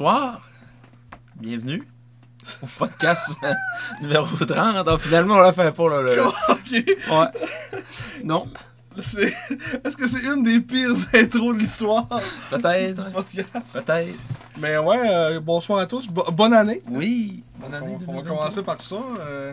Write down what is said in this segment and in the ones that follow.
Bonsoir, bienvenue au podcast numéro 30. Donc, finalement, on l'a fait pas, là. Ouais. Non, Est-ce que c'est une des pires intros de l'histoire? Peut-être. Peut-être. Mais ouais, euh, bonsoir à tous. Bo- bonne année. Oui. Bonne année. On, on va 2023. commencer par ça. Euh,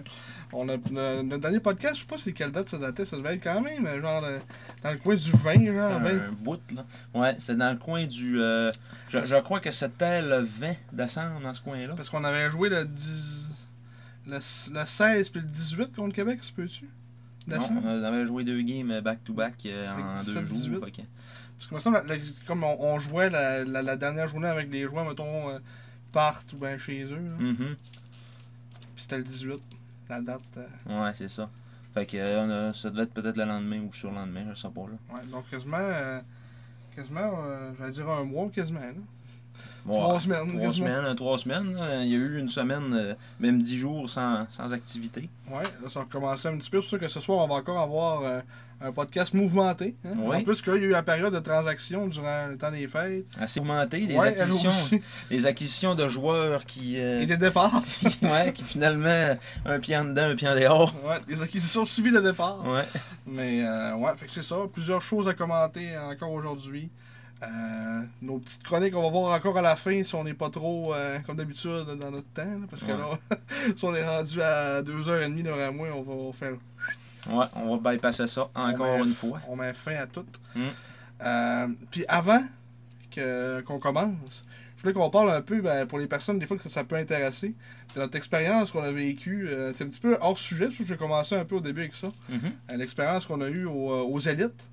on a, le- notre dernier podcast, je sais pas c'est quelle date ça datait, ça devait être quand même euh, genre euh, dans le coin du 20, genre 20. Un bout, là. Ouais, c'est dans le coin du. euh, je, je crois que c'était le 20 décembre dans ce coin-là. Parce qu'on avait joué le 10. Le, le 16 puis le 18 contre Québec, ça peut-tu? Non, on avait joué deux games back-to-back euh, Fait que en 17, deux jours. 18. fait que- Parce que me semble, comme on, on jouait la, la- la dernière journée avec des joueurs, mettons, euh, partent ou bien chez eux. Mhm. Puis c'était le 18, la date. euh, Ouais, c'est ça. Fait que euh, on a- ça devait être peut-être le lendemain ou sur le lendemain, je sais pas là. ouais, donc quasiment, euh, quasiment j'allais dire un mois quasiment. Là. Ouais, Trois semaines, Trois quasiment. semaines, trois semaines. là. Il y a eu une semaine, même dix jours sans, sans activité. Ouais, là, ça a recommencé un petit peu. C'est ça que ce soir, on va encore avoir un podcast mouvementé. hein. Oui. En plus, qu'il y a eu la période de transaction durant le temps des fêtes. Assez augmenté, des ouais, acquisitions, des acquisitions de joueurs qui, euh, Et des départs. ouais, qui finalement, un pied en dedans, un pied en dehors. ouais, des acquisitions suivies de départ. Ouais. Mais euh, ouais, fait que c'est ça. Plusieurs choses à commenter encore aujourd'hui. Euh, nos petites chroniques, on va voir encore à la fin si on n'est pas trop, euh, comme d'habitude, dans notre temps. là, parce que Ouais. là, si on est rendu à 2h30 devant moi, on va faire. Ouais, on va bypasser ça encore met- une fois. On met fin à tout. Mm. Euh, puis avant que- qu'on commence, je voulais qu'on parle un peu, ben, pour les personnes, des fois, que ça peut intéresser, de notre expérience qu'on a vécue. Euh, c'est un petit peu hors sujet, parce que je vais commencer un peu au début avec ça. Mhm. Euh, L'expérience qu'on a eue au- euh, aux élites.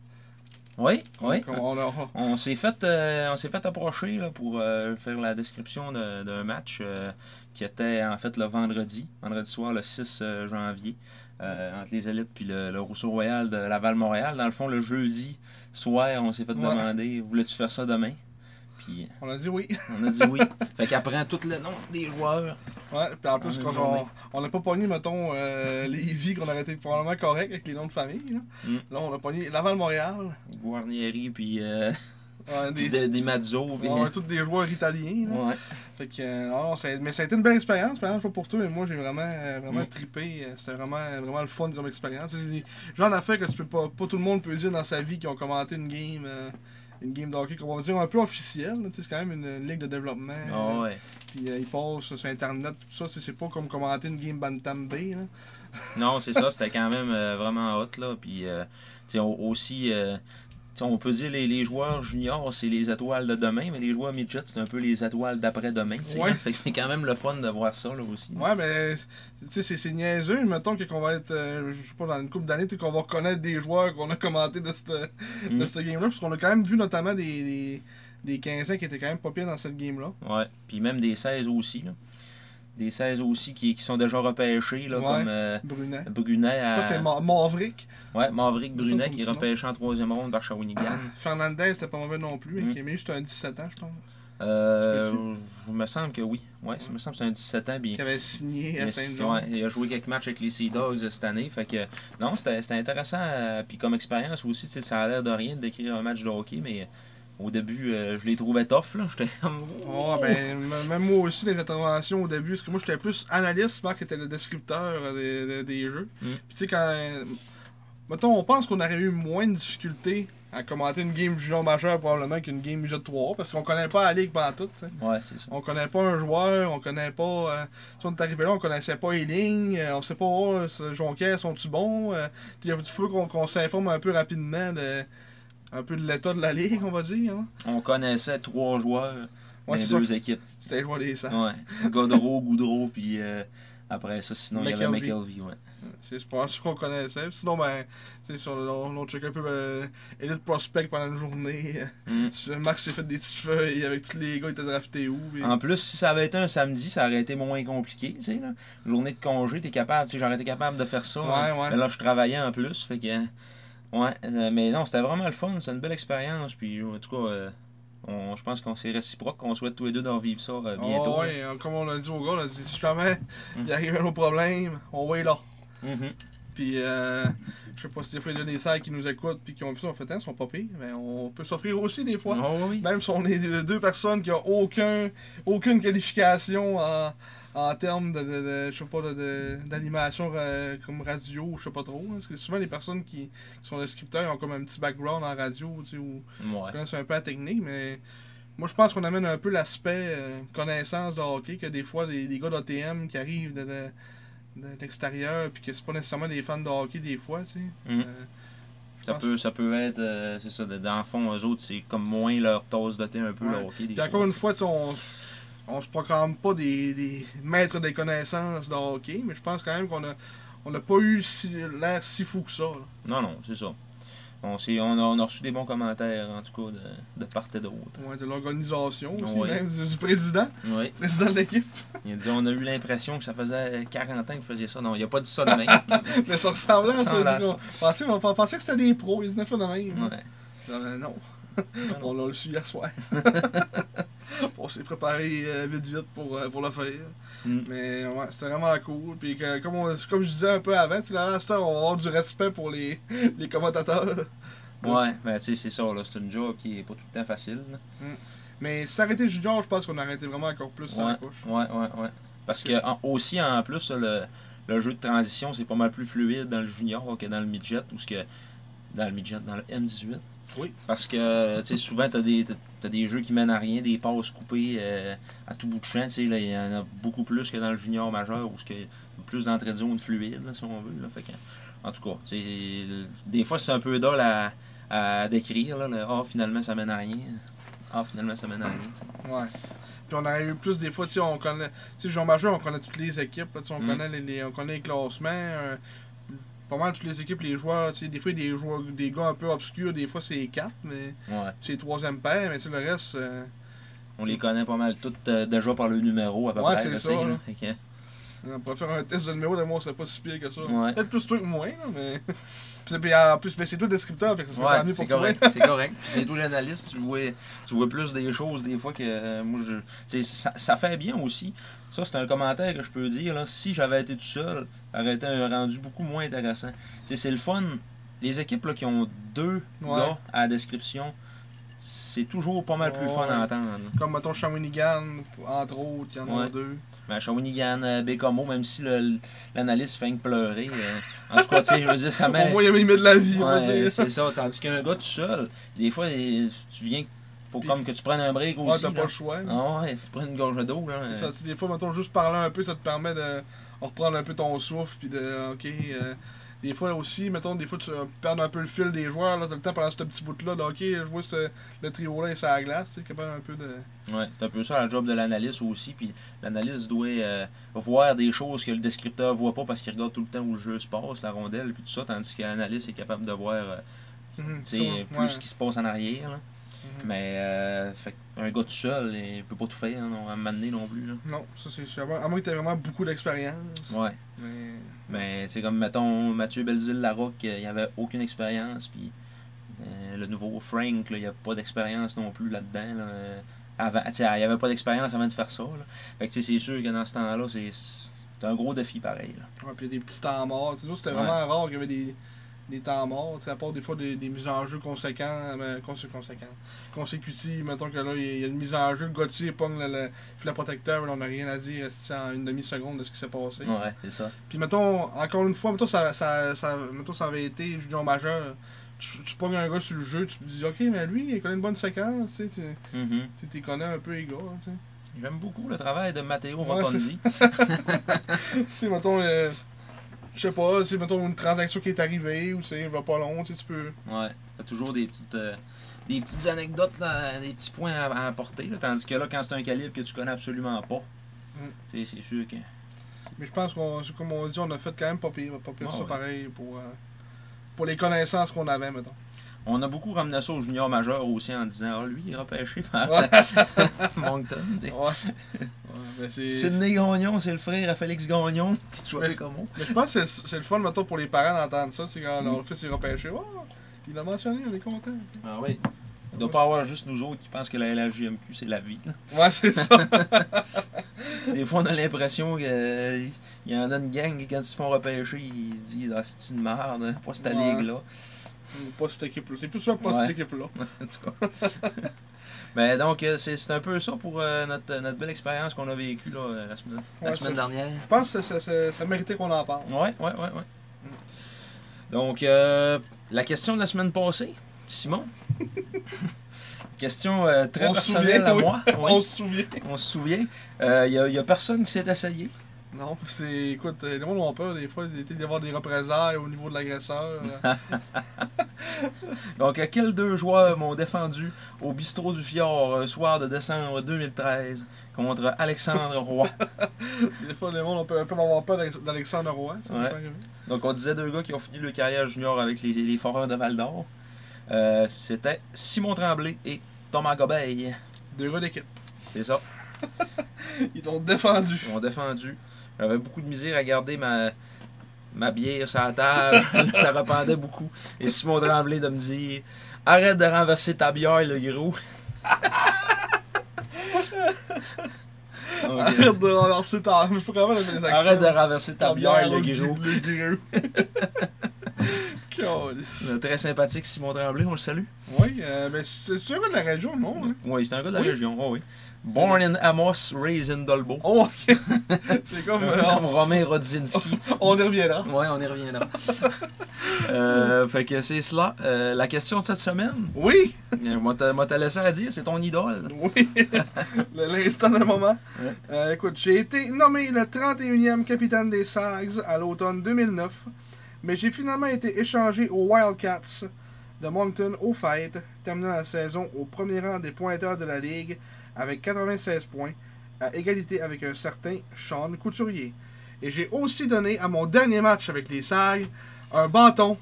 Oui, oui. On a- On s'est fait, euh, on s'est fait approcher là, pour euh, faire la description de- d'un match euh, qui était en fait le vendredi, vendredi soir le 6 euh, janvier, euh, entre les élites puis le, le Rousseau Royal de Laval-Montréal. Dans le fond, le jeudi soir, on s'est fait Ouais. demander voulais-tu faire ça demain? Puis On a dit oui. on a dit oui. fait qu'après tout le nom des joueurs, Ouais, puis en plus, quand on on n'a pas pogné, mettons, euh, les vies qu'on aurait été probablement correct avec les noms de famille. Là, Mm. Là, on a pogné Laval-Montréal. Guarnieri puis euh, Ouais, des, des, des Mazzo. puis- ouais, tous des joueurs italiens. là. Ouais. Fait que, non, mais ça a été une belle expérience, par exemple, pas pour toi, mais moi j'ai vraiment, euh, vraiment Mm. trippé. euh, C'était vraiment, vraiment le fun comme expérience. C'est des genre d'affaires que tu peux pas, pas tout le monde peut dire dans sa vie qui ont commenté une game, euh, une game de hockey qu'on va dire un peu officielle. C'est quand même une, ligue de développement. Ah ouais. Puis euh, ils passent sur internet, tout ça. c'est- pas comme commenter une game Bantam. Là. Non, c'est ça, c'était quand même euh, vraiment hot, là. Puis, aussi, on peut dire les, les joueurs juniors, c'est les étoiles de demain, mais les joueurs midgets, c'est un peu les étoiles d'après-demain, tu sais. Ouais. Fait que c'est quand même le fun de voir ça, là, aussi. Ouais, mais tu sais, c'est- c'est niaiseux. Mettons qu'on va être, euh, je sais pas, dans une couple d'années, qu'on va reconnaître des joueurs qu'on a commenté de cette, Mm. de cette game-là. Parce qu'on a quand même vu notamment des, des, des 15 ans qui étaient quand même pas pires dans cette game-là. Ouais. Puis même des 16 aussi, là. Des 16 aussi qui, qui sont déjà repêchés, là, Ouais. comme euh, Brunet. Brunet Je sais pas, Ma- Maverick. Ouais, Maverick Brunet qui est repêché en troisième ronde par Shawinigan. Fernandez, c'était pas mauvais non plus. Mm. Qui mais lui, c'était un 17 ans, je pense. Euh, je me semble que oui. Ouais, ça me semble que c'est un 17 ans, Qui avait signé à Il a- Saint-Jean. ouais, il a joué quelques matchs avec les Sea Dogs cette année. Fait que, non, c'était c'était intéressant. euh, puis comme expérience aussi, ça a l'air de rien de décrire un match de hockey, mais au début, euh, je les trouvais tough. là. J'étais comme. Ouais, ben, même moi aussi, les interventions au début, parce que moi, j'étais plus analyste, Marc était le descripteur euh, des, des- des jeux. Mm. Puis, tu sais, quand. Mettons, on pense qu'on aurait eu moins de difficultés à commenter une game junior majeur probablement qu'une game midget 3, parce qu'on connaît pas la ligue pendant tout, tu sais. Ouais, c'est ça. On connaît pas un joueur, on connaît pas. Euh, si on est arrivé là, on connaissait pas les lignes, euh, on sait pas, oh, ce Jonquière, sont-tu bons euh, Il faut qu'on qu'on s'informe un peu rapidement de. Un peu de l'état de la ligue, on va dire. hein. On connaissait trois joueurs Ouais, les deux équipes. C'était le joueur des Sags. Ouais. Godreau, Goudreau, puis euh, après ça, sinon, il y avait. McKelvey. Ouais. C'est je pense qu'on connaissait. Sinon, ben, tu sais, si on, on, on check un peu ben, Elite Prospect pendant une journée. Mm. Euh, Max s'est fait des petites feuilles avec tous les gars, il était drafté où. En plus, si ça avait été un samedi, ça aurait été moins compliqué, tu sais, là. Journée de congé, t'es capable, tu sais, j'aurais été capable de faire ça. Ouais, hein. ouais. Mais là, je travaillais en plus, fait que... Ouais, euh, mais non, c'était vraiment le fun, c'est une belle expérience, puis en tout cas, euh, je pense qu'on s'est réciproque, qu'on souhaite tous les deux d'en vivre ça euh, bientôt. Euh, comme on l'a dit au gars, on a dit si jamais Mm. il arrive un autre problème, on va y là. Mhm. Puis, euh, je sais pas si des fois il y a des salles qui nous écoutent puis qui ont vu ça, on fait, hein, ils sont pas pires, mais on peut s'offrir aussi des fois. Oh, oui. Même si on est de- deux personnes qui ont aucun, aucune qualification en, en termes de, de- de- je sais pas, de- d'animation euh, comme radio, je sais pas trop. hein, parce que souvent les personnes qui, qui sont descripteurs ont comme un petit background en radio, tu sais, ou Ouais. connaissent un peu la technique, mais moi je pense qu'on amène un peu l'aspect euh, connaissance de hockey, que des fois des gars d'ATM qui arrivent de, de- l'extérieur, puis que c'est pas nécessairement des fans de hockey des fois, tu sais. Mhm. Euh, Ça peut, ça peut être, euh, c'est ça, dans le fond, eux autres, c'est comme moins leur tasse de thé un peu, Ouais. le hockey. des Puis encore fois. une fois, on, on se proclame pas des, des maîtres des connaissances de hockey, mais je pense quand même qu'on a, on n'a pas eu si- l'air si fou que ça. là. Non, non, c'est ça. On, on, a, on a reçu des bons commentaires, en tout cas, de, de part et d'autre. Ouais, de l'organisation aussi, Ouais. même du, président, Oui. président de l'équipe. Il a dit on a eu l'impression que ça faisait 40 ans qu'il faisait ça. Non, il a pas dit ça de même. mais ça ressemblait à ça. On pensait, on pensait que c'était des pros, ils disaient pas de même. Ouais. Euh, non, on l'a reçu hier soir. on s'est préparé euh, vite vite pour, euh, pour le faire. Mm. Mais ouais, c'était vraiment cool. Puis que, comme, on- comme je disais un peu avant, tu là, à cette heure, on va avoir du respect pour les, les commentateurs. Ouais, mais tu sais, c'est ça, là. C'est une job qui est pas tout le temps facile. là. Mais arrêtait junior, je pense qu'on aurait été vraiment encore plus sur la Ouais, couche. ouais, ouais, ouais. Parce que en- aussi, en plus, le, le jeu de transition, c'est pas mal plus fluide dans le junior que dans le midget, ou ce que dans le midget, dans le M18. Oui. Parce que, tu sais, souvent, t'as des, t'as- des jeux qui mènent à rien, des passes coupées euh, à tout bout de champ, tu il y en a beaucoup plus que dans le junior majeur, où plus d'entrée de zone fluide, là, si on veut, là. Fait que, en tout cas, tu des fois, c'est un peu dole à, à décrire, là, le « Ah, finalement, ça mène à rien ». Ah, finalement, ça mène à rien, tu sais. Ouais. Puis on aurait eu plus des fois, tu sais, on connaît. Tu sais, Jean Majeur, on connaît toutes les équipes, là, tu on, Mm. connaît les, les- on connaît les classements. euh, pas mal toutes les équipes, les joueurs, tu sais, des fois des joueurs, des gars un peu obscurs, des fois c'est 4, mais Ouais. c'est troisième paire, mais tu sais, le reste. euh, On les connaît pas mal toutes euh, déjà par le numéro à peu Ouais, près. c'est ça, là. on pourrait faire un test de numéro, de moi, c'est pas si pire que ça. Ouais. Peut-être plus toi que moi, là, mais. Puis, puis, en plus, mais c'est toi le descripteur, fait que ça serait Ouais, mieux pour toi. correct. C'est correct. C'est tout l'analyste, tu vois, tu vois plus des choses des fois que euh, moi je. Ça, ça fait bien aussi. Ça, c'est un commentaire que je peux dire. Là, si j'avais été tout seul, ça aurait été un rendu beaucoup moins intéressant. C'est le fun. Les équipes là, qui ont deux Ouais. gars à la description, c'est toujours pas mal plus fun à entendre. Comme, mettons, Shawinigan, entre autres, il y en a Ouais. deux. Mais à Shawinigan, euh, Bécamo, même si l'analyste fait que pleurer, euh, en tout cas, tu sais, je veux dire, ça met. Au moins, il met de la vie, on va dire. c'est ça. Tandis qu'un gars tout seul, des fois, tu viens. Faut comme que tu prennes un break Ouais, aussi. t'as là. pas le choix. Ah ouais, tu prends une gorge d'eau. là. Ça, des fois, mettons, juste parler un peu, ça te permet de reprendre un peu ton souffle, puis de, ok, euh, des fois aussi, mettons, des fois, tu perds un peu le fil des joueurs, là, t'as le temps pendant ce petit bout-là, de, ok, je vois ce, le trio-là et ça glace, tu sais, capable un peu de... Ouais, c'est un peu ça le job de l'analyste aussi. Puis l'analyste doit euh, voir des choses que le descripteur voit pas parce qu'il regarde tout le temps où le jeu se passe, la rondelle, puis tout ça, tandis que l'analyste est capable de voir euh, Mhm, ça, plus ouais. ce qui se passe en arrière. là. Mhm. Mais euh, fait, un gars tout seul, il peut pas tout faire hein, non, à m'amener non plus. Là. Non, ça c'est sûr. À moins que t'aies vraiment beaucoup d'expérience. Ouais. Mais... Mais c'est comme, mettons, Mathieu Belzile-Larocque, il avait aucune expérience. Puis euh, le nouveau Frank, là, il n'y a pas d'expérience non plus là-dedans. Là. Euh, Avant, tu il n'y avait pas d'expérience avant de faire ça. Là. Fait que tu c'est sûr que dans ce temps-là, c'est un gros défi pareil. Là. Ouais, puis il y a des petits temps morts. Tu nous, c'était Ouais. vraiment rare qu'il y avait des, des temps morts. À part des fois des, des mises en jeu conséquents, mais consé- conséquents, consécutives. Mettons que là, il y a- il y a une mise en jeu, le Gauthier pogne le, le filet protecteur, mais là, on n'a rien à dire en une demi-seconde de ce qui s'est passé. Ouais, c'est ça. Puis mettons, encore une fois, mettons ça, ça, ça, mettons, ça avait été junior majeur. Tu, tu pognes un gars sur le jeu, tu te dis, ok, mais lui, il connaît une bonne séquence, tu sais, tu Mhm. t'y connais un peu les gars, tu sais. J'aime beaucoup le travail de Matteo Ouais, Rotondi. Tu sais, mettons, euh, je sais pas, sais, mettons une transaction qui est arrivée ou c'est va pas long, tu peux. Ouais, t'as toujours des petites, euh, des petites anecdotes, là, des petits points à, à apporter. là. tandis que là, quand c'est un calibre que tu connais absolument pas, Mm. c'est c'est sûr que. Mais je pense qu'on, c'est comme on dit, on a fait quand même pas pire, pas pire Ah ça ouais. pareil pour, euh, pour les connaissances qu'on avait, mettons. On a beaucoup ramené ça au junior majeur aussi en disant Ah, lui, il est repêché par Ouais. Moncton. Ouais. ouais c'est... Sidney Gagnon, c'est le frère à Félix Gagnon qui jouait comme mais je pense que c'est, le fun, mettons, pour les parents d'entendre ça. C'est quand on fait ses repêchés. Oh, il a mentionné, on est content. Ah oui. Il doit pas avoir juste nous autres qui pensent que la LHJMQ, c'est la vie. là. Ouais, c'est ça. Des fois, on a l'impression qu'il y en a une gang qui, quand ils se font repêcher, ils se disent Ah, c'est une merde, hein, pas cette Ouais. ligue-là. Pas cette équipe-là. C'est plus sûr pas Ouais. cette équipe-là. en tout cas. Ben, donc, euh, c'est c'est un peu ça pour euh, notre, notre belle expérience qu'on a vécue là, euh, la semaine, la Ouais, semaine dernière. Je pense que ça, ça, ça, ça méritait qu'on en parle. Ouais, ouais, ouais, ouais. Donc, euh, la question de la semaine passée, Simon? question euh, très On personnelle souvient, à oui. moi. Oui, On se souvient. on se souvient. Il n'y a, y a personne qui s'est essayé. Non, c'est. Écoute, euh, les gens ont peur des fois d'y avoir des représailles au niveau de l'agresseur. euh. Donc, euh, quels deux joueurs m'ont défendu au bistrot du Fjord, un soir de décembre 2013, contre Alexandre Roy? des fois, les gens ont peur- peuvent avoir peur d'Alex- d'Alexandre Roy. ça, Ouais. peut. Donc, on disait deux gars qui ont fini leur carrière junior avec les, les Foreurs de Val d'Or. Euh, C'était Simon Tremblay et Thomas Gobeil. Deux gars d'équipe. C'est ça. Ils t'ont défendu. Ils m'ont défendu. J'avais beaucoup de misère à garder ma, ma bière sur la table. Je la rependais beaucoup. Et Simon Tremblay de me dire Arrête de renverser ta bière, le gros. Arrête de renverser ta. Je appelle les accents. Arrête de renverser ta bière, le le gros. Le gros. Très sympathique, Simon Tremblay, on le salue. Oui, euh, mais c'est sûr de la région, non? hein? Oui, c'est un gars de la Oui? région. oh oui. Born in Amos, raised in Dolbeau. Oh, ok. c'est comme. euh, Comme Romain Rodzinski. on, y reviendra. Ouais, on y reviendra. Euh, fait que c'est cela. Euh, la question de cette semaine, Oui, euh, moi te laissé à dire, c'est ton idole. oui. Le- L'instant d'un moment. Ouais. Écoute, j'ai été nommé le 31e capitaine des Sags à l'automne 2009, mais j'ai finalement été échangé aux Wildcats de Moncton au fait, terminant la saison au premier rang des pointeurs de la ligue avec 96 points, à égalité avec un certain Sean Couturier. Et j'ai aussi donné à mon dernier match avec les Sags un bâton.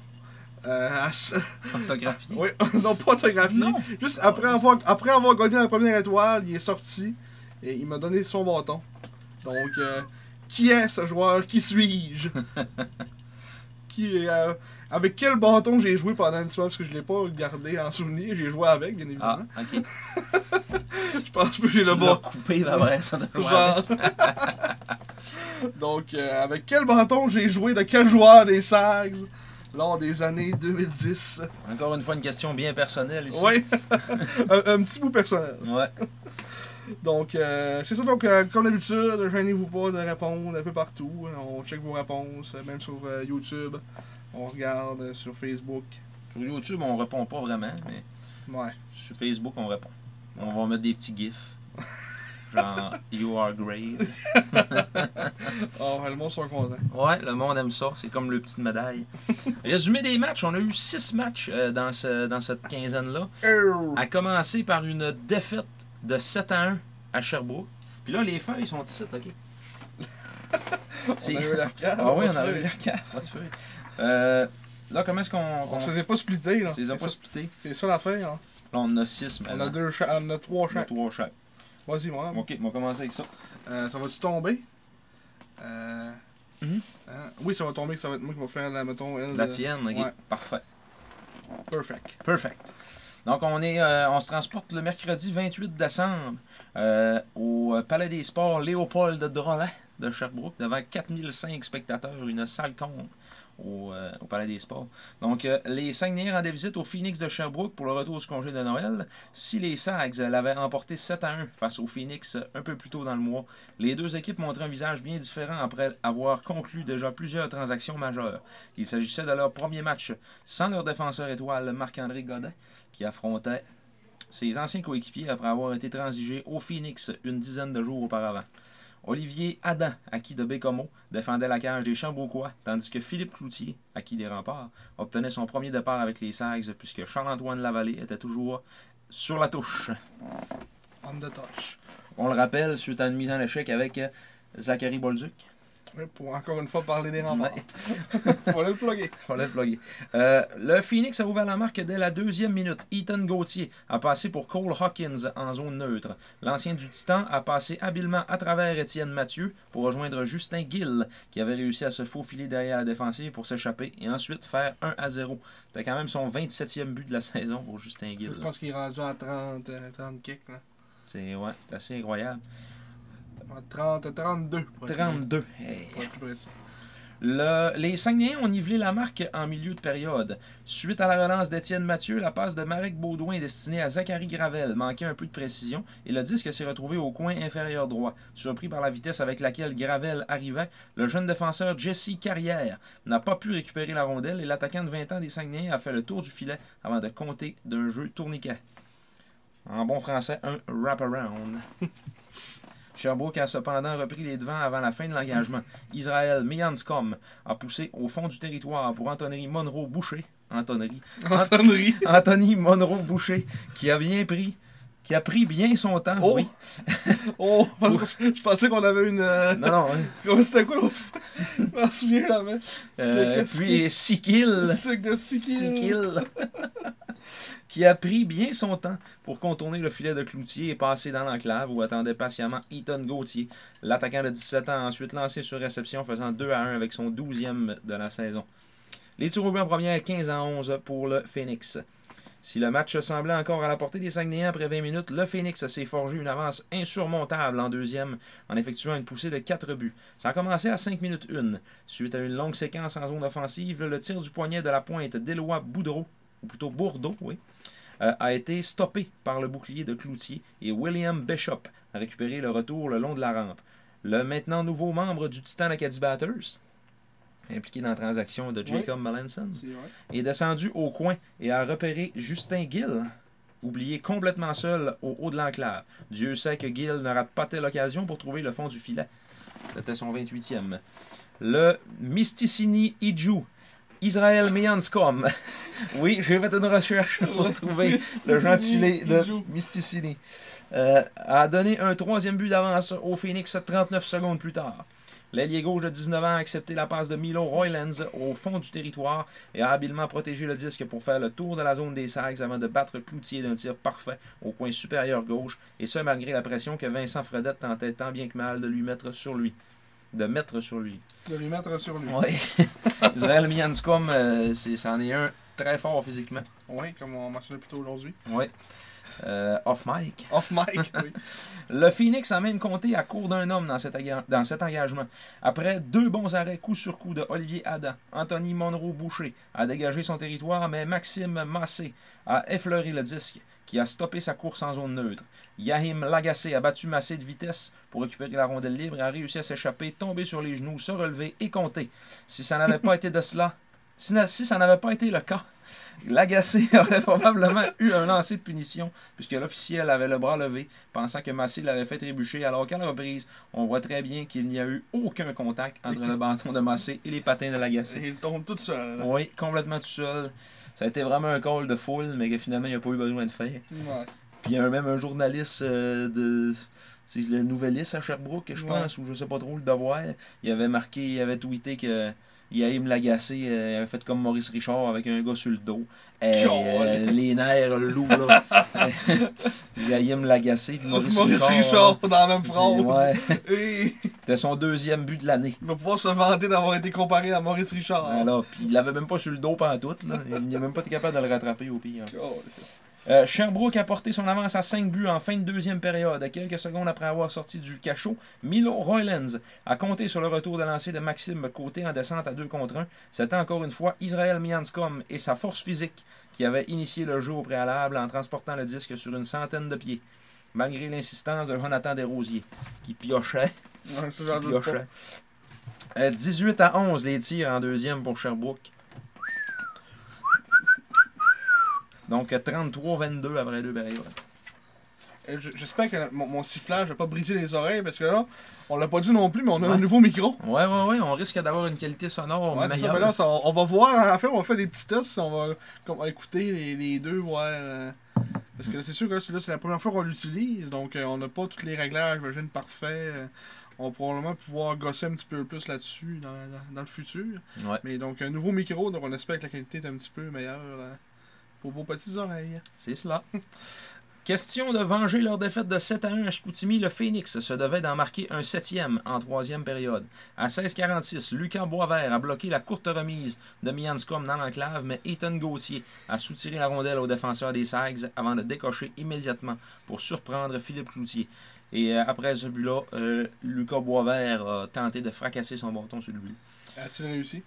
euh, à. Oui, non pas autographié. Non. Juste après avoir, après avoir gagné la première étoile, il est sorti et il m'a donné son bâton. Donc, euh, qui est ce joueur? Qui suis-je? Qui est, euh, Avec quel bâton j'ai joué pendant une semaine Parce que je l'ai pas gardé en souvenir. J'ai joué avec, bien Ah, évidemment. ok. Je pense que j'ai le bâton. coupé, la vraie, ça Genre. Donc, euh, avec quel bâton j'ai joué? De quel joueur des Sags? Lors des années 2010 Encore une fois, une question bien personnelle ici. Oui, un, un petit bout personnel. Ouais. Donc, euh, c'est ça. Donc, euh, comme d'habitude, gênez-vous pas de répondre un peu partout. On check vos réponses, même sur euh, YouTube. On regarde euh, sur Facebook. Sur YouTube, on répond pas vraiment, mais Ouais. sur Facebook, on répond. On va mettre des petits gifs. Genre, you are great. Oh, le monde sont contents. Ouais, le monde aime ça. C'est comme le petite médaille. Résumé des matchs, on a eu six matchs euh, dans, ce, dans cette quinzaine-là. Oh. À commencer par une défaite de 7 à 1 à Sherbrooke. Puis là, les feuilles sont ici, OK? On C'est- a eu carte. Ah oui, on a eu feuille. la Euh, là, comment est-ce qu'on. On qu'on- se faisait pas splitter, là. on se les a pas splittés? C'est ça l'affaire, hein. Là, on a 6 On maintenant. a deux cha- on a trois On a chaque. trois chaque. Vas-y, moi. Ok, on va commencer avec ça. Euh, ça va-tu tomber? Euh... Mhm. hein? Oui, ça va tomber, que ça va être moi qui va faire la, mettons, elle. La tienne, ok. ouais. Parfait. Perfect. Perfect. Donc, on, est, euh, on se transporte le mercredi 28 décembre euh, au Palais des Sports Léopold de Drolet de Sherbrooke devant 4005 spectateurs, une salle comble au, euh, au Palais des Sports. Donc, euh, les Saguenayens rendaient visite au Phoenix de Sherbrooke pour le retour du congé de Noël. Si les Sags l'avaient emporté 7 à 1 face au Phoenix un peu plus tôt dans le mois, les deux équipes montraient un visage bien différent après avoir conclu déjà plusieurs transactions majeures. Il s'agissait de leur premier match sans leur défenseur étoile Marc-André Godin, qui affrontait ses anciens coéquipiers après avoir été transigé au Phoenix une dizaine de jours auparavant. Olivier Adam, acquis de Bécomo, défendait la cage des Chambouquois, tandis que Philippe Cloutier, acquis des Remparts, obtenait son premier départ avec les Sags, puisque Charles-Antoine Lavallée était toujours sur la touche. On the touch. On le rappelle, suite à une mise en échec avec Zachary Bolduc. Pour encore une fois parler des remparts. Faut le plugger. Le plugger. Euh, le Phoenix a ouvert la marque dès la deuxième minute. Ethan Gauthier a passé pour Cole Hawkins en zone neutre. L'ancien du Titan a passé habilement à travers Étienne Mathieu pour rejoindre Justin Gill, qui avait réussi à se faufiler derrière la défensive pour s'échapper et ensuite faire 1 à 0. C'était quand même son 27e but de la saison pour Justin Gill. Je pense qu'il est rendu à 30, euh, 30 kicks. C'est ouais, c'est assez incroyable. À 30, 32. pour être 32. plus- Hey. pour être plus précis. Le- les Saguenayens ont nivelé la marque en milieu de période. Suite à la relance d'Étienne Mathieu, la passe de Marek Baudouin destinée à Zachary Gravel manquait un peu de précision et le disque s'est retrouvé au coin inférieur droit. Surpris par la vitesse avec laquelle Gravel arrivait, le jeune défenseur Jesse Carrière n'a pas pu récupérer la rondelle et l'attaquant de 20 ans des Saguenayens a fait le tour du filet avant de compter d'un jeu tourniquet. En bon français, un wraparound. Sherbrooke a cependant repris les devants avant la fin de l'engagement. Israël Mianscom a poussé au fond du territoire pour Anthony Monroe Boucher. Anthony. Anthony. Anthony Monroe Boucher, qui a bien pris, qui a pris bien son temps. Oh! Oui. Oh, parce que je pensais qu'on avait une. euh, Non, non. hein. C'était quoi Je m'en souviens jamais. Euh, puis six kills. C'est de Six 6 kills. qui a pris bien son temps pour contourner le filet de Cloutier et passer dans l'enclave où attendait patiemment Ethan Gauthier. L'attaquant de 17 ans a ensuite lancé sur réception faisant 2 à 1 avec son 12e de la saison. Les tirs au en première 15 à 11 pour le Phoenix. Si le match semblait encore à la portée des Saguenayens après 20 minutes, le Phoenix s'est forgé une avance insurmontable en deuxième en effectuant une poussée de 4 buts. Ça a commencé à 5 minutes 1. Suite à une longue séquence en zone offensive, le tir du poignet de la pointe d'Éloi Boudreau, ou plutôt Bourdeau, oui, a été stoppé par le bouclier de Cloutier et William Bishop a récupéré le retour le long de la rampe. Le maintenant nouveau membre du Titan Acadie Batters, impliqué dans la transaction de Jacob Melanson, vrai. est descendu au coin et a repéré Justin Gill, oublié complètement seul au haut de l'enclave. Dieu sait que Gill ne rate pas telle occasion pour trouver le fond du filet. C'était son 28e. Le Mysticini Iju, Israël Mianscom. oui, j'ai fait une recherche pour trouver le gentilé de. Mysticini. Euh, a donné un troisième but d'avance au Phoenix 39 secondes plus tard. L'ailier gauche de 19 ans a accepté la passe de Milo Roylands au fond du territoire et a habilement protégé le disque pour faire le tour de la zone des Sags avant de battre Cloutier d'un tir parfait au coin supérieur gauche, et ce malgré la pression que Vincent Fredette tentait tant bien que mal de lui mettre sur lui. De mettre sur lui. De lui mettre sur lui. Oui. Israël Mianscom, euh, c'en est un très fort physiquement. Oui, comme on mentionnait plus tôt aujourd'hui. Oui. Euh, off mic. Off mic, oui. Le Phoenix a même compté à court d'un homme dans cet, dans cet engagement. Après deux bons arrêts coup sur coup de Olivier Adam, Anthony Monroe-Boucher a dégagé son territoire, mais Maxime Massé a effleuré le disque, qui a stoppé sa course en zone neutre. Yahim Lagacé a battu Massé de vitesse pour récupérer la rondelle libre et a réussi à s'échapper, tomber sur les genoux, se relever et compter. Si ça n'avait pas été de cela, si, ça n'avait pas été le cas, Lagacé aurait probablement eu un lancer de punition, puisque l'officiel avait le bras levé, pensant que Massé l'avait fait trébucher, alors qu'à la reprise, on voit très bien qu'il n'y a eu aucun contact entre le bâton de Massé et les patins de Lagacé. Il tombe tout seul. Oui, complètement tout seul. Ça a été vraiment un call de foule, mais que finalement, il n'y a pas eu besoin de faire. Ouais. Puis il y a même un journaliste euh, de. C'est le Nouvelliste à Sherbrooke, je Ouais. pense, ou je sais pas trop le devoir. Il avait marqué, il avait tweeté que Yaim Lagacé euh, avait fait comme Maurice Richard avec un gars sur le dos. Euh, les nerfs, le loup, là. Yaim Lagacé, puis Maurice, Maurice Richard. Richard dans la même phrase. Ouais, c'était son deuxième but de l'année. il va pouvoir se vanter d'avoir été comparé à Maurice Richard. Voilà, puis il l'avait même pas sur le dos pendant tout. Là. Il n'a même pas été capable de le rattraper au pire. Euh, Sherbrooke a porté son avance à 5 buts en fin de deuxième période. Quelques secondes après avoir sorti du cachot, Milo Roylands a compté sur le retour de lancer de Maxime Côté en descente à 2 contre 1. C'était encore une fois Israël Mianscom et sa force physique qui avaient initié le jeu au préalable en transportant le disque sur une centaine de pieds. Malgré l'insistance de Jonathan Desrosiers, qui piochait, qui piochait. Euh, 18 à 11 les tirs en deuxième pour Sherbrooke. Donc 33-22 après deux périodes. Euh, J'espère que mon, mon sifflage va pas briser les oreilles parce que là, on l'a pas dit non plus, mais on a Ouais. un nouveau micro. Ouais, ouais, ouais, on risque d'avoir une qualité sonore Ouais, c'est ça, meilleure. mais là, ça- on va voir. En fait, on va faire des petits tests. On va, on va écouter les, les deux, voir. euh, parce que là, c'est sûr que là, c'est là, la première fois qu'on l'utilise. Donc, euh, on n'a pas tous les réglages, j'imagine, parfaits. Euh, on va probablement pouvoir gosser un petit peu plus là-dessus dans, dans- dans le futur. Ouais. Mais donc, un nouveau micro, donc on espère que la qualité est un petit peu meilleure euh, pour vos petites oreilles. C'est cela. Question de venger leur défaite de 7 à 1 à Chicoutimi, le Phoenix se devait d'en marquer un septième en troisième période. À 16h46, Lucas Boisvert a bloqué la courte remise de Mianscom dans l'enclave, mais Ethan Gauthier a soutiré la rondelle au défenseur des Sags avant de décocher immédiatement pour surprendre Philippe Cloutier. Et euh, après ce but-là, euh, Lucas Boisvert a tenté de fracasser son bâton sur le but. A-t-il réussi?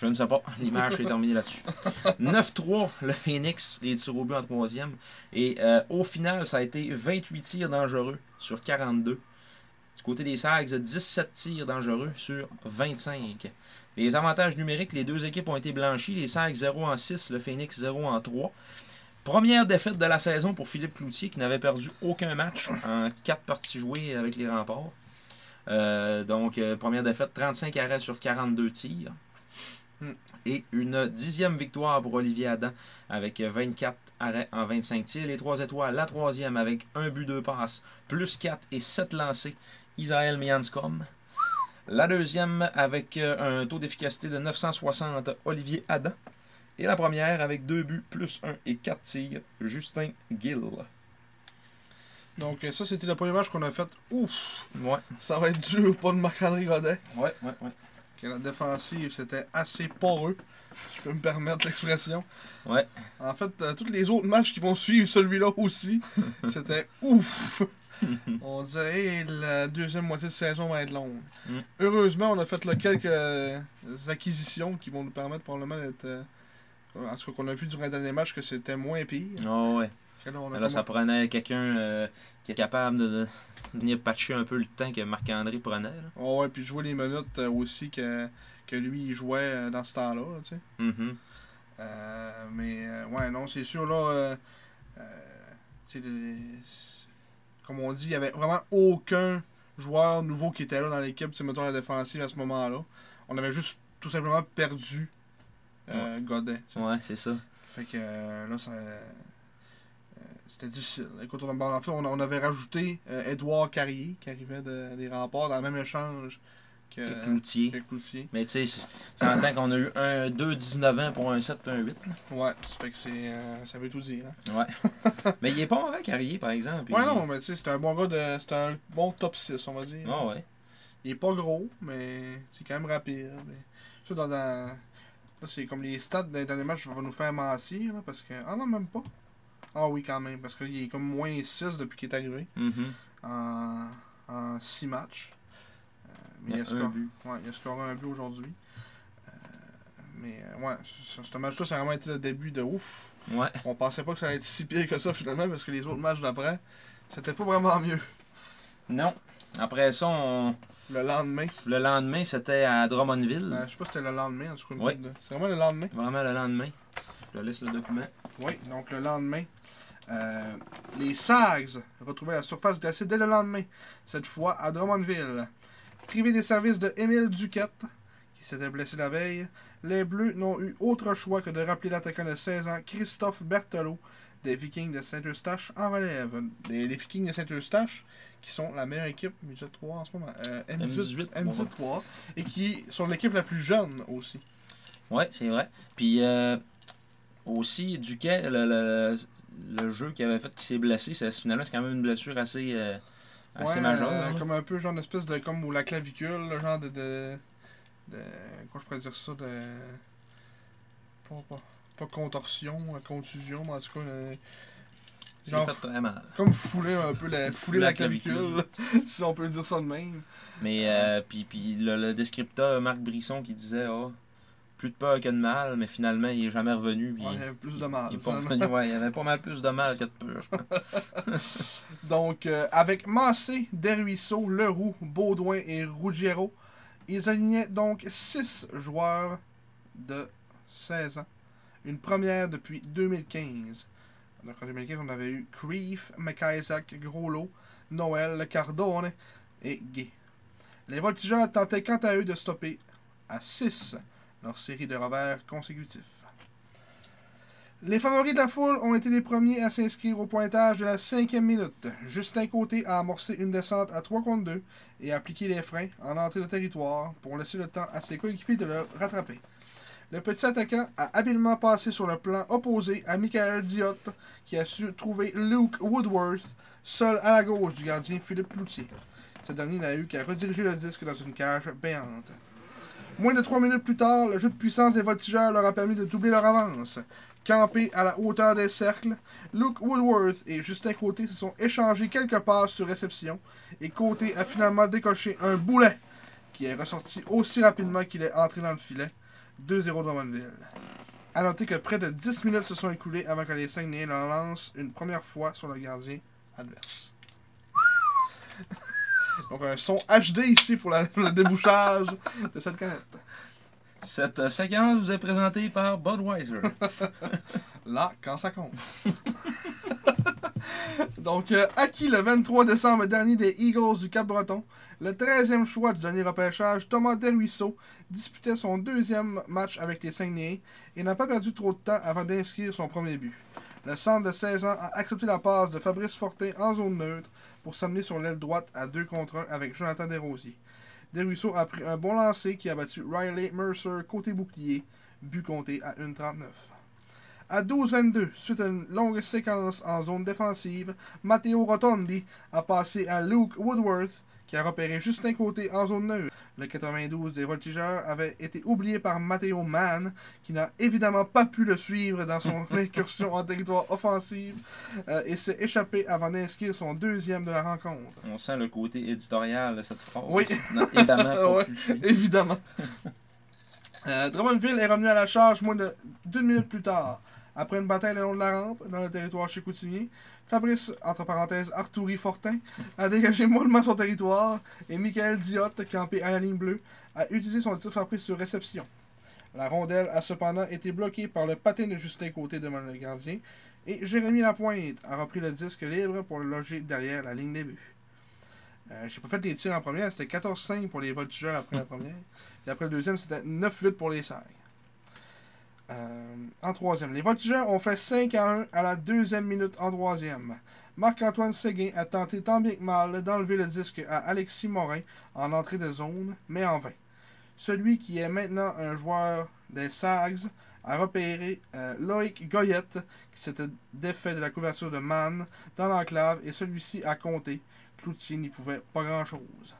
Je ne sais pas. L'image est terminée là-dessus. 9-3, le Phoenix, les tirs au but en troisième. Et euh, au final, ça a été 28 tirs dangereux sur 42. Du côté des Sags, 17 tirs dangereux sur 25. Les avantages numériques, les deux équipes ont été blanchies. Les Sags 0 en 6, le Phoenix 0 en 3. Première défaite de la saison pour Philippe Cloutier qui n'avait perdu aucun match en 4 parties jouées avec les remparts. Euh, donc, euh, première défaite, 35 arrêts sur 42 tirs. Hmm. Et une dixième victoire pour Olivier Adam avec 24 arrêts en 25 tirs. Les trois étoiles, la troisième avec un but, deux passes, plus 4 et 7 lancés. Israël Mianscom. La deuxième avec euh, un taux d'efficacité de 960, Olivier Adam. Et la première avec deux buts, plus 1 et 4 tirs, Justin Gill. Donc, euh, ça, c'était le premier match qu'on a fait. Ouf Ouais, Ça va être dur pour le Marc-André Godet. ouais, ouais, ouais. Que la défensive, c'était assez poreux. Je peux me permettre l'expression. Ouais. En fait, euh, tous les autres matchs qui vont suivre celui-là aussi, c'était ouf. on dirait la deuxième moitié de saison va être longue. Mm. Heureusement, on a fait là, quelques euh, acquisitions qui vont nous permettre probablement d'être. euh, en tout cas, qu'on a vu durant les derniers matchs que c'était moins pire. Oh, ouais. Là, ça prenait quelqu'un euh, qui est capable de, de venir patcher un peu le temps que Marc-André prenait. Là. Oh, ouais, puis jouer les minutes euh, aussi que, que lui il jouait euh, dans ce temps-là. là, tu sais. Mhm. Euh, mais euh, ouais, non, c'est sûr, là. les- comme on dit, il n'y avait vraiment aucun joueur nouveau qui était là dans l'équipe, mettons la défensive à ce moment-là. On avait juste tout simplement perdu euh, Godet. tu sais. Ouais, c'est ça. Fait que euh, là, ça. Euh, c'était difficile. Écoute, on, en fait, on, on avait rajouté euh, Edouard Carrier qui arrivait de- des remparts dans le même échange que, Que Cloutier. que Cloutier. Mais tu sais, c'est- c'est en temps qu'on a eu un 2 19 ans pour un 7 et un 8. là. Ouais, ça fait que c'est. euh, ça veut tout dire. hein. Ouais. Mais il est pas mauvais carrier, par exemple. Ouais, Il- non, mais tu sais, c'est un bon gars de. C'est un bon top 6, on va dire. Ah ouais. Il est pas gros, mais c'est quand même rapide. Mais... Ça, dans, dans- Là, c'est comme les stats des derniers matchs vont nous faire mentir, là, parce que. Ah non, même pas. Ah oui, quand même, parce qu'il est comme moins 6 depuis qu'il est arrivé Mhm. en, en 6 matchs. Euh, mais Il y a score-. Ouais, il a scoré un but aujourd'hui. Euh, mais euh, ouais, ce, match-là, ça a vraiment été le début de ouf. Ouais. On pensait pas que ça allait être si pire que ça finalement, parce que les autres matchs d'après, c'était pas vraiment mieux. Non. Après ça, on- Le lendemain. le lendemain, c'était à Drummondville. Euh, je sais pas si c'était le lendemain, en tout cas. de- C'est vraiment le lendemain. Vraiment le lendemain. Je laisse le document. Oui, donc le lendemain. euh, les Sags retrouvaient la surface glacée dès le lendemain, cette fois à Drummondville. Privé des services de Émile Duquette, qui s'était blessé la veille, les Bleus n'ont eu autre choix que de rappeler l'attaquant de 16 ans, Christophe Berthelot, des Vikings de Saint-Eustache en relève. Les, les Vikings de Saint-Eustache, qui sont la meilleure équipe, midget 3 en ce moment, euh, M18, M18, M18 3, et qui sont l'équipe la plus jeune aussi. Ouais, c'est vrai. Puis euh, aussi, Duquet, le, le, le jeu qu'il avait fait qui s'est blessé, c'est, finalement, c'est quand même une blessure assez, euh, assez Ouais, majeure. euh, là. comme un peu genre une espèce de comme la clavicule, le genre de, de, de comment je pourrais dire ça de pas, pas, pas contorsion, euh, contusion, mais en tout cas euh, genre fait très mal. comme fouler un peu la fouler la, La clavicule, si on peut dire ça de même. Mais euh, puis, puis le, le descripteur Marc Brisson qui disait ah, plus de peur que de mal, mais finalement il est jamais revenu. Ouais, il y avait plus de mal. il. Ouais, y avait pas mal plus de mal que de peur, je pense. Donc, euh, avec Massé, Desruisseaux, Leroux, Baudouin et Ruggiero, ils alignaient donc 6 joueurs de 16 ans. Une première depuis 2015. Donc en 2015, on avait eu Creef, McIsaac, Groslo, Noël, Cardone et Gay. Les Voltigeurs tentaient quant à eux de stopper à 6 leur série de revers consécutifs. Les favoris de la foule ont été les premiers à s'inscrire au pointage de la cinquième minute. Justin Côté a amorcé une descente à 3 contre 2 et a appliqué les freins en entrée de territoire pour laisser le temps à ses coéquipiers de le rattraper. Le petit attaquant a habilement passé sur le plan opposé à Michael Diot qui a su trouver Luke Woodworth seul à la gauche du gardien Philippe Ploutier. Ce dernier n'a eu qu'à rediriger le disque dans une cage béante. Moins de 3 minutes plus tard, le jeu de puissance des voltigeurs leur a permis de doubler leur avance. Campés à la hauteur des cercles, Luke Woodworth et Justin Côté se sont échangés quelques passes sur réception et Côté a finalement décoché un boulet qui est ressorti aussi rapidement qu'il est entré dans le filet. 2-0 Drummondville. A noter que près de 10 minutes se sont écoulées avant que les Saguenayens le lancent une première fois sur le gardien adverse. Donc un son HD ici pour la- le débouchage de cette canette. Cette euh, séquence vous est présentée par Budweiser. Là, quand ça compte. Donc, euh, acquis le 23 décembre dernier des Eagles du Cap-Breton, le 13e choix du dernier repêchage, Thomas Desruisseaux disputait son deuxième match avec les Saguenayens et n'a pas perdu trop de temps avant d'inscrire son premier but. Le centre de 16 ans a accepté la passe de Fabrice Fortin en zone neutre pour s'amener sur l'aile droite à 2 contre 1 avec Jonathan Desrosiers. Desruisseaux a pris un bon lancer qui a battu Riley Mercer côté bouclier, but compté à 1,39. À 12-22, suite à une longue séquence en zone défensive, Matteo Rotondi a passé à Luke Woodworth, qui a repéré Justin Côté en zone neutre. Le 92 des voltigeurs avait été oublié par Matteo Mann, qui n'a évidemment pas pu le suivre dans son incursion en territoire offensif euh, et s'est échappé avant d'inscrire son deuxième de la rencontre. On sent le côté éditorial de cette phrase. Oui. Non, évidemment, pas Ouais. plus suivi. Évidemment. Euh, Drummondville est revenu à la charge moins de deux minutes plus tard. Après une bataille le long de la rampe, dans le territoire chicoutimier, Fabrice, entre parenthèses Arturi Fortin, a dégagé mollement son territoire et Michael Diot, campé à la ligne bleue, a utilisé son tir frappé sur réception. La rondelle a cependant été bloquée par le patin de Justin Côté devant le gardien et Jérémy Lapointe a repris le disque libre pour le loger derrière la ligne des buts. Euh, J'ai pas fait les tirs en première, c'était 14-5 pour les voltigeurs après la première. Et après le deuxième, c'était 9-8 pour les Serres. Euh, en troisième, les voltigeurs ont fait 5 à 1 à la deuxième minute en troisième. Marc-Antoine Séguin a tenté tant bien que mal d'enlever le disque à Alexis Morin en entrée de zone, mais en vain. Celui qui est maintenant un joueur des Sags a repéré euh, Loïc Goyette, qui s'était défait de la couverture de Mann dans l'enclave, et celui-ci a compté. Cloutier n'y pouvait pas grand-chose.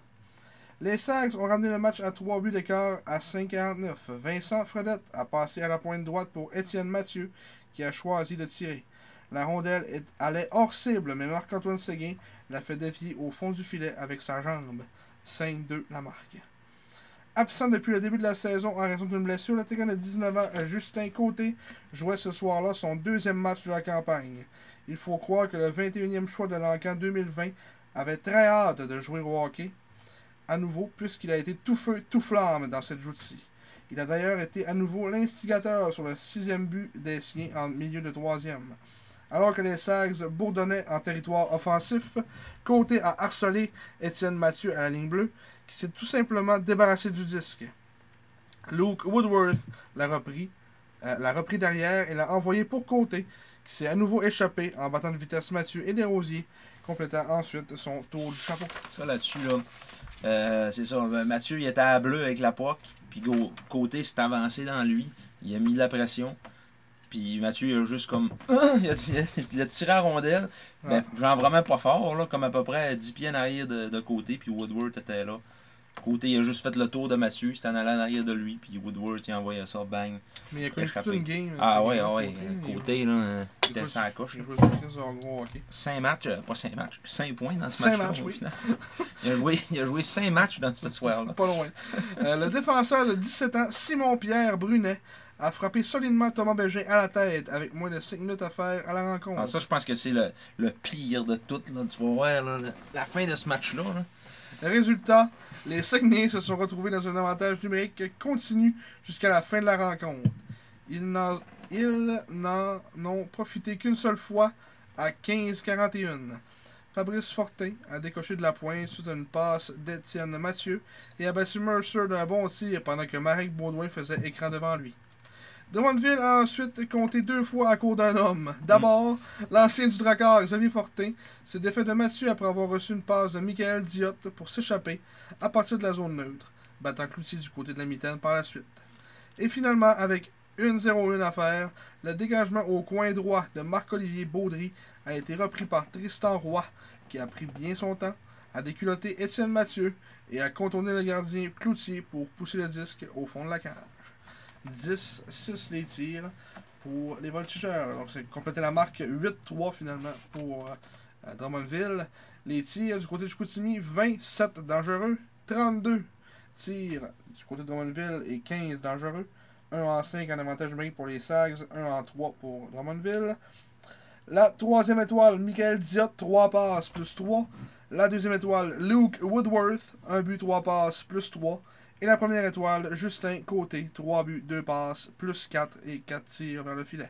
Les Sags ont ramené le match à 3 buts d'écart à 5,49. Vincent Fredette a passé à la pointe droite pour Étienne Mathieu, qui a choisi de tirer. La rondelle est- allait hors cible, mais Marc-Antoine Séguin l'a fait dévier au fond du filet avec sa jambe. 5-2 la marque. Absent depuis le début de la saison en raison d'une blessure, l'attaquant de 19 ans, Justin Côté, jouait ce soir-là son deuxième match de la campagne. Il faut croire que le 21e choix de l'encan 2020 avait très hâte de jouer au hockey à nouveau, puisqu'il a été tout feu, tout flamme dans cette joute-ci. Il a d'ailleurs été à nouveau l'instigateur sur le sixième but des siens en milieu de troisième. Alors que les Sags bourdonnaient en territoire offensif, Côté a harcelé Étienne Mathieu à la ligne bleue, qui s'est tout simplement débarrassé du disque. Luke Woodworth l'a repris, euh, repris derrière et l'a envoyé pour Côté, qui s'est à nouveau échappé en battant de vitesse Mathieu et Desrosiers, complétant ensuite son tour du chapeau. Ça là-dessus, là. euh, c'est ça. ben, Mathieu, il était à bleu avec la POC. Puis côté s'est avancé dans lui. Il a mis de la pression. Puis Mathieu, il a juste comme. a- il a tiré à rondelle. Ouais. Ben, genre vraiment pas fort, là, comme à peu près 10 pieds en arrière de, de côté. Puis Woodward était là. Côté, il a juste fait le tour de Mathieu. S'est en allé en arrière de lui. Puis Woodward, il a envoyé ça, bang. Mais il a connu toute une game. Ah ouais, ouais. Côté, il- Côté, là, il il était jouait sans coche. Il là. jouait sur Chris en gros hockey. 5 matchs, euh, pas 5 matchs, 5 points dans ce Cinq match-là. matchs, au oui. il, a joué, il a joué 5 matchs dans ce soir-là. Pas loin. Euh, le défenseur de 17 ans, Simon-Pierre Brunet, a frappé solidement Thomas Bégin à la tête avec moins de 5 minutes à faire à la rencontre. Ah, ça, je pense que c'est le, le pire de tout. Là. Tu vas voir là, la fin de ce match-là. là. Résultat, les Saguenayens se sont retrouvés dans un avantage numérique continu jusqu'à la fin de la rencontre. Ils n'en- Ils n'en ont profité qu'une seule fois à 15-41. Fabrice Fortin a décoché de la pointe suite à une passe d'Étienne Mathieu et a battu Mercer d'un bon tir pendant que Marek Baudouin faisait écran devant lui. Drummondville a ensuite compté deux fois à court d'un homme. D'abord, l'ancien du Drakkar, Xavier Fortin, s'est défait de Mathieu après avoir reçu une passe de Michael Diot pour s'échapper à partir de la zone neutre, battant Cloutier du côté de la mitaine par la suite. Et finalement, avec 1-0-1 à faire, le dégagement au coin droit de Marc-Olivier Baudry a été repris par Tristan Roy, qui a pris bien son temps, a déculotté Étienne Mathieu et a contourné le gardien Cloutier pour pousser le disque au fond de la cage. 10-6 les tirs pour les voltigeurs. Donc, c'est complété la marque 8-3 finalement pour euh, Drummondville. Les tirs du côté du Chicoutimi, 27 dangereux, 32 tirs du côté de Drummondville et 15 dangereux. 1 en 5 en avantage numérique pour les Sags, 1 en 3 pour Drummondville. La troisième étoile, Michael Diot, 3 passes plus 3. La deuxième étoile, Luke Woodworth, 1 but, 3 passes plus 3. Et la première étoile, Justin Côté, 3 buts, 2 passes, plus 4 et 4 tirs vers le filet.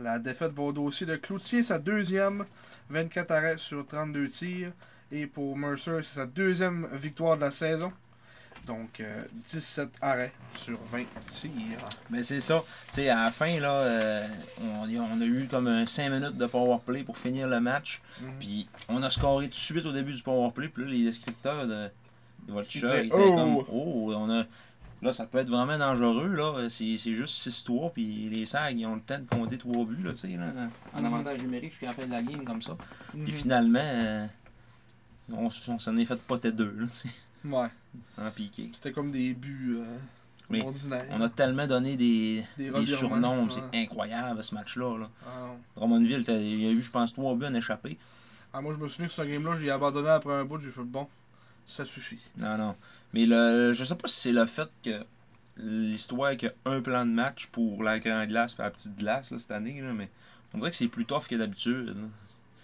La défaite va au dossier de Cloutier, sa deuxième, 24 arrêts sur 32 tirs. Et pour Mercer, c'est sa deuxième victoire de la saison. Donc, euh, 17 arrêts sur 20 tirs. Mais c'est ça. Tu sais, à la fin, là, euh, on, on a eu comme un 5 minutes de powerplay pour finir le match. Mhm. Puis on a scoré tout de suite au début du powerplay. Puis là, les descripteurs de, de Voltigeur Ils disaient, étaient Oh! comme Oh, on a. Là, ça peut être vraiment dangereux. là. C'est c'est juste 6-3. Puis les SAG, ils ont le temps de compter 3 buts, là, tu sais, là, en avantage numérique jusqu'à la fin de la game, comme ça. Puis Mhm. finalement, euh, on, on s'en est fait poter deux, là, tu sais, Ouais, en piqué. c'était comme des buts euh, Mais ordinaires. On a tellement donné des, Des surnoms, ouais. c'est incroyable ce match-là. Là. Ah. Drummondville, il y a eu, je pense, trois buts en échappé. Ah, moi, je me souviens que ce game-là, j'ai abandonné après un bout, j'ai fait bon, ça suffit. Non, non. Mais le, je sais pas si c'est le fait que l'histoire qu'il y a un plan de match pour la grande glace et la petite glace là, cette année, là, mais on dirait que c'est plus tough que d'habitude.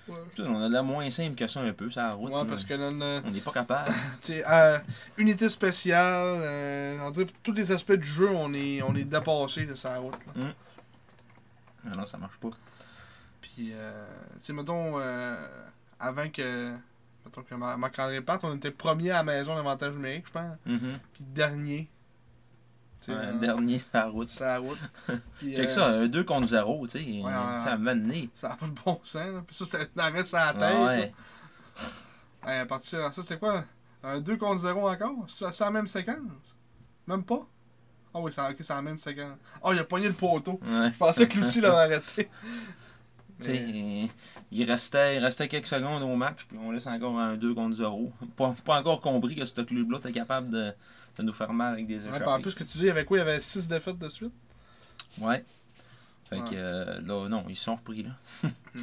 Ouais, On a de la moins simple que ça un peu, ça la route. ouais parce que là, On n'est pas capable. euh, unité spéciale, euh, on dirait que tous les aspects du jeu, on est, on est dépassé de sa route. Là. non, non, ça marche pas. Puis, euh, tu sais, mettons, euh, avant que. Ma- Marc-André on était premier à la maison d'avantage numérique, je pense. Mhm. Puis dernier. Ouais, euh, dernier, ça la route. sur la route. Puis, Check euh, ça, un 2 contre 0, tu sais. ouais, ça m'a mené. Ça n'a pas de bon sens. Là. Puis ça, c'était un arrêt sur la tête. Ouais. à partir, ça, c'était quoi? Un 2 contre 0 encore? C'est c'est la même séquence? Même pas? Ah oui, c'est ok, c'est la même séquence. Oh, il a pogné le poteau. Je pensais que Lucie l'avait arrêté. Il restait, il restait quelques secondes au match, puis on laisse encore un 2 contre 0. Pas, pas encore compris que ce club-là était capable de, de nous faire mal avec des Ouais, échappées. puis en plus, que tu dis, il y avait quoi Il y avait 6 défaites de suite? Ouais. Fait Ouais. que euh, là, non, ils sont repris là. Ouais.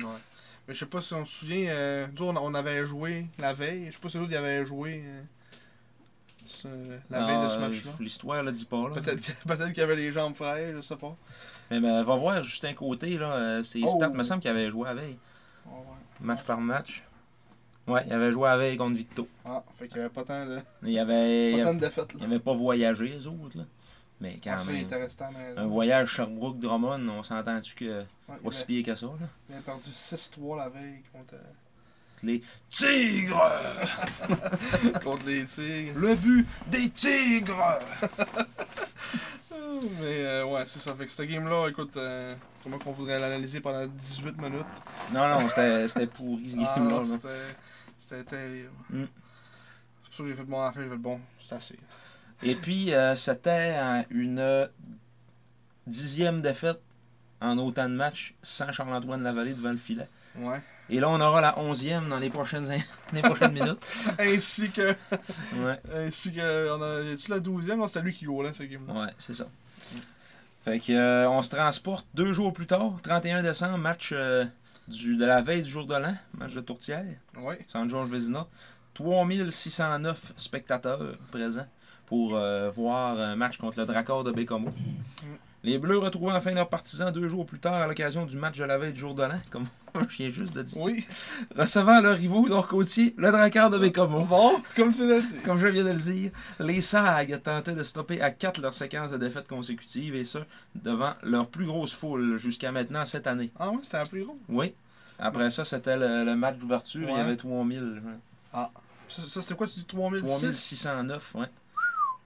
Mais je sais pas si on se souvient, euh, nous, on, on avait joué la veille. Je sais pas si l'autre il avait joué euh, ce- la Non, veille de ce euh, match-là. L'histoire le dit pas là. Peut-être qu'il avait les jambes fraîches, je sais pas. Mais ben, va voir Justin Côté, là, euh, ses Oh. stats, me semble qu'il avait joué à veille. Ouais. Match par match. Ouais, il avait joué à veille contre Victo. Ah, fait qu'il y avait pas tant de, Il avait, il pas tant avait, de défaites. il Là. avait pas voyagé, les autres, là. Mais quand Ah, il même. Un voyage Sherbrooke-Drummond, on s'entend-tu que Ouais, il, pas si avait, pire que ça, là? il avait perdu 6-3 la veille contre, Les Tigres! contre les Tigres. Le but des Tigres! Mais euh, ouais, c'est ça. Fait que ce game-là, écoute, euh, comment qu'on voudrait l'analyser pendant 18 minutes? Non, non, c'était pourri ce Ah, game-là. là. c'était c'était terrible. Mm. C'est pour ça que j'ai fait bon à la fin, j'ai fait bon, c'est assez. Et puis, euh, c'était une dixième défaite en autant de matchs sans Charles-Antoine Lavallée devant le filet. Ouais. Et là, on aura la onzième dans les prochaines, les prochaines minutes. Ainsi que. Ouais, Ainsi que. On a. Y a-tu la 12e Non, c'était lui qui goalait ce game-là. ouais c'est ça. Fait que, euh, on se transporte deux jours plus tard, 31 décembre, match euh, du, de la veille du jour de l'an, match de tourtière, Ouais. San George Vezina. 3609 spectateurs présents pour euh, voir un match contre le Dracor de Bécomo. Les Bleus retrouvent enfin leurs partisans deux jours plus tard à l'occasion du match de la veille du jour de l'an, comme je viens juste de dire. Oui. Recevant leurs rivaux nord-côtier, le Drakkar de Bécomo. Bon, comme tu l'as dit. Comme je viens de le dire, les SAG tentaient de stopper à quatre leur séquence de défaites consécutives, et ça, devant leur plus grosse foule jusqu'à maintenant cette année. Ah ouais, c'était un plus gros. Oui. Après ça, c'était le, le match d'ouverture, il y Ouais. avait 3000. ouais. Ça, ça, c'était quoi, tu dis 3006? 3609, ouais.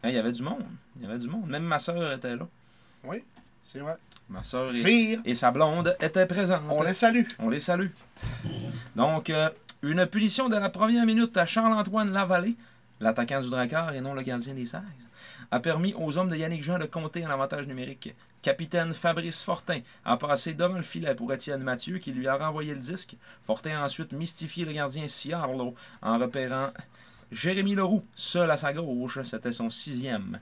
Il y avait du monde. Il y avait du monde. Même ma soeur était là. C'est vrai. Ma soeur et, sa blonde étaient présentes. On les salue. On les salue. Donc, euh, une punition de la première minute à Charles-Antoine Lavallée, l'attaquant du Drakkar et non le gardien des Sags, a permis aux hommes de Yannick Jean de compter en avantage numérique. Capitaine Fabrice Fortin a passé devant le filet pour Étienne Mathieu qui lui a renvoyé le disque. Fortin a ensuite mystifié le gardien Ciarlo en repérant Jérémy Leroux, seul à sa gauche. C'était son sixième.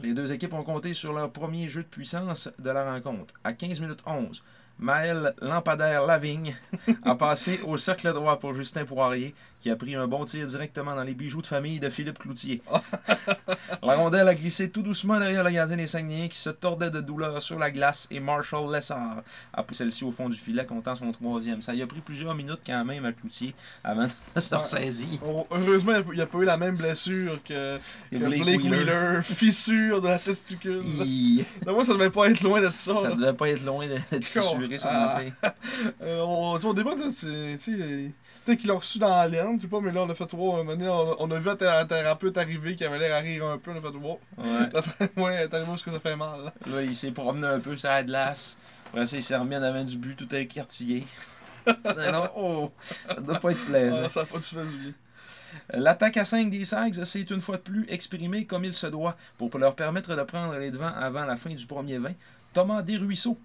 Les deux équipes ont compté sur leur premier jeu de puissance de la rencontre. À 15 minutes 11, Maël Lampadaire Lavigne a passé au cercle droit pour Justin Poirier, qui a pris un bon tir directement dans les bijoux de famille de Philippe Cloutier. la rondelle a glissé tout doucement derrière le gardien des Saguenayens qui se tordait de douleur sur la glace et Marshall Lessard a pris celle-ci au fond du filet, comptant son troisième. Ça y a pris plusieurs minutes quand même à Cloutier avant de se ressaisir. Oh, heureusement, il n'y a pas eu la même blessure que, que Blake, Blake Wheeler. Wheeler. Fissure de la testicule. Non, moi, ça devait pas être loin de ça. Ça là. devait pas être loin d'être fissuré son Ah. affaire. Euh, on, au début, c'est- peut-être qu'il l'a reçu dans la laine, je sais pas, mais là, on a fait donné, on, on a vu un thé- un thérapeute arriver qui avait l'air à rire un peu, on a fait voir. Ouais. D'après moi, arrivé parce que ça fait mal. là. Là, il s'est promené un peu sur la glace. Après ça, il s'est remis en avant du but, tout écartillé. non, non, oh, ça doit pas être plaisant. Ah, ça a pas du bien. L'attaque à 5 des Sags s'est une fois de plus exprimée comme il se doit pour leur permettre de prendre les devants avant la fin du premier 20. Thomas Desruisseaux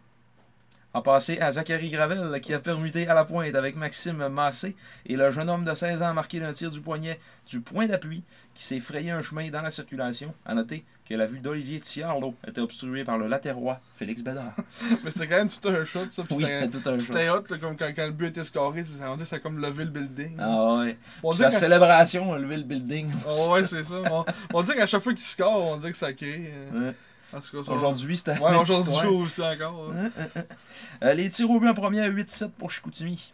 a passé à Zachary Gravel qui a permuté à la pointe avec Maxime Massé et le jeune homme de 16 ans a marqué d'un tir du poignet du point d'appui qui s'est frayé un chemin dans la circulation. À noter que la vue d'Olivier Thiarlo était obstruée par le latérois Félix Bédard. Mais c'était quand même tout un shot, ça. Oui, c'était- tout un jeu. C'était hot, là, comme quand, quand le but était scoré, on dit que ça a comme levé le building. Ah ouais. on dit qu'à- célébration a levé le building. Ah ouais, c'est ça. On, on dit qu'à chaque fois qu'il score, on dit que ça crée. euh, Ouais. Aujourd'hui, c'était Ouais, aujourd'hui aussi encore. Hein. Hein, hein, euh, les tirs au but en premier à 8-7 pour Chicoutimi.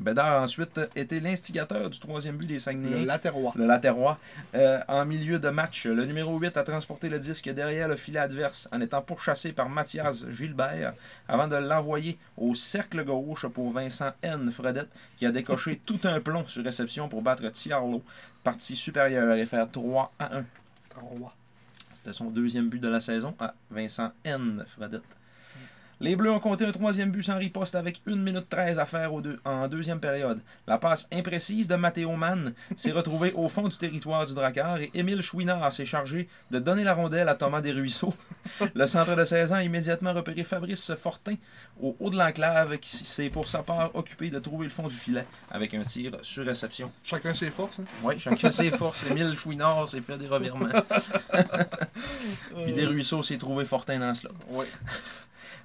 Bédard a ensuite été l'instigateur du troisième but des Saguenayens. Le Laterrois. Le Laterrois. Euh, en milieu de match, le numéro 8 a transporté le disque derrière le filet adverse en étant pourchassé par Mathias Gilbert avant de l'envoyer au cercle gauche pour Vincent N. Fredette qui a décoché tout un plomb sur réception pour battre Tiarlo, partie supérieure et faire 3 à 1. 3. C'est son deuxième but de la saison à Vincent N. Fredette. Les Bleus ont compté un troisième but sans riposte avec 1 minute 13 à faire au deux- en deuxième période. La passe imprécise de Matteo Mann s'est retrouvée au fond du territoire du Drakkar et Émile Chouinard s'est chargé de donner la rondelle à Thomas Desruisseaux. Le centre de 16 ans a immédiatement repéré Fabrice Fortin au haut de l'enclave qui s'est pour sa part occupé de trouver le fond du filet avec un tir sur réception. Chacun ses forces. Hein? Oui, chacun ses forces. Émile Chouinard s'est fait des revirements. Puis Desruisseaux s'est trouvé Fortin dans cela. Ouais.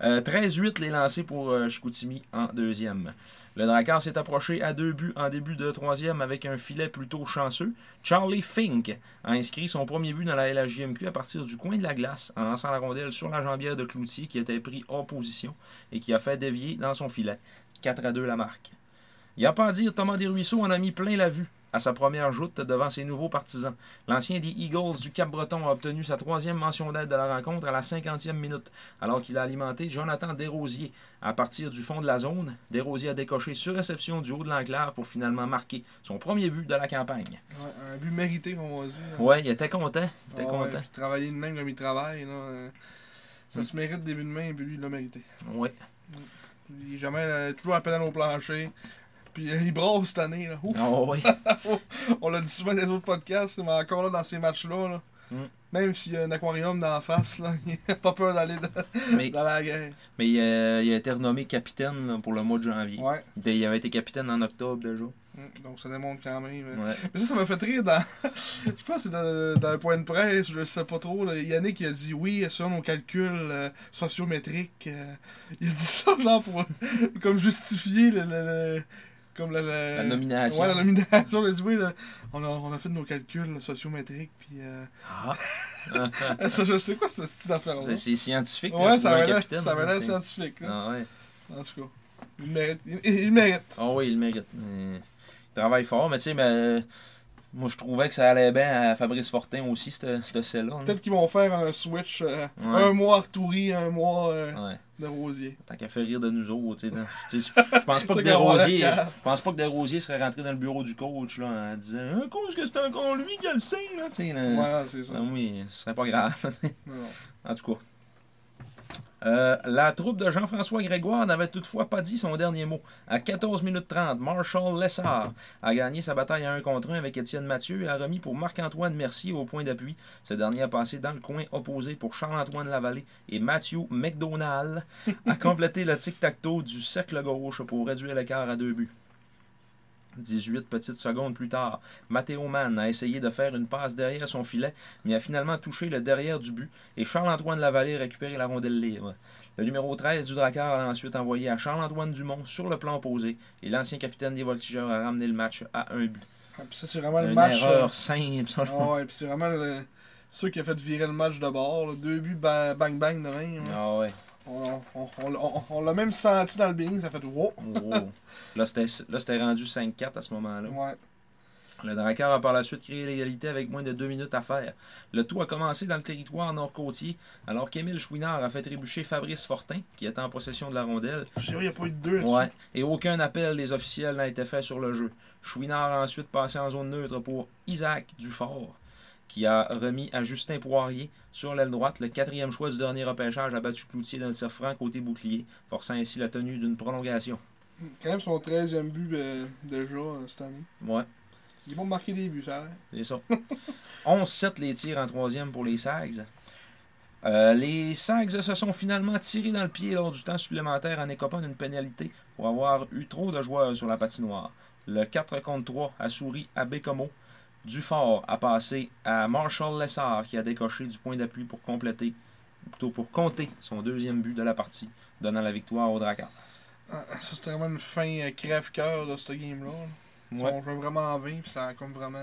Euh, 13-8 les lancés pour euh, Chicoutimi en deuxième. Le Drakkar s'est approché à deux buts en début de troisième avec un filet plutôt chanceux. Charlie Fink a inscrit son premier but dans la LHJMQ à partir du coin de la glace en lançant la rondelle sur la jambière de Cloutier qui était pris hors position et qui a fait dévier dans son filet. 4 à 2 la marque. Il n'y a pas à dire, Thomas Desruisseaux en a mis plein la vue à sa première joute devant ses nouveaux partisans. L'ancien des Eagles du Cap-Breton a obtenu sa troisième mention d'aide de la rencontre à la 50e minute, alors qu'il a alimenté Jonathan Desrosiers à partir du fond de la zone. Desrosiers a décoché sur réception du haut de l'enclave pour finalement marquer son premier but de la campagne. Ouais, un but mérité, on va dire. Ouais, il était content. Il était content. travailler de même comme il travaille, là, euh, ça Mm. se mérite début de main, puis lui, il l'a mérité. Ouais. Il est jamais euh, toujours un pédale au plancher. Puis euh, il brasse cette année. Là. Ouf. Ah. On l'a dit souvent dans les autres podcasts, mais encore là, dans ces matchs-là, là, Mm. même s'il y a un aquarium dans la face, là, il n'a pas peur d'aller dans, la guerre. mais il, a, il a été renommé capitaine là, pour le mois de janvier. Ouais. Il avait été capitaine en octobre déjà. Mm, Donc ça démontre quand même. euh. Ouais. Mais ça, ça m'a fait rire dans. je pense que c'est dans, point de presse, je sais pas trop. Là. Yannick il a dit oui, selon nos calculs euh, sociométriques. euh, il a dit ça, genre, pour. comme justifier le. le- le- comme la, la, La nomination. Ouais, la nomination. On a dit, oui, là, on, a, on a fait nos calculs là, sociométriques. Puis. Euh... Ah. ça, je sais quoi, cette petite affaire-là. C'est scientifique. Ouais, là, ça avait l'air là, scientifique. Là. Ah ouais. En tout cas, il mérite. Il, il mérite. Ah oui, il le mérite. Il travaille fort, mais tu sais, mais, moi je trouvais que ça allait bien à Fabrice Fortin aussi, cette, cette celle-là. hein. Peut-être qu'ils vont faire un switch. euh, Ouais. Un mois Arturi, un mois euh, Ouais. De Rosier. Tant qu'à faire rire de nous autres, tu sais. Je pense pas que Desrosiers, je pense pas que Desrosiers serait rentré dans le bureau du coach là, en disant À cause que c'est encore lui qui a le signe, là, tu sais. Ouais, c'est ça. Ah oui, ce serait pas grave. Non, non. En tout cas. Euh, la troupe de Jean-François Grégoire n'avait toutefois pas dit son dernier mot. À 14 minutes 30, Marshall Lessard a gagné sa bataille à 1 contre 1 avec Étienne Mathieu et a remis pour Marc-Antoine Mercier au point d'appui. Ce dernier a passé dans le coin opposé pour Charles-Antoine Lavallée et Matthew McDonald a complété le tic-tac-toe du cercle gauche pour réduire l'écart à deux buts. 18 petites secondes plus tard, Matteo Mann a essayé de faire une passe derrière son filet, mais a finalement touché le derrière du but et Charles-Antoine Lavallée a récupéré la rondelle libre. Le numéro 13 du Drakkar a ensuite envoyé à Charles-Antoine Dumont sur le plan opposé et l'ancien capitaine des Voltigeurs a ramené le match à un but. Ah, ça, c'est vraiment le match. erreur euh, simple. ça. Ah ouais, puis c'est vraiment le, ceux qui a fait virer le match de bord. là. Deux buts ba- bang bang de même. là. Ah ouais. On, on- on- on- on l'a même senti dans le billing, ça fait wow. Oh. Là, c'était là, c'était rendu 5-4 à ce moment-là. Ouais. Le Drakkar a par la suite créé l'égalité avec moins de deux minutes à faire. Le tout a commencé dans le territoire nord-côtier, alors qu'Émile Chouinard a fait trébucher Fabrice Fortin, qui était en possession de la rondelle. Vrai, il n'y a pas eu de deux. Ouais. Et aucun appel des officiels n'a été fait sur le jeu. Chouinard a ensuite passé en zone neutre pour Isaac Dufort, qui a remis à Justin Poirier sur l'aile droite. Le quatrième choix du dernier repêchage a battu Cloutier dans le tir franc côté bouclier, forçant ainsi la tenue d'une prolongation. Quand même son 13e but euh, déjà euh, cette année. Ouais. Ils vont marquer des buts, ça. C'est ça. 11-7 les tirs en troisième pour les Sags. Euh, les Sags se sont finalement tirés dans le pied lors du temps supplémentaire en écopant d'une pénalité pour avoir eu trop de joueurs sur la patinoire. Le 4 contre 3 a souri à Bécomo. Dufort a passé à Marshall Lessard qui a décoché du point d'appui pour compléter, plutôt pour compter son deuxième but de la partie, donnant la victoire au Drakkar. Ah, Ça, c'était vraiment une fin euh, crève-cœur de ce game-là. Ouais. On jouait vraiment en 20, puis ça a comme vraiment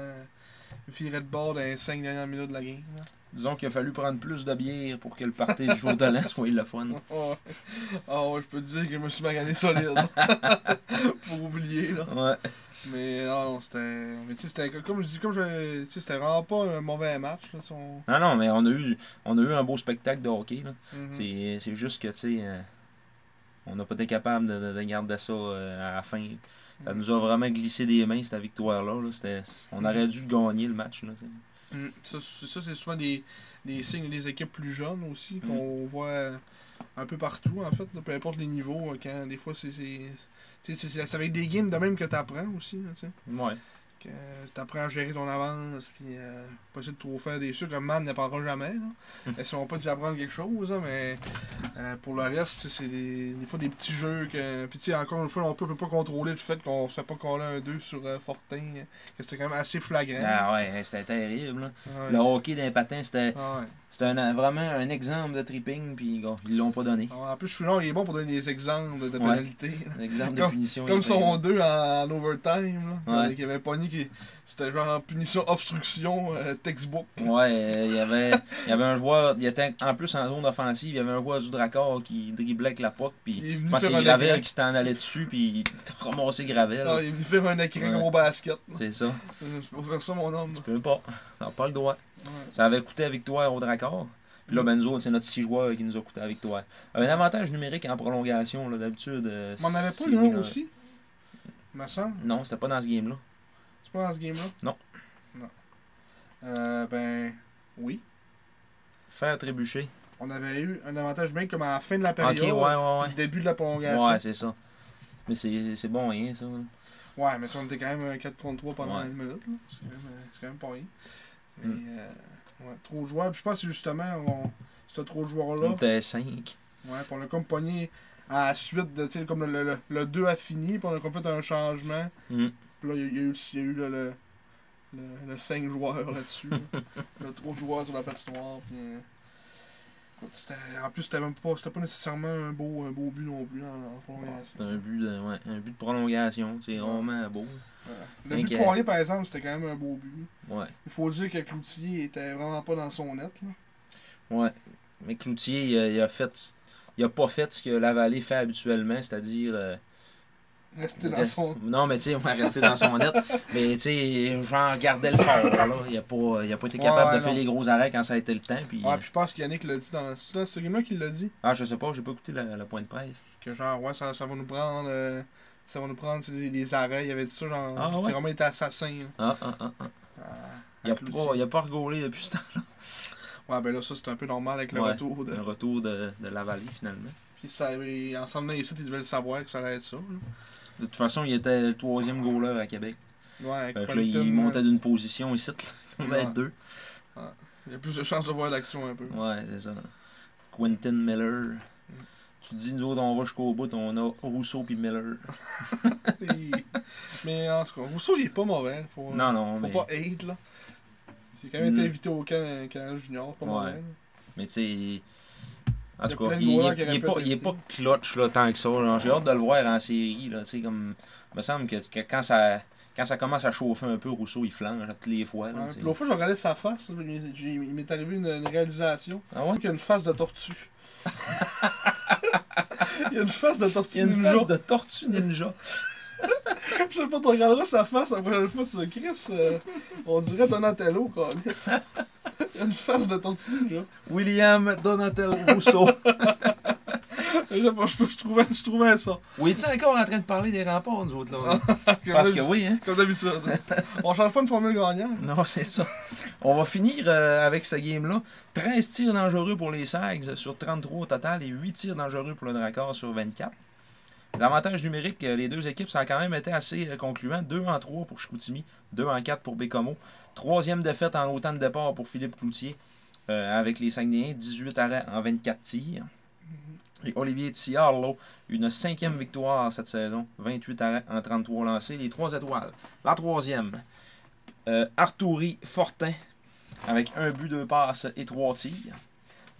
viré de bord dans les 5 dernières minutes de la game. là. Disons qu'il a fallu prendre plus de bière pour que le party du jour de l'an soit le fun. Ah. Ah ouais, je peux te dire que je me suis magané solide. Pour oublier, là. Ouais. Mais non, non, c'était. Mais tu sais, c'était comme je dis, comme je. Tu sais, c'était vraiment pas un mauvais match, là. Son... Non, non, mais on a eu, on a eu un beau spectacle de hockey. là. Mhm. C'est, c'est juste que, tu sais, euh, on n'a pas été capable de, de- de garder ça euh, à la fin. Ça nous a vraiment glissé des mains, cette victoire-là. là. C'était, on aurait dû gagner le match. Là. Mm. Ça, c'est- souvent des, des signes des équipes plus jeunes aussi, Mm. qu'on voit un peu partout, en fait, peu importe les niveaux, euh, quand des fois c'est. avec des games de même que tu apprends aussi, là. Ouais. Que tu apprends à gérer ton avance, puis euh, pas essayer de trop faire des choses comme Man n'apprendra jamais. Là. Elles vont pas d'y apprendre quelque chose, mais euh, pour le reste, c'est des, des fois des petits jeux que. Puis tu sais, encore une fois, on peut, peut pas contrôler le fait qu'on se fait pas coller un 2 sur euh, Fortin, euh, que c'était quand même assez flagrant. Ah ouais, c'était terrible. là. Ouais. Le hockey d'un patin, c'était, Ah ouais. C'était un- vraiment un exemple de tripping, puis gars, ils l'ont pas donné. Ah, En plus, Chouinard, il est bon pour donner des exemples de pénalités. exemple de Comme- punition. Comme il son était- 2 en, en overtime, là. Ouais. Qui avait pogné, qui, c'était genre punition obstruction euh, textbook. Ouais, euh, il y avait, il y avait un joueur, il était en plus en zone offensive, il y avait un joueur du Drakkar qui driblait avec la puck, puis Il je pense c'est Gravel qui s'était en allé dessus, puis il a ramassé Gravel. Ah, il est venu faire un écran Ouais. au basket. C'est ça. Je peux faire ça, mon homme. Tu peux pas. T'as pas le droit. Ça avait coûté la victoire au Drakkar. Puis là. Benzo, c'est notre 6 joueurs qui nous a coûté la victoire. Un avantage numérique en prolongation, là, d'habitude. euh, Mais on avait pas euh, aussi? Me semble. Non, c'était pas dans ce game-là. C'est pas dans ce game-là? Non. Non. Euh, ben. Oui. Faire trébucher. On avait eu un avantage bien comme à la fin de la Ok, période. ouais, ouais, puis ouais. le début de la prolongation. Ouais, c'est ça. Mais c'est c'est bon, rien, ça. Ouais, mais si on était quand même un 4 contre 3 pendant Ouais. une minute, là. C'est quand, même, euh, c'est quand même pas rien. Mais, Mm. euh, ouais, trop de joueurs. Puis je pense que justement, on, ce trop de joueurs-là, était 5. ouais, puis on a comme pogné à la suite de, tu sais, comme le, le, le 2 a fini, puis on a comme fait un changement. Mm. Puis là, il y, y a eu, y a eu le, le, le, le 5 joueurs là-dessus. là. le 3 joueurs sur la patinoire. Puis, euh, Écoute, c'était- En plus, c'était même pas, c'était pas nécessairement un beau, un beau but non plus en, en prolongation. C'est un but de, ouais, un but de prolongation. C'est vraiment beau. Voilà. Le but de. Poirier, par exemple, c'était quand même un beau but. Ouais. Il faut dire que Cloutier était vraiment pas dans son net. Là. Ouais. Mais Cloutier, il a, il a fait. Il a pas fait ce que Lavallée fait habituellement, c'est-à-dire. euh, Rester dans reste- son. Non, mais tu sais, on va rester dans son net. Mais tu sais, genre, gardait le fort. Là. Il a pas, il a pas été capable Ouais, de faire les gros arrêts quand ça a été le temps. Puis, Ouais, puis je pense qu'Yannick l'a dit dans. C'est dans ce game-là qu'il l'a dit. Ah, je sais pas, j'ai pas écouté la, la point de presse. Que genre, ouais, ça, ça va nous prendre. euh, ça va nous prendre des, des arrêts. Il avait dit ça, genre. Ah, ouais? C'est vraiment été assassin. là. Ah, ah, ah, ah. Il a Cloutier. pas, il a pas rigolé depuis ce temps-là. Ouais, ben là, ça, c'est un peu normal avec le Ouais. retour de. Le retour de, de Lavallée, finalement. Puis ça, en s'en venant ici, ils devaient le savoir que ça allait être ça. là. De toute façon, il était le troisième goaler à Québec. Ouais, avec Fait que là, il montait euh, d'une position ici. Il tombait à Ouais. deux. Il y a plus de chances de voir l'action un peu. Ouais, c'est ça. Quentin Miller. Tu te dis, nous autres, on va jusqu'au bout, on a Rousseau puis Miller. Mais en tout cas, Rousseau, il est pas mauvais. Faut, Non, non, faut mais, pas hate, là. Il a quand même été Mm. invité au camp, camp junior, pas Ouais. mauvais. là. mais tu sais. En Il y a tout cas, il, il- est pas, il est pas clutch là, tant que ça. J'ai hâte de le voir en série. Là, comme, il me semble que, que quand, ça, quand ça commence à chauffer un peu, Rousseau il flanche là, toutes les fois. Là, Ouais, l'autre fois, je regardais sa face. il m'est arrivé une, une réalisation. Ah ouais? Il a une face de tortue. il a une face de tortue. Il y a une ninja. face de tortue ninja. Je sais pas, tu regarderas sa face la prochaine fois sur Chris. euh, on dirait Donatello, a une face de tortue ninja. William Donatel Rousseau. Je sais pas, je, je trouvais, je trouvais ça. oui, tu es encore en train de parler des remparts, nous autres, là? Comme Parce que oui, hein? Comme d'habitude. On change pas une formule gagnante. Non, c'est ça. On va finir euh, avec ce game-là. 13 tirs dangereux pour les Sags sur 33 au total et 8 tirs dangereux pour le Drakkar sur 24. L'avantage numérique, euh, les deux équipes, ça a quand même été assez euh, concluant. 2 en 3 pour Chicoutimi, 2 en 4 pour Bécomo. Troisième défaite en autant de départ pour Philippe Cloutier euh, avec les Saguenayens, 18 arrêts en 24 tirs. Et Olivier Thiarlo, une cinquième victoire cette saison, 28 arrêts en 33 lancés, les trois étoiles. La troisième, euh, Arturi Fortin, avec un but, deux passes et trois tirs.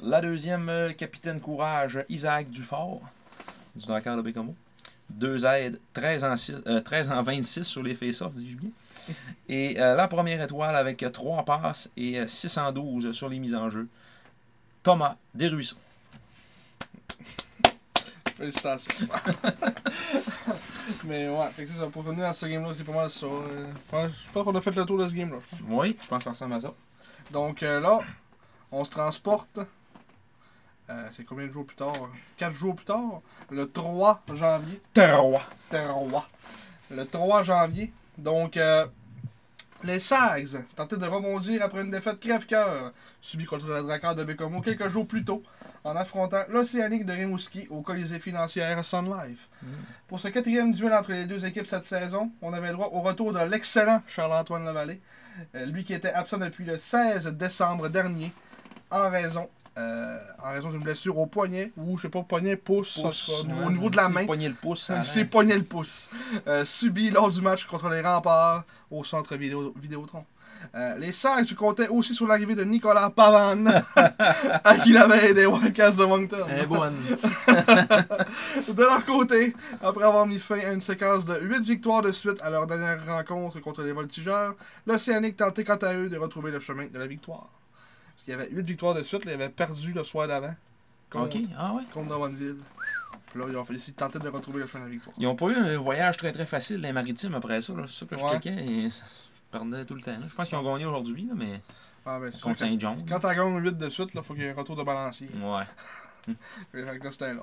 La deuxième, euh, capitaine courage, Isaac Dufort, du Drakkar de Bécomo. Deux aides, 13 en, six- euh, 13 en 26 sur les face-offs, dis-je bien. Et euh, la première étoile avec euh, trois passes et euh, 6 en 12 sur les mises en jeu. Thomas Desruisseaux. Félicitations. Mais ouais, fait que c'est ça. Pour revenir à ce game-là, c'est pas mal ça. Euh, je pense qu'on a fait le tour de ce game-là. Oui, je pense que ça ressemble à ça. Donc euh, là, on se transporte. Euh, c'est combien de jours plus tard? 4 jours plus tard, le 3 janvier. 3. 3. Le 3 janvier. Donc, euh, les Sags tentaient de rebondir après une défaite crève-cœur subie contre le Drakkar de Bécomo quelques jours plus tôt en affrontant l'Océanique de Rimouski au Colisée financière Sun Life. Pour ce quatrième duel entre les deux équipes cette saison, on avait droit au retour de l'excellent Charles-Antoine Lavallée, euh, lui qui était absent depuis le 16 décembre dernier en raison, euh, en raison d'une blessure au poignet ou je sais pas poignet pouce, au niveau de la main. Le pouce. s'est l'air. pogné le pouce. Euh, subi lors du match contre les remparts au centre vidéo, Vidéotron. Euh, les Sags comptaient aussi sur l'arrivée de Nicolas Pavan, à qui il avait aidé Wildcats de Moncton. Eh. De leur côté, après avoir mis fin à une séquence de 8 victoires de suite à leur dernière rencontre contre les Voltigeurs, l'Océanique tentait quant à eux de retrouver le chemin de la victoire. Parce qu'il y avait 8 victoires de suite, là, ils avaient perdu le soir d'avant contre, Ok, ah ouais. contre Drummondville. Puis là, ils ont fait essayer de tenter de retrouver le chemin de la victoire. Ils n'ont pas eu un voyage très très facile dans les maritimes après ça. là. C'est ça que je Ouais. checkais et ça perdait tout le temps. là. Je pense qu'ils ont gagné aujourd'hui, là, mais Ah, ben, contre Saint-John. Quand t'as gagné 8 de suite, il faut qu'il y ait un retour de balancier. Ouais. Fait que là, c'était là.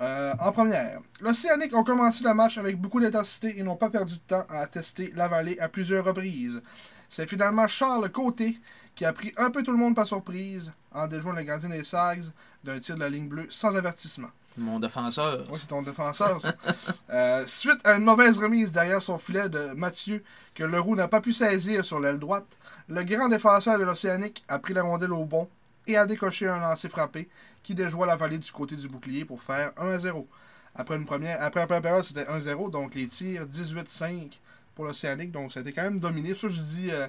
Euh, en première, l'Océanique ont commencé le match avec beaucoup d'intensité et n'ont pas perdu de temps à tester la vallée à plusieurs reprises. C'est finalement Charles Côté qui a pris un peu tout le monde par surprise en déjouant le gardien des Sags d'un tir de la ligne bleue sans avertissement. Mon défenseur. Oui, c'est ton défenseur. ça. Euh, suite à une mauvaise remise derrière son filet de Mathieu que Leroux n'a pas pu saisir sur l'aile droite, le grand défenseur de l'Océanique a pris la rondelle au bon et a décoché un lancer frappé qui déjoua la vallée du côté du bouclier pour faire 1 à 0. Après, une première, après la première période, c'était 1 0, donc les tirs 18-5 pour l'Océanique, donc ça a été quand même dominé. Pour ça, je dis, euh,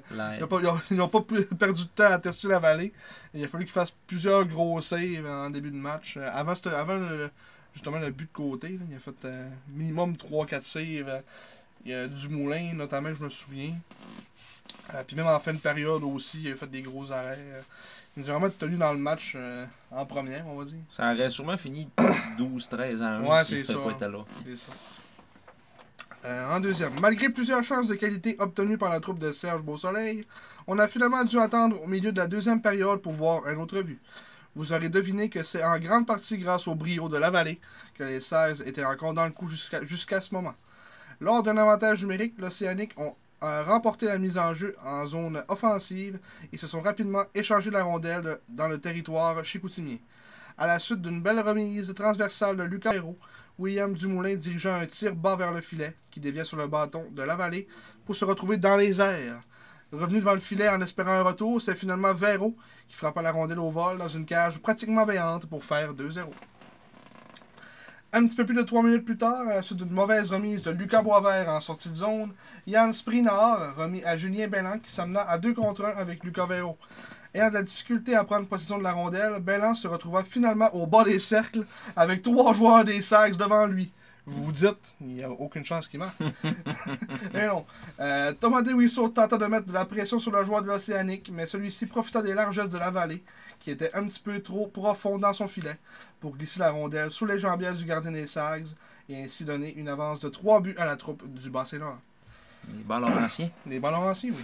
ils n'ont pas, perdu de temps à tester la vallée. Il a fallu qu'ils fassent plusieurs gros saves en début de match. Euh, avant cette- avant le- justement le but de côté, là, il a fait euh, minimum 3-4 saves. Il y a Dumoulin, notamment, je me souviens. Euh, puis même en fin de période aussi, il a fait des gros arrêts. Il nous a vraiment tenu dans le match euh, en première, on va dire. Ça aurait sûrement fini 12-13 à 1 Ouais, si c'est ça. pas été là. C'est ça. Euh, en deuxième, malgré plusieurs chances de qualité obtenues par la troupe de Serge Beausoleil, on a finalement dû attendre au milieu de la deuxième période pour voir un autre but. Vous aurez deviné que c'est en grande partie grâce au brio de la vallée que les 16 étaient encore dans le coup jusqu'à ce moment. Lors d'un avantage numérique, l'Océanique ont euh, remporté la mise en jeu en zone offensive et se sont rapidement échangé la rondelle de- dans le territoire chicoutimier. À la suite d'une belle remise transversale de Lucas William Dumoulin dirigeant un tir bas vers le filet qui déviait sur le bâton de la vallée pour se retrouver dans les airs. Revenu devant le filet en espérant un retour, c'est finalement Véro qui frappa la rondelle au vol dans une cage pratiquement béante pour faire 2-0. Un petit peu plus de 3 minutes plus tard, à la suite d'une mauvaise remise de Lucas Boisvert en sortie de zone, Yann Sprinard remis à Julien Bellan qui s'amena à 2 contre 1 avec Lucas Véro. Ayant de la difficulté à prendre possession de la rondelle, Bellan se retrouva finalement au bas des cercles avec trois joueurs des Sags devant lui. Vous vous dites, il n'y a aucune chance qu'il marque. mais non. Euh, Thomas DeWisso tenta de mettre de la pression sur le joueur de l'Océanique, mais celui-ci profita des largesses de la vallée, qui était un petit peu trop profond dans son filet, pour glisser la rondelle sous les jambières du gardien des Sags, et ainsi donner une avance de 3 buts à la troupe du Bas-Saint-Laurent. Les ballons anciens. Les ballons anciens, oui.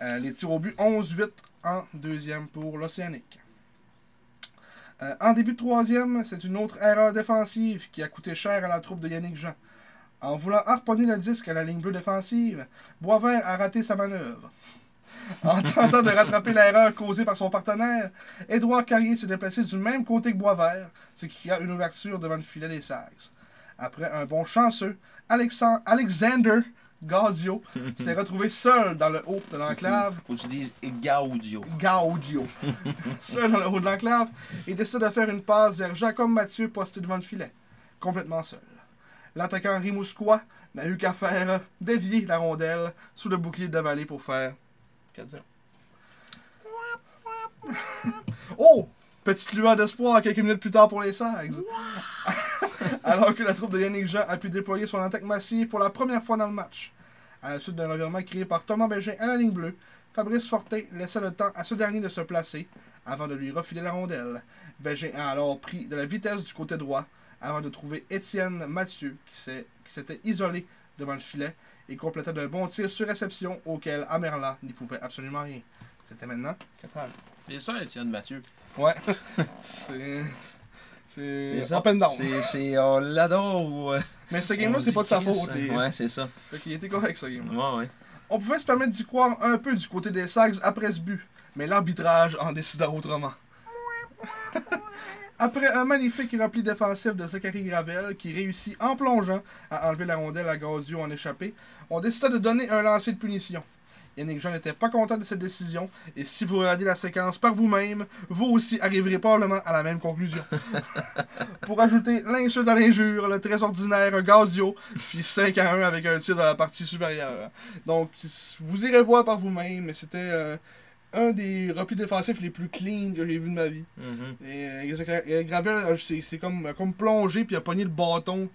Euh, les tirs au but, 11-8 en deuxième pour l'Océanique. Euh, en début de troisième, c'est une autre erreur défensive qui a coûté cher à la troupe de Yannick Jean. En voulant harponner le disque à la ligne bleue défensive, Boisvert a raté sa manœuvre. En tentant de rattraper l'erreur causée par son partenaire, Édouard Carrier s'est déplacé du même côté que Boisvert, ce qui créa une ouverture devant le filet des Sags. Après un bon chanceux, Alexan- Alexander Gazio s'est retrouvé seul dans le haut de l'enclave Faut que tu dises Gaudio. Gaudio. seul dans le haut de l'enclave, et décide de faire une passe vers Jacob Mathieu posté devant le filet. Complètement seul. L'attaquant Rimousquois n'a eu qu'à faire dévier la rondelle sous le bouclier de la vallée pour faire 4-0. oh! Petite lueur d'espoir quelques minutes plus tard pour les Sags. Alors que la troupe de Yannick Jean a pu déployer son attaque massive pour la première fois dans le match. À la suite d'un revirement créé par Thomas Bégin à la ligne bleue, Fabrice Fortin laissa le temps à ce dernier de se placer avant de lui refiler la rondelle. Bégin a alors pris de la vitesse du côté droit avant de trouver Étienne Mathieu qui s'était isolé devant le filet et complétait d'un bon tir sur réception auquel Amerla n'y pouvait absolument rien. C'était maintenant 4 ans. C'est ça, Étienne Mathieu. Ouais. c'est. C'est. Up and down. C'est-. On l'adore ou. euh, Mais ce game-là, c'est pas de sa faute. les- Ouais, c'est ça. Fait qu'il était correct, ce game Ouais, ouais. On pouvait se permettre d'y croire un peu du côté des Sags après ce but, mais l'arbitrage en décida autrement. Après un magnifique repli défensif de Zachary Gravel qui réussit en plongeant à enlever la rondelle à Gazio en échappé, on décida de donner un lancer de punition. Yannick Jean n'était pas content de cette décision, et si vous regardez la séquence par vous-même, vous aussi arriverez probablement à la même conclusion. Pour ajouter l'insulte à l'injure, le très ordinaire Gazio fit 5 à 1 avec un tir dans la partie supérieure. Donc, vous irez voir par vous-même, mais c'était euh, un des replis défensifs les plus clean que j'ai vu de ma vie. Mhm. Et euh, Gra- Gravel, c'est c'est comme, comme plongé, puis il a pogné le bâton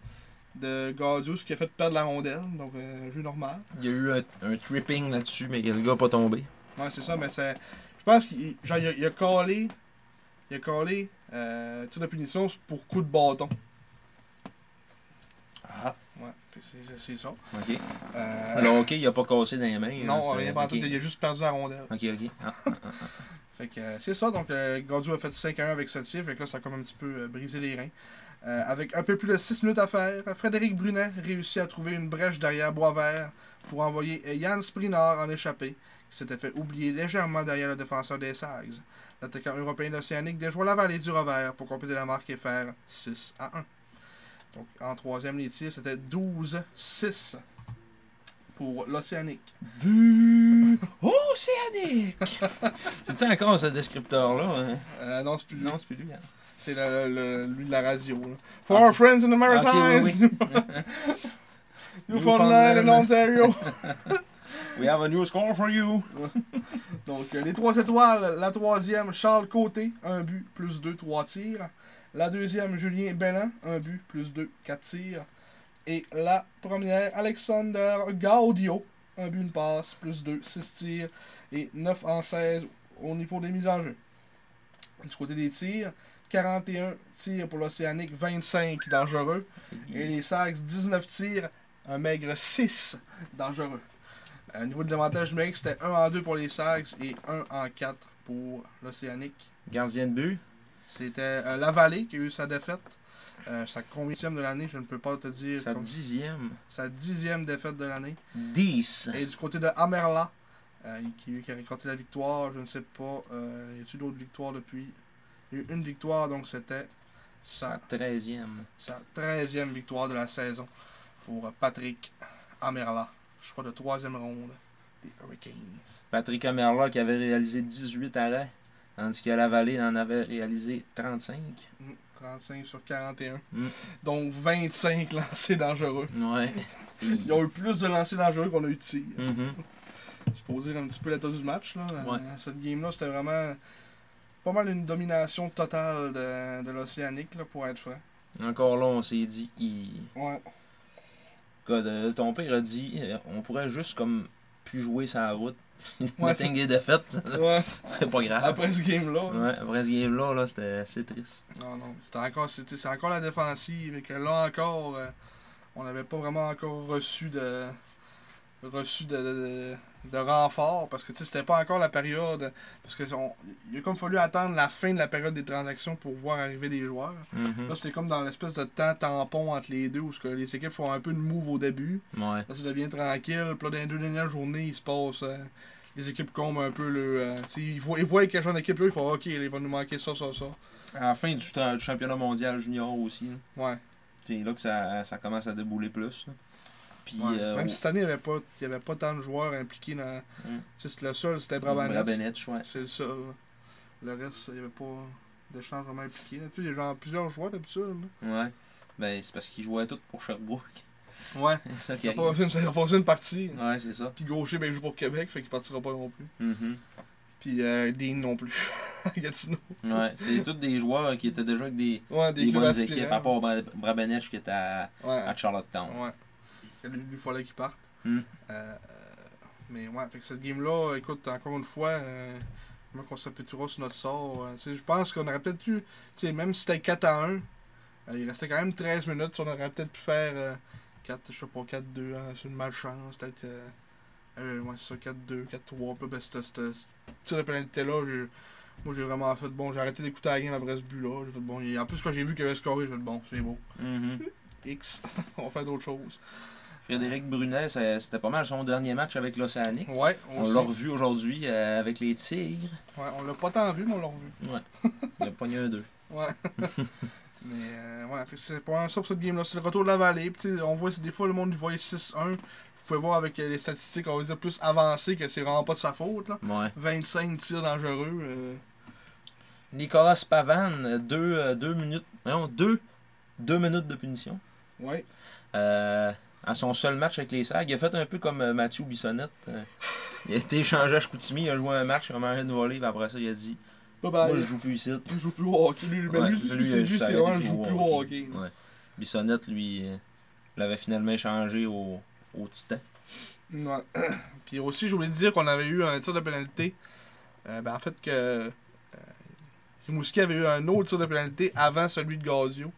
de ce qui a fait perdre la rondelle. Donc, euh, un jeu normal. Il y a eu un, un tripping là-dessus, mais le gars n'a pas tombé. Ouais, c'est ça, mais c'est. Je pense qu'il genre, il a, il a collé. Il a collé euh, tir de punition pour coup de bâton. Ah. Ouais, c'est ça. Ok. Euh, Alors, ok, il a pas cassé dans les mains. non, là, c'est- rien pas tout, il a juste perdu la rondelle. Ok, ok. Ah. Fait que euh, c'est ça, donc euh, Gaudio a fait 5 à 1 avec ce tir, fait que là ça a comme un petit peu euh, brisé les reins. Euh, avec un peu plus de 6 minutes à faire, Frédéric Brunet réussit à trouver une brèche derrière Boisvert pour envoyer Yann Sprinard en échappée, qui s'était fait oublier légèrement derrière le défenseur des Sags. L'attaquant européen d'Océanique déjoua la vallée du revers pour compléter la marque et faire 6 à 1. Donc en troisième, les tirs, c'était 12-6 pour l'Océanique. Océanique! C'est-tu encore ce descripteur-là? hein? Euh, non, c'est plus Non, c'est plus lui. hein. C'est le, le- lui de la radio. là. For Ah, our friends in the Maritimes! oui, Newfoundland and Ontario. We have a new score for you. Donc, euh, les trois étoiles, la troisième, Charles Côté, un but, plus deux, trois tirs. La deuxième, Julien Bellin, un but, plus deux, quatre tirs. Et la première, Alexander Gaudio, un but, une passe, plus deux, six tirs. Et 9 en 16 au niveau des mises en jeu. Du côté des tirs, 41 tirs pour l'Océanique, 25 dangereux. Et les Sags, 19 tirs, un maigre 6 dangereux. Euh, Au niveau de l'avantage numérique, c'était 1 en 2 pour les Sags et 1 en 4 pour l'Océanique. Gardien de but. C'était euh, la Vallée qui a eu sa défaite. Euh, sa combienième de l'année, je ne peux pas te dire. Sa comme- dixième. sa dixième défaite de l'année. 10. Et du côté de Amerla, euh, qui, qui a récolté la victoire, je ne sais pas, euh, y a-t-il d'autres victoires depuis Il y a eu une victoire, donc c'était Sa sa, treizième. sa 13e victoire de la saison pour Patrick Amerla. Choix de troisième ronde des Hurricanes. Patrick Amerla qui avait réalisé 18 arrêts, tandis que la vallée en avait réalisé 35. Mm, 35 sur 41. Mm. Donc 25 lancés dangereux. Ouais. Ils ont eu plus de lancers dangereux qu'on a eu de tirs. C'est pour dire un petit peu l'état du match. Là. Ouais. Cette game-là, c'était vraiment pas mal une domination totale de, de l'Océanique, là, pour être franc. Encore là, on s'est dit, il... Ouais. God, euh, ton père a dit, euh, on pourrait juste comme plus jouer sa route. Ouais. Des défaites, ouais. ce serait pas grave. Après ce game-là. Ouais, après ce game-là, là, c'était assez triste. Non, non. C'était encore, c'était, c'est encore la défensive. Et que là encore, euh, on n'avait pas vraiment encore reçu de reçu de, de, de renfort parce que tu sais, c'était pas encore la période parce que on- il a comme fallu attendre la fin de la période des transactions pour voir arriver des joueurs. Mhm. Là c'était comme dans l'espèce de temps tampon entre les deux où ce que les équipes font un peu de move au début. Ouais. Là ça devient tranquille. Puis là dans les deux dernières journées il se passe euh, les équipes comblent un peu le. euh, ils, voient, ils voient quel genre d'équipe là, ils font ok il va nous manquer ça, ça, ça. À la fin du, du championnat mondial junior aussi, là. Ouais. c'est là que ça, ça commence à débouler plus. là. Puis, Ouais. euh, Même si cette année, il n'y avait, pas- il y avait pas tant de joueurs impliqués dans. Mm. Le seul, c'était Brabanets. Brabenetch, ouais. C'est le seul. Le reste, il n'y avait pas d'échange vraiment impliqué. là. Tu sais, il y a genre plusieurs joueurs d'habitude. Ouais. Ben, c'est parce qu'ils jouaient tous pour Sherbrooke. Ouais. C'est ça qui Il n'a pas besoin- il a pas besoin de partir. Ouais, c'est ça. Puis Gaucher, ben, il joue pour Québec, fait qu'il partira pas non plus. Mhm. Puis euh, Dean non plus. Gatineau. Ouais, c'est tous des joueurs qui étaient déjà avec des, Ouais, des, des bonnes aspirants. équipes, à part qui était à, Ouais. à Charlottetown. Ouais. Il fallait qu'il parte. Mm. Euh, mais ouais, fait que cette game-là, écoute, encore une fois, euh, comment qu'on s'appellera sur notre sort. euh, je pense qu'on aurait peut-être sais, même si c'était 4 à 1, euh, il restait quand même 13 minutes, on aurait peut-être pu faire euh, 4, je sais pas, 4-2, hein, c'est une malchance, peut-être. Euh, euh, ouais, c'est ça, 4-2, 4-3, peu, ben, c'était, de pénalité-là, moi j'ai vraiment fait bon, j'ai arrêté d'écouter la game après ce but-là, j'ai fait bon, et en plus quand j'ai vu qu'il avait scoré, j'ai fait bon, c'est beau, Mhm. X, on va faire d'autres choses. Frédéric Brunet, c'était pas mal son dernier match avec l'Océanique. Ouais, On l'a revu aujourd'hui euh, avec les Tigres. Ouais, on l'a pas tant vu, mais on l'a revu. Il a pogné un 2. Ouais. mais euh, ouais, c'est pas ça pour cette game-là. C'est le retour de la vallée. Puis, on voit, des fois, le monde il voit 6-1. Vous pouvez voir avec euh, les statistiques, on va dire plus avancées que c'est vraiment pas de sa faute. Là. Ouais. 25 tirs dangereux. euh, Nicolas Pavan, 2 minutes. Non, 2 minutes de punition. ouais. Euh, à son seul match avec les Sags. Il a fait un peu comme euh, Mathieu Bissonnette. Euh, il a été échangé à Chicoutimi, il a joué un match, il a mangé une volée, puis après ça, il a dit Bye Moi, bye. je joue plus ici. Il joue plus au hockey. Lui, Ouais, lui, lui, lui, c'est vraiment, de je joue plus au au hockey. hockey. Ouais. Bissonnette, lui, euh, l'avait finalement échangé au, au Titan. Ouais. Puis aussi, j'ai oublié de dire qu'on avait eu un tir de pénalité. Euh, ben, en fait, que euh, Rimouski avait eu un autre tir de pénalité avant celui de Gazio.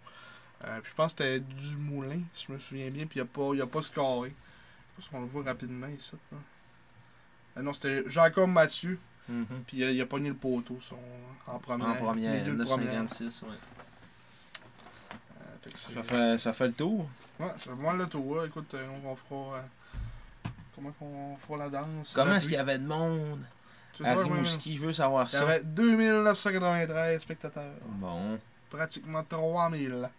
Euh, puis je pense que c'était Dumoulin, si je me souviens bien. Puis il n'a pas, il a pas scoré. Pense qu'on le voit rapidement ici. Là. Euh, non, c'était Jacob Mathieu. Mhm. Puis il a, a pogné le poteau son, en première. En première, les deux de première. 9,56. Ouais. Euh, fait que c'est- Ça, fait, ça fait le tour. Ouais, c'est vraiment le tour. là. Écoute, euh, on, on fera. euh, comment qu'on fera la danse? Comment est-ce qu'il y avait de monde? Tu à Rimouski? Je veux savoir Il y ça. avait 2993 spectateurs. Bon, Pratiquement 3000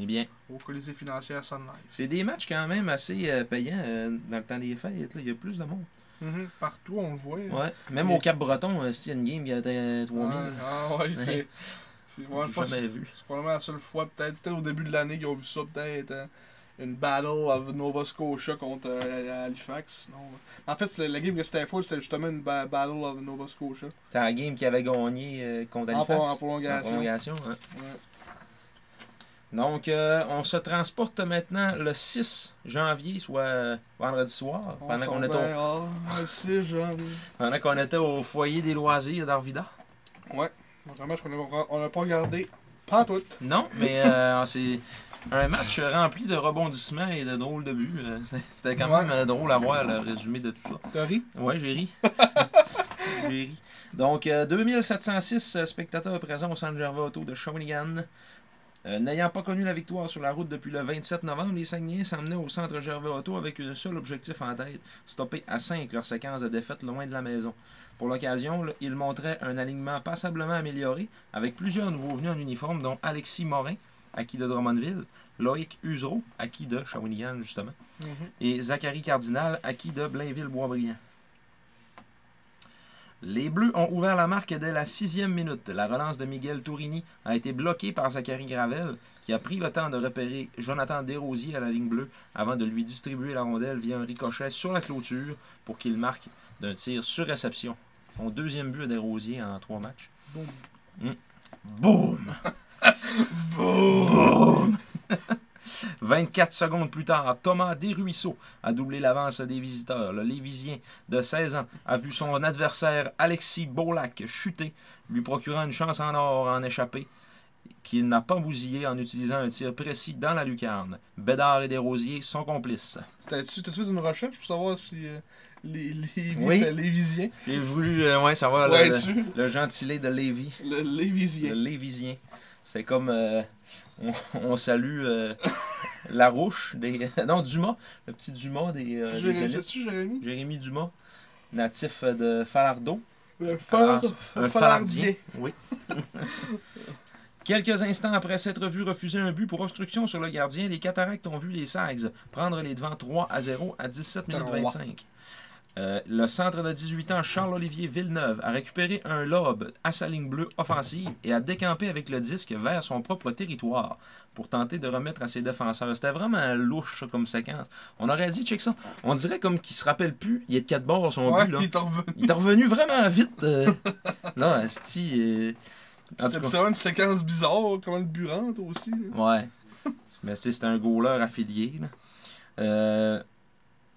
eh bien. au Colisée financière Sunlight. C'est des matchs quand même assez euh, payants euh, dans le temps des fêtes. là. Il y a plus de monde. Mhm, Partout, on le voit. Ouais. Même Et- au Cap-Breton, euh, a une game, il y avait 3000. Ouais, ah ouais, c'est. ouais, je jamais vu. c'est probablement la seule fois, peut-être peut-être au début de l'année qu'ils ont vu ça, peut-être. hein. une battle of Nova Scotia contre euh, Halifax. Non. En fait, c'est- la game que c'était full, c'était justement une ba- battle of Nova Scotia. C'était la game qui avait gagné euh, contre Halifax. En prolongation. prolongation, hein. Ouais. Donc, euh, on se transporte maintenant le 6 janvier, soit euh, vendredi soir, pendant qu'on était, au- ah, le 6 janvier. pendant qu'on était au foyer des loisirs d'Arvida. Ouais. Donc, un match qu'on a- on n'a pas regardé. Pas tout. Non, mais euh, c'est un match rempli de rebondissements et de drôles de buts. Euh, C'était quand Ouais. même drôle à voir le résumé de tout ça. T'as ri? Ouais, j'ai ri. j'ai ri. Donc, euh, 2706 euh, spectateurs présents au Centre Gervais Auto de Shawinigan. Euh, N'ayant pas connu la victoire sur la route depuis le 27 novembre, les Saguenayens s'emmenaient au Centre Gervais Auto avec un seul objectif en tête, stopper à 5 leur séquence de défaite loin de la maison. Pour l'occasion, ils montraient un alignement passablement amélioré avec plusieurs nouveaux venus en uniforme, dont Alexis Morin, acquis de Drummondville, Loïc Usereau, acquis de Shawinigan justement, et Zachary Cardinal, acquis de Blainville-Boisbriand. Les Bleus ont ouvert la marque dès la sixième minute. La relance de Miguel Tourini a été bloquée par Zachary Gravel, qui a pris le temps de repérer Jonathan Desrosiers à la ligne bleue avant de lui distribuer la rondelle via un ricochet sur la clôture pour qu'il marque d'un tir sur réception. Son deuxième but à Desrosiers en trois matchs. Boum. Boum! Boum! 24 secondes plus tard, Thomas Desruisseaux a doublé l'avance des visiteurs. Le Lévisien de 16 ans a vu son adversaire Alexis Beaulac chuter, lui procurant une chance en or en échappée qu'il n'a pas bousillé en utilisant un tir précis dans la lucarne. Bédard et Desrosiers sont complices. T'as-tu t'as-tu fait une recherche pour savoir si euh, les, les, Oui. c'était Lévisien? J'ai voulu euh, ouais, savoir Ouais, le, le, le gentilé de Lévis. Le Le Lévisien. Lévisien. C'était comme. euh, on, on salue euh, Larouche, des, non, Dumas, le petit Dumas des, euh, Jérémy, Dumas, natif de Falardeau. Le phare, un Falardien. Oui. Quelques instants après s'être vu refuser un but pour obstruction sur le gardien, les Cataractes ont vu les Sags prendre les devants 3 à 0 à 17 minutes Trois. 25. Euh, le centre de 18 ans Charles-Olivier Villeneuve a récupéré un lob à sa ligne bleue offensive et a décampé avec le disque vers son propre territoire pour tenter de remettre à ses défenseurs. C'était vraiment louche comme séquence. On aurait dit, check ça, on dirait comme qu'il se rappelle plus, il est de 4 bords son Ouais, but. Là. il est revenu. Il est revenu vraiment vite. euh. Là, Asti. euh, C'était vraiment une séquence bizarre, comme le but rentre aussi. ouais. Mais c'est un goaler affilié. là. Euh,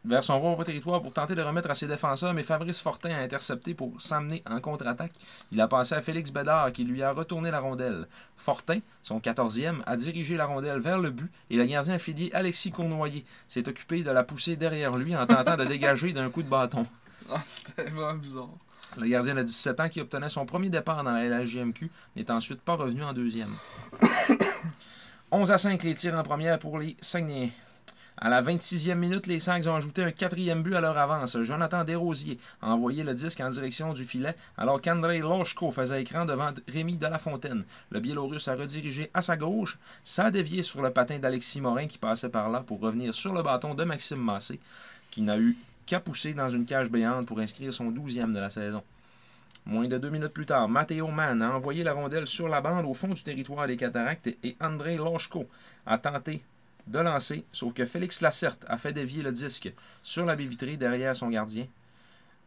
vers son propre territoire pour tenter de remettre à ses défenseurs, mais Fabrice Fortin a intercepté pour s'amener en contre-attaque. Il a passé à Félix Bédard qui lui a retourné la rondelle. Fortin, son 14e, a dirigé la rondelle vers le but et le gardien affilié Alexis Cournoyer s'est occupé de la pousser derrière lui en tentant de dégager d'un coup de bâton. Ah, c'était vraiment bizarre. Le gardien de 17 ans qui obtenait son premier départ dans la LHJMQ n'est ensuite pas revenu en deuxième. 11 à 5 les tirs en première pour les Saguenayens. À la 26e minute, les Sags ont ajouté un quatrième but à leur avance. Jonathan Desrosiers a envoyé le disque en direction du filet alors qu'Andrei Loshko faisait écran devant Rémi Delafontaine. Le Biélorusse a redirigé à sa gauche, sans dévier sur le patin d'Alexis Morin qui passait par là pour revenir sur le bâton de Maxime Massé, qui n'a eu qu'à pousser dans une cage béante pour inscrire son 12e de la saison. Moins de deux minutes plus tard, Matteo Mann a envoyé la rondelle sur la bande au fond du territoire des Cataractes et André Loshko a tenté de lancer, sauf que Félix Lacerte a fait dévier le disque sur la baie vitrée derrière son gardien.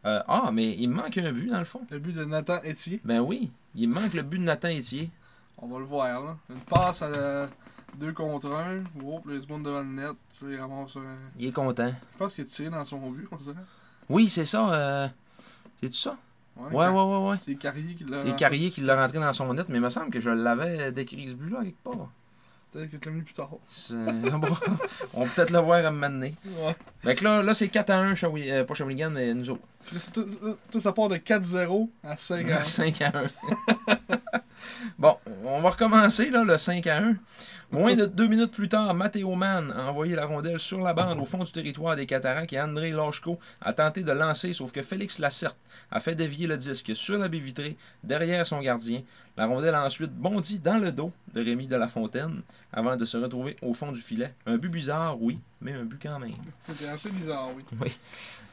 Euh, ah, mais il me manque un but dans le fond. Le but de Nathan Etier. Ben oui, il me manque le but de Nathan Etier. On va le voir là. Une passe à 2 contre 1. Oh, là, il se monte devant le net. Il ramasse. Il est content. Je pense qu'il a tiré dans son but, on dirait. Oui, c'est ça. euh, C'est tout ça? Ouais, ouais, ouais, ouais. C'est Carrier qui l'a. C'est Carrier qui l'a rentré dans son net, mais il me semble que je l'avais décrit ce but-là quelque part. Peut-être que tu l'as mis plus tard. On va peut-être le voir à un moment donné. Ouais. Fait que là, là c'est 4 à 1, Shawi- euh, pas Shawinigan, mais nous autres. Tout- tout ça part de 4-0 à 5 à 1. 5 à 1. bon, on va recommencer là, le 5 à 1. Moins de deux minutes plus tard, Matteo Mann a envoyé la rondelle sur la bande au fond du territoire des Cataractes et André Lachko a tenté de lancer, sauf que Félix Lacerte a fait dévier le disque sur la baie vitrée derrière son gardien. La rondelle a ensuite bondi dans le dos de Rémi Delafontaine avant de se retrouver au fond du filet. Un but bizarre, oui, mais un but quand même. C'était assez bizarre, oui.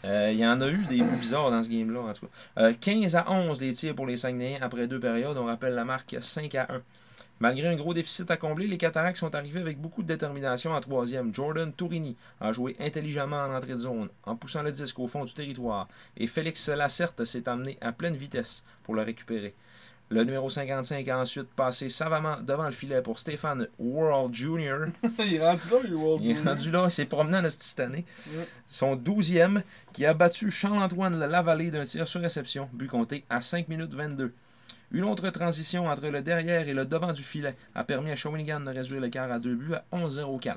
Euh, Il y en a eu des buts bizarres dans ce game-là, en tout cas. Euh, 15 à 11 les tirs pour les Saguenayens après deux périodes. On rappelle la marque 5 à 1. Malgré un gros déficit à combler, les Cataractes sont arrivés avec beaucoup de détermination en troisième. Jordan Tourini a joué intelligemment en entrée de zone, en poussant le disque au fond du territoire, et Félix Lacerte s'est amené à pleine vitesse pour le récupérer. Le numéro 55 a ensuite passé savamment devant le filet pour Stéphane World Jr. il est rendu là, il est World Il est rendu là, il s'est promené en cette année. Ouais. Son 12e, qui a battu Charles-Antoine Lavallée d'un tir sur réception, but compté à 5 minutes 22. Une autre transition entre le derrière et le devant du filet a permis à Shawinigan de réduire l'écart à deux buts à 11-0-4.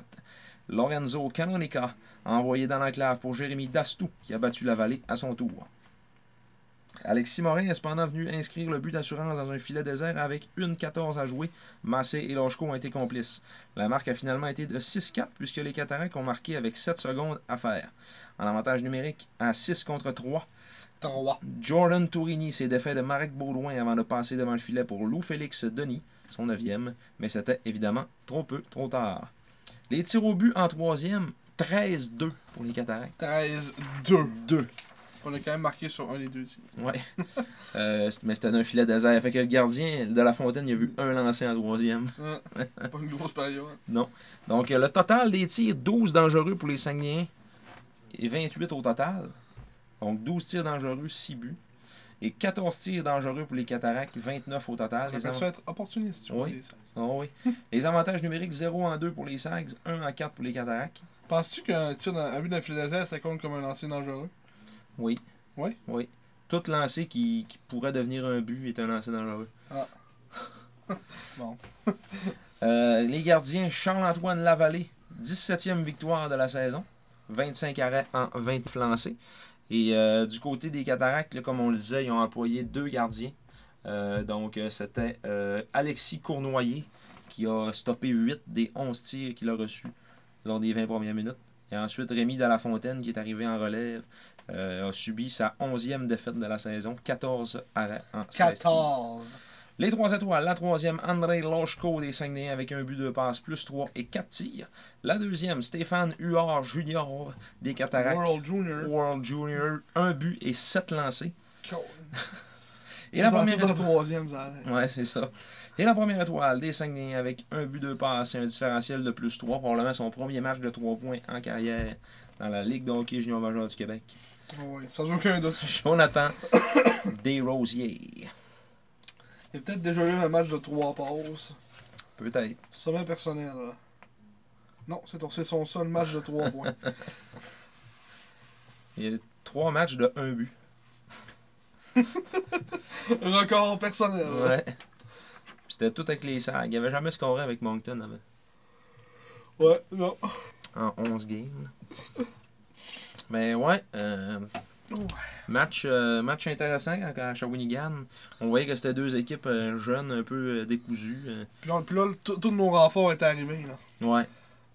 Lorenzo Canonica a envoyé dans l'enclave pour Jérémy Dastou, qui a battu Lavallée à son tour. Alexis Morin est cependant venu inscrire le but d'assurance dans un filet désert avec une 14 à jouer. Massé et Lochko ont été complices. La marque a finalement été de 6-4 puisque les Cataractes ont marqué avec 7 secondes à faire. En avantage numérique à 6 contre 3, Jordan Tourini s'est défait de Marek Baudouin avant de passer devant le filet pour Lou Félix Denis, son 9e, mais c'était évidemment trop peu, trop tard. Les tirs au but en troisième, 13-2 pour les Cataractes. 13-2. 2. On a quand même marqué sur un des deux tirs. Ouais. Euh, mais c'était d'un filet désert. Fait que le gardien de la fontaine, il a vu un lancé en troisième. Ouais. Pas une grosse période. Donc, euh, le total des tirs, 12 dangereux pour les Saguenayens et 28 au total. Donc, 12 tirs dangereux, 6 buts. Et 14 tirs dangereux pour les Cataractes, 29 au total. On Les, ça être opportuniste. tu vois, Oui. les- Oh oui. les avantages numériques, 0 en 2 pour les Sags, 1 en 4 pour les Cataractes. Penses-tu qu'un tir dans, un but d'un filet désert, ça compte comme un lancer dangereux? Oui. Oui? Oui. Tout lancé qui, qui pourrait devenir un but est un lancer dangereux. Bon. Euh, les gardiens, Charles-Antoine Lavallée, 17e victoire de la saison. 25 arrêts en 20 lancés. Et euh, du côté des Cataractes, comme on le disait, ils ont employé deux gardiens. Euh, donc, euh, c'était Alexis Cournoyer qui a stoppé 8 des 11 tirs qu'il a reçus lors des 20 premières minutes. Et ensuite, Rémi Delafontaine, qui est arrivé en relève, a subi sa 11e défaite de la saison. 14 arrêts en 16 tirs. 14. Les trois étoiles. La troisième, André Lochko des Saguenayens avec un but de passe plus 3 et 4 tirs. La deuxième, Stéphane Huard Junior des Cataractes. World Junior. World Junior, un but et 7 lancés. Cool. Et la première étoile. troisième, ça. Ouais, c'est ça. Et la première étoile des Saguenayens avec un but de passe et un différentiel de plus 3. Probablement son premier match de 3 points en carrière dans la Ligue de hockey junior major du Québec. Oui, sans aucun doute. Jonathan Desrosiers. Il a peut-être déjà eu un match de 3 passes. Peut-être. Sommet personnel. Non, c'est son seul match de 3 points. Il y a trois matchs de 1 but. Record personnel. Ouais. C'était tout avec les sags. Il avait jamais scoré avec Moncton avant. Ouais, non. en 11 games. Mais ouais, euh, Ouais. Match, euh, match intéressant à Shawinigan. On voyait que c'était deux équipes euh, jeunes, un peu euh, décousues. euh. Puis là, puis là, tout- tous nos renforts étaient arrivés. Là. Ouais.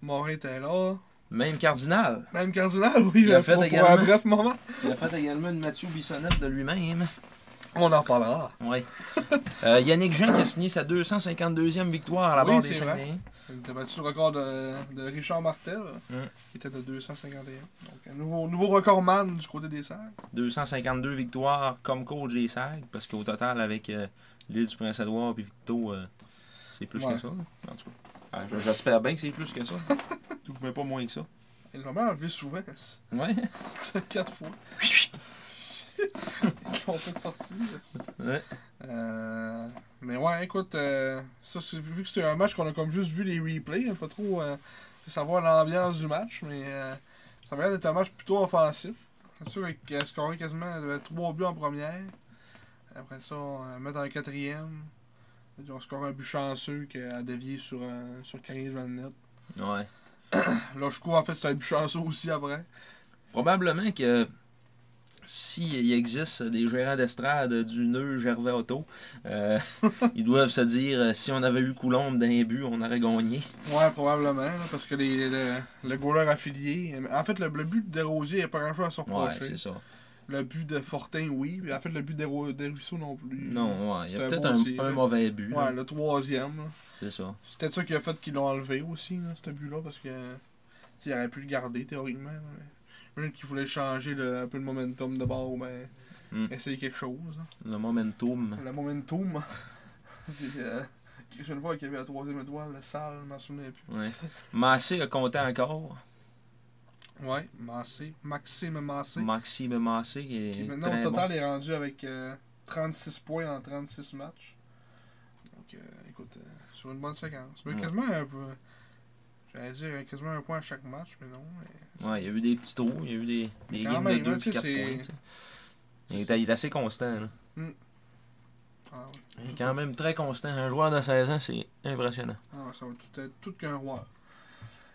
Morin était là. Même Cardinal. Même Cardinal, oui, Il a fait pour, pour également. un bref moment. Il a fait également une Mathieu Bissonnette de lui-même. On en parlera. Ouais. Euh, Yannick Jean qui a signé sa 252e victoire à la Oui, barre des. Saguenayens. Il a battu le record de, de Richard Martel, Mm. qui était de 251. Donc, un nouveau, nouveau recordman du côté des Serres. 252 victoires comme coach des Sags, parce qu'au total, avec euh, l'île du Prince-Édouard et Victo, euh, c'est plus Ouais. que ça. En tout cas, Ah, je- j'espère bien que c'est plus que ça. Mais pas moins que ça. Il même enlevé souvent. Ouais. Quatre fois. Ils l'ont fait sortir. c'est- ouais. Euh, mais ouais, écoute, euh, ça, c'est- vu que c'est un match qu'on a comme juste vu les replays, un peu trop euh, c'est savoir l'ambiance du match, mais euh, ça va l'air d'être un match plutôt offensif. C'est sûr qu'il scoré quasiment il y avait trois buts en première. Après ça, on mettre en quatrième. On score un but chanceux qui a dévié sur, un sur Carrier devant le net. Ouais. Là, je crois en fait c'était un but chanceux aussi après. Probablement que s'il existe des gérants d'estrade du nœud Gervais Auto, euh, ils doivent se dire euh, si on avait eu Coulombe d'un but, on aurait gagné. Ouais, probablement, parce que les, le, le goaler affilié. En fait, le, le but de n'y a pas grand chose à se Ouais, reprocher. c'est ça. Le but de Fortin, oui. Mais en fait, le but de Desruisseaux non plus. Non, ouais, il y C'était a peut-être un, un mauvais but. là. Ouais, le troisième. C'est ça. C'est peut-être ça qui a fait qu'ils l'ont enlevé aussi, là, ce but-là, parce que. Il aurait pu le garder théoriquement. mais- Peut-être qu'il voulait changer le- un peu le momentum de bord, ben. Mm. Essayer quelque chose. hein. Le momentum. Le momentum. Puis, euh, Christian Paul qui avait la troisième étoile, le sale, je m'en souviens plus. Ouais. Massé a compté encore. Ouais, Massé. Maxime Massé. Maxime Massé qui est Qui maintenant au total bon. est rendu avec euh, 36 points en 36 matchs. Donc euh, écoute, euh, sur une bonne séquence. Mais Ouais. quasiment un peu. J'allais dire quasiment un point à chaque match, mais non. mais- Ouais, il y a eu des petits trous, il y a eu des, des games même, de 2 hein, puis tu sais, 4 c'est- points. Il est, il est assez constant. Là. Ah, ouais. Il est quand même très constant. Un joueur de 16 ans, c'est impressionnant. Ah, ça va tout être tout qu'un roi.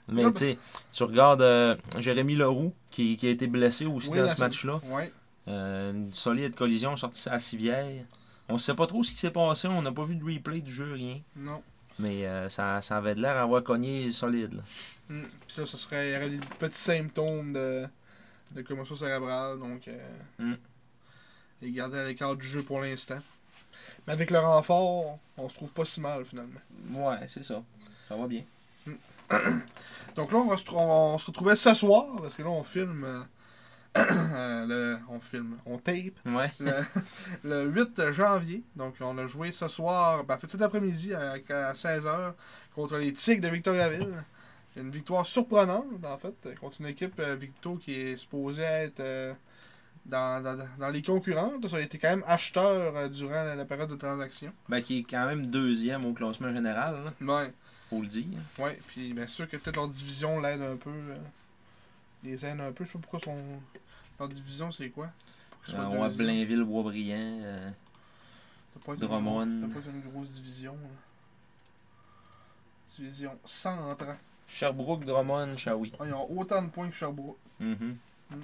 Mais tu sais, tu regardes euh, Jérémy Leroux, qui, qui a été blessé aussi Oui, dans ce match-là. Ouais. Euh, une solide collision sortie à civière. On sait pas trop ce qui s'est passé, on n'a pas vu de replay du jeu, rien. Non. Mais euh, ça, ça avait de l'air d'avoir cogné solide. là. Puis là, ce serait, il y aurait des petits symptômes de, de commotion cérébrale. Donc, euh, il est gardé à l'écart du jeu pour l'instant. Mais avec le renfort, on se trouve pas si mal finalement. Ouais, c'est ça. Ça va bien. Donc là, on, va se, trou- on se retrouvait ce soir, parce que là, on filme. le, on filme, on tape Ouais. le, le 8 janvier. Donc, on a joué ce soir, ben, en fait, cet après-midi à, à 16h contre les Tigres de Victoriaville. Une victoire surprenante, en fait, contre une équipe euh, Victo qui est supposée être euh, dans, dans, dans les concurrents. Ça a été quand même acheteur euh, durant la, la période de transaction. Ben, qui est quand même deuxième au classement général, là, Ouais, faut le dire. ouais. Puis, bien sûr que peut-être leur division l'aide un peu. les aide un peu. Je sais pas pourquoi son, leur division, c'est quoi? Euh, on a. Blainville, Boisbriand. euh, Drummond. doit pas une grosse division. là. Division centre. Sherbrooke, Drummond, Shawi. Ah, ils ont autant de points que Sherbrooke. Mhm. Mm.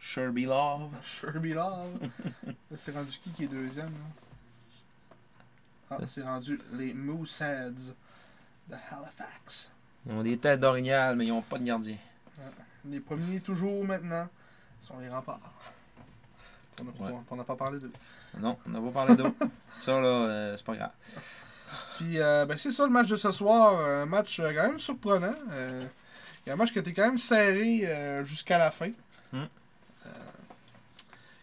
Sherby Love. Sherby Love. Là, c'est rendu qui qui est deuxième là? Ah, c'est rendu les Mooseheads de Halifax. Ils ont des têtes d'orignal, mais ils n'ont pas de gardien. Les premiers toujours maintenant sont les remparts. On n'a Ouais. pas parlé d'eux. Non, on n'a pas parlé d'eau. ça, là, euh, c'est pas grave. Puis, euh, ben, c'est ça le match de ce soir. Un match euh, quand même surprenant. Euh, Il y a un match qui a été quand même serré euh, jusqu'à la fin. Hmm. Euh,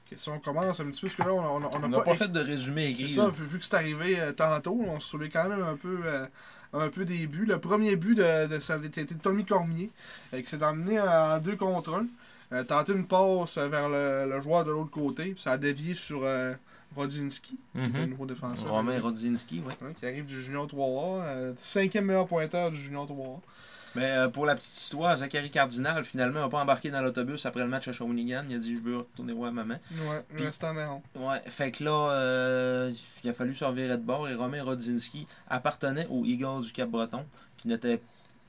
que si on commence un petit peu, parce que là, on a- on a- on On n'a pas, fait de résumé C'est écrit. ça, là. vu, vu que c'est arrivé euh, tantôt, on se soulevait quand même un peu, euh, un peu des buts. Le premier but, de, de, ça a été Tommy Cormier, euh, qui s'est emmené en 2 contre 1. Euh, tenté une passe vers le, le joueur de l'autre côté, puis ça a dévié sur euh, Rodzinski, qui est un Mhm. nouveau défenseur. Romain Rodzinski, oui. Hein, qui arrive du Junior 3A. euh, cinquième meilleur pointeur du Junior 3A. Mais euh, pour la petite histoire, Zachary Cardinal, finalement, n'a pas embarqué dans l'autobus après le match à Shawinigan. Il a dit Je veux retourner voir maman. Ouais, Puis- reste en marron. Ouais, fait que là, euh, il a fallu se revirer de bord et Romain Rodzinski appartenait aux Eagles du Cap-Breton qui n'étaient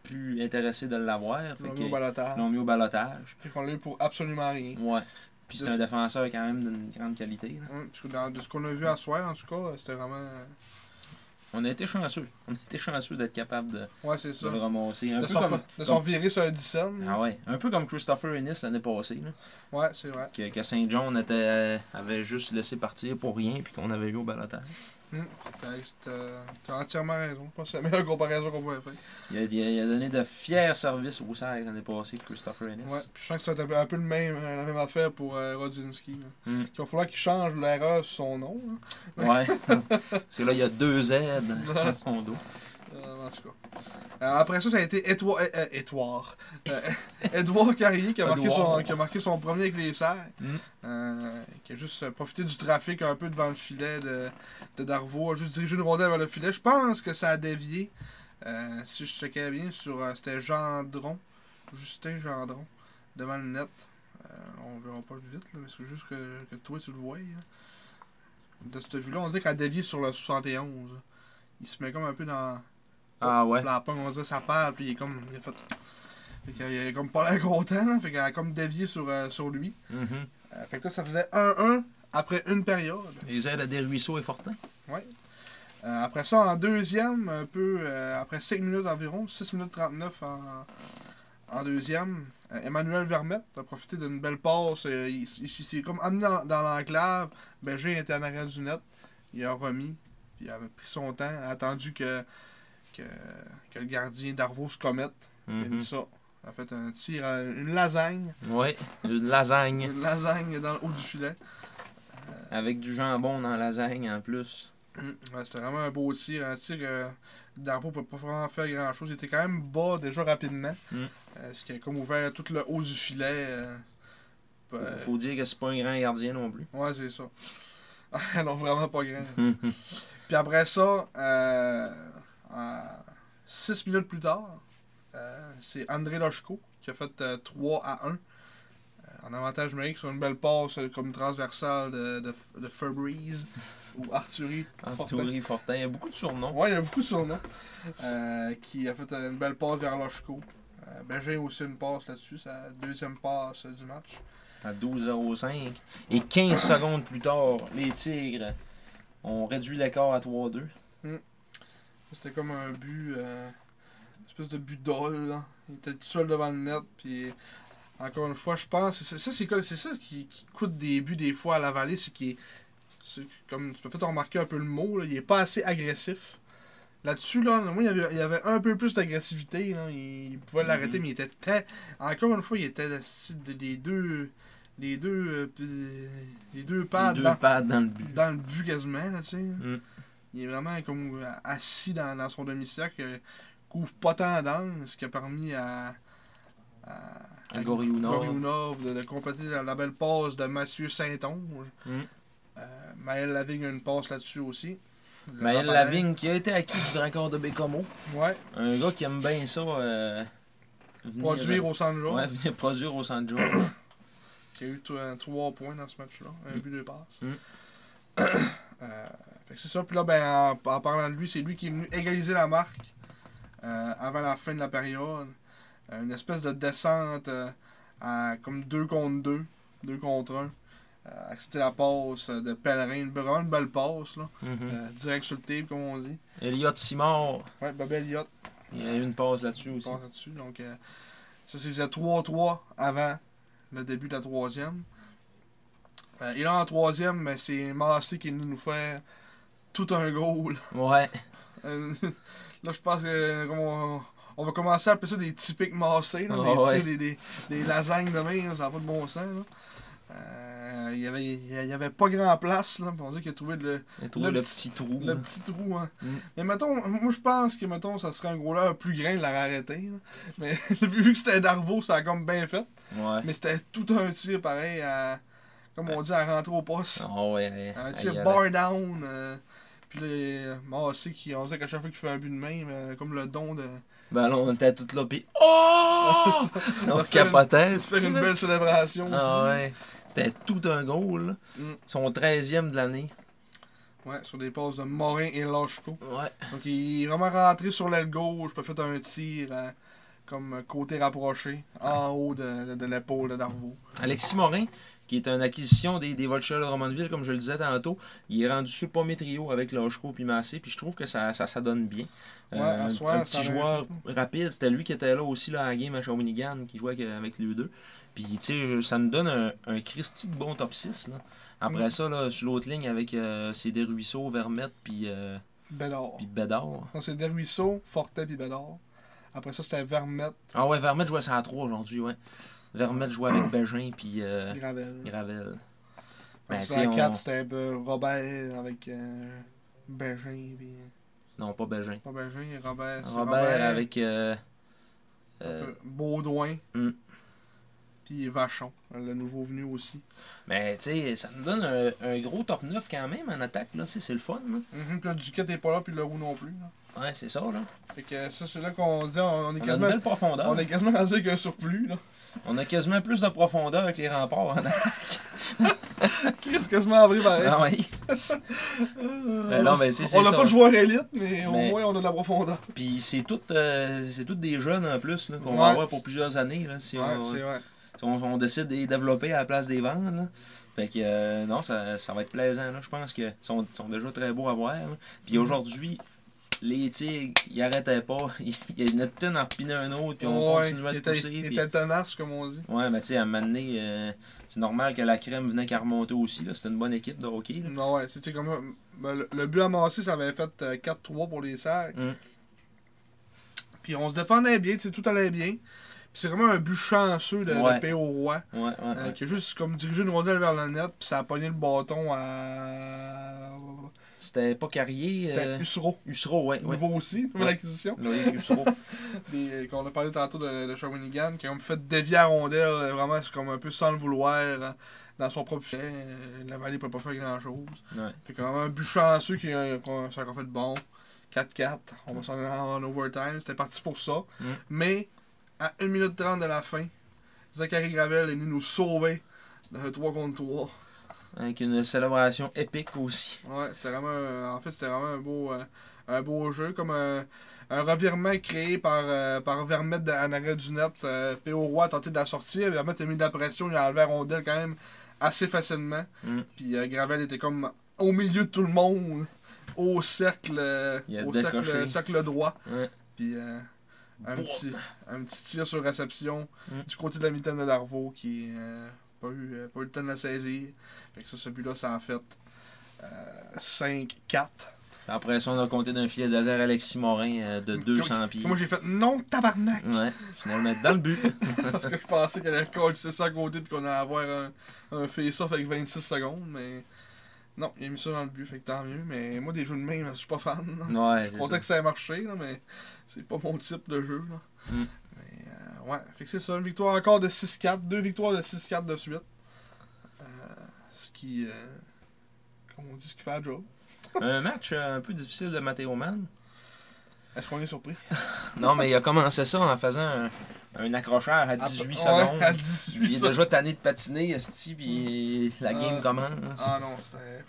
plus intéressés de l'avoir. Ils l'ont mis au balotage. l'ont mis au balotage. Puis qu'on l'a eu pour absolument rien. Ouais. Puis c'est un défenseur quand même d'une grande qualité. là. Ouais, parce que dans- de ce qu'on a vu à soir, en tout cas, c'était vraiment. On a été chanceux. On a été chanceux d'être capable de, Ouais, c'est de le ramasser. Un De peu comme, de s'en virer sur un Dyson. ah ouais, un peu comme Christopher Ennis l'année passée. là. Ouais, c'est vrai. que, que Saint John était, euh, avait juste laissé partir pour rien puis qu'on avait eu au balotage. T'as t'as- t'as entièrement raison. Je pense que c'est la meilleure comparaison qu'on pouvait faire. Il a, il donné de fiers services au Serre l'année passée, Christopher Ennis. Ouais. Puis je sens que ça va être un peu le même, la même affaire pour euh, Rodzinski. là. Mm. Il va falloir qu'il change l'erreur sur son nom. là. Ouais. Parce que là, il y a deux Z dans son dos. Euh, en tout cas. Euh, après ça, ça a été Étoile. euh, euh, Étoile. Euh, Édouard Carrier qui a, marqué son, qui a marqué son premier avec les serres. Mm. Euh, qui a juste euh, profité du trafic un peu devant le filet de, de Darvaux. A juste dirigé une rondelle vers le filet. Je pense que ça a dévié. Euh, si je checkais bien, sur euh, c'était Gendron. Justin Gendron. Devant le net. Euh, on verra pas vite, là, mais c'est juste que, que toi tu le vois. là. De cette vue-là, on dirait qu'elle a dévié sur le 71. Il se met comme un peu dans. Ah ouais. La pogne, on dirait ça parle, puis il est comme. Il a fait. Fait qu'il est comme pas l'air content, là, fait qu'elle a comme dévié sur, euh, sur lui. Mhm. Euh, fait que là, ça faisait 1-1 après une période. Les aides à des ruisseaux et Fortin. Euh, après ça, en deuxième, un peu euh, après 5 minutes environ, 6 minutes 39 en, en deuxième, Emmanuel Vermette a profité d'une belle passe. il s'est comme amené dans, dans l'enclave. Berger était en arrière du net. Il a remis. Puis il avait pris son temps, a attendu que, que, que le gardien d'Arvaux se commette. Il a Mhm. mis ça. Il a fait un tir, une lasagne. Ouais. Une lasagne. Une lasagne dans le haut du filet. Avec du jambon dans la lasagne en plus. Mm. Ouais, c'était vraiment un beau tir. Un tir que Darvo ne peut pas vraiment faire grand chose. Il était quand même bas déjà rapidement. Mm. Euh, ce qui a comme ouvert tout le haut du filet. euh, Faut, euh, faut dire que c'est pas un grand gardien non plus. Ouais, c'est ça. non, vraiment pas grand. Puis après ça, euh, 6 minutes plus tard, euh, c'est André Lochko qui a fait euh, 3 à 1. euh, en avantage numérique sur une belle passe euh, comme transversale de, de, de Febreze ou Arthurie. Fortin. Arthurie Fortin, il y a beaucoup de surnoms. Ouais, il y a beaucoup de surnoms. Euh, qui a fait euh, une belle passe vers Lochko. Euh, Benjamin aussi une passe là-dessus, sa deuxième passe euh, du match. À 12-0-5. Et 15 secondes plus tard, les Tigres ont réduit l'écart à 3-2. C'était comme un but, euh, une espèce de but d'ol. Il était tout seul devant le net. Puis encore une fois, je pense, c'est ça, c'est, ça qui, qui coûte des buts des fois à la vallée, c'est qu'il comme tu peux peut-être remarquer un peu le mot, là, il est pas assez agressif. Là-dessus, là, moi, il y avait, il y avait un peu plus d'agressivité. là. Il, il pouvait l'arrêter, Mhm. mais il était très. Encore une fois, il était des deux. Les deux. euh, les deux pads les deux dans, pads dans le but. dans le but quasiment, là, tu sais. Mm. Il est vraiment comme euh, assis dans, dans son demi-cercle, euh, couvre pas tant d'angles, ce qui a permis à, à, À de, de compléter la, la belle passe de Mathieu Saint-Onge. Mm. Euh, Maël Lavigne a une passe là-dessus aussi. Le Maël. Lavigne qui a été acquis du Dracor de Bécomo. Ouais, Un gars qui aime bien ça. Euh, produire au centre jaune, Ouais, venir produire au centre qui a eu 3 points dans ce match-là. Un Mm. but, deux passes. Mm. Fait que c'est ça. Puis là, ben, en, en parlant de lui, c'est lui qui est venu égaliser la marque euh, avant la fin de la période. Euh, une espèce de descente euh, à comme 2 contre 2, 2 contre 1. Euh, accepter la passe de Pellerin, une, vraiment une belle passe, là. Mhm. Euh, direct sur le tape, comme on dit. Elliot Simard, Ouais, Bob Elliott il y a eu une passe là-dessus aussi. passe là-dessus. Donc, ça, c'est faisait 3-3 avant le début de la troisième. Euh, et là, en troisième, c'est Massé qui est venu nous faire tout un goal. Ouais. Euh, là, je pense que comme on, on va commencer à appeler ça des typiques Massés. Là, des, ouais. tirs, des, des, des lasagnes de main, ça n'a pas de bon sens. là. Euh, il y avait, il y avait pas grand place. Là, on dit qu'il a trouvé le, a trouvé Le le, petit- petit trou. le petit trou, hein. Mm. Mais mettons, moi je pense que mettons, ça serait un gros là plus grand de l'aurait arrêté. Mais vu que c'était Darvo, ça a comme bien fait. Ouais. Mais c'était tout un tir pareil à. Comme on dit, à rentrer au poste. Ah ouais. Un il tir bar down. euh, puis Massé qui. On sait qu'à chaque fois qu'il fait un but de main, mais comme le don de. Ben là, on était tous là, pis. Oh! on capotait. c'est-tu, une belle célébration Ah aussi. ouais. C'était tout un goal. là. Mm. Son 13e de l'année. Ouais, sur des passes de Morin et Lachko. Ouais. Donc il est vraiment rentré sur l'aile gauche, puis a fait un tir euh, comme côté rapproché, en haut de, de, de l'épaule de Darvaux. Alexis Morin, qui est une acquisition des, des de Drummondville, comme je le disais tantôt, il est rendu sur le premier trio avec Lachko puis Massé, puis je trouve que ça, ça, ça donne bien. Ouais, Euh, un, soir, un ça petit joueur rapide, c'était lui qui était là aussi là, à la game à Shawinigan, qui jouait avec, avec les deux. Puis, tu sais, ça nous donne un, un Christy de bon top 6. Là. Après Mm. ça, là, sur l'autre ligne, avec euh, c'est des ruisseaux, Vermette, puis, euh, Bédard. puis Bédard. Non, c'est Desruisseaux, Fortet puis Bédard. Après ça, c'était Vermette, Ah ouais, Vermette jouait ça à 3 aujourd'hui, ouais. Vermette jouait avec Bégin, puis euh, Gravel. Gravel. Ben, Après tu ça, sais, à on- 4, c'était euh, Robert avec euh, Bégin. Puis... Non, pas Bégin. Pas Bégin, Robert. c'est Robert, avec. euh, euh, Baudouin. Mm. Puis Vachon, le nouveau venu aussi. mais tu sais, ça nous donne un, un gros top 9 quand même en attaque, là. C'est le fun, là. Mhm, Puis là, Duquette n'est pas là, puis le roux non plus. là. Ouais, c'est ça, là. Fait que ça, c'est là qu'on dit, on, on est On a une quasiment. belle profondeur. On est quasiment rendu avec un surplus, là. On a quasiment plus de profondeur que les remparts en attaque. Qu'est-ce quasiment pareil. Ah oui. Ben non, mais c'est c'est on n'a pas de joueur élite, mais, Mais- au moins on a de la profondeur. Puis c'est tout, euh, tout des jeunes en plus là, qu'on Ouais. va avoir pour plusieurs années. Là, si Ouais, on, c'est vrai. si on, on décide de les développer à la place des vendre. Là. Fait que euh, non, ça, ça va être plaisant. Là. Je pense qu'ils sont, sont déjà très beaux à voir. Puis Mhm. aujourd'hui, les tigres, ils arrêtaient pas. Il y en a tout en repinait un autre, puis on Ouais, continuait de pousser. il puis- était tenace, comme on dit. Ouais, mais tu sais, à un moment donné, euh, c'est normal que la crème venait qu'à remonter aussi. C'était une bonne équipe de hockey. là. Non, ouais, c'était comme. euh, ben, le, le but amassé, ça avait fait euh, 4-3 pour les Serres. Mm. Puis on se défendait bien, tu sais, tout allait bien. Puis c'est vraiment un but chanceux de, Ouais. de payer au roi. Ouais, ouais, euh, ouais. qui a juste comme dirigé une rondelle vers le net, puis ça a pogné le bâton à C'était pas Carrier. C'était Euh... Usuro. Ouais. Nouveau aussi, nouvelle Ouais. acquisition. Loïc Usuro. Euh, qu'on a parlé tantôt de, de Shawinigan, qui ont fait dévier à rondelle, euh, vraiment, c'est comme un peu sans le vouloir, euh, dans son propre. Euh, La vallée peut pas faire grand chose. Ouais. Fait quand même un but chanceux qui a, a fait de bon. 4-4. On va s'en aller en overtime. C'était parti pour ça. Mm. Mais, à 1 minute 30 de la fin, Zachary Gravel est venu nous sauver d'un 3 contre 3. Avec une célébration épique aussi. Ouais, c'est vraiment. un- En fait, c'était vraiment un beau, euh, un beau jeu. Comme un, un revirement créé par, euh, par Vermette de- en arrêt du net. P.O. Roy a tenté de la sortir. Vermette a mis de la pression. Il a enlevé la rondelle quand même assez facilement. Mm. Puis euh, Gravel était comme au milieu de tout le monde. Au cercle, au cercle, cercle droit. Ouais. Puis euh, un, petit, un petit tir sur réception Mm. du côté de la mitaine de Darvaux qui n'a pas, eu, pas eu le temps de la saisir. Fait que ça, ce but-là, ça en fait euh, 5-4. Après ça, on a compté d'un filet laser Alexis Morin euh, de 200 pieds. Moi, j'ai fait non, tabarnak! Ouais, finalement, dans le but. Parce que je pensais qu'elle allait coller ça à côté puis qu'on allait avoir un, un face-off avec 26 secondes, mais non, il a mis ça dans le but, fait que tant mieux. Mais moi, des jeux de main, je suis pas fan. là. Ouais, Je suis content que ça ait marché, là, mais c'est pas mon type de jeu. Là. Mm. Mais euh, ouais, fait que c'est ça, une victoire encore de 6-4, deux victoires de 6-4 de suite. Ce qui, euh, comme on dit, ce qui fait la job. Un match euh, un peu difficile de Matteo Mann. Est-ce qu'on est surpris? Non, mais il a commencé ça en faisant un, un accrocheur à 18 Ah, ouais, secondes. à 18 Puis il est déjà tanné de patiner, esti, puis la game Ah. commence. Ah non, c'était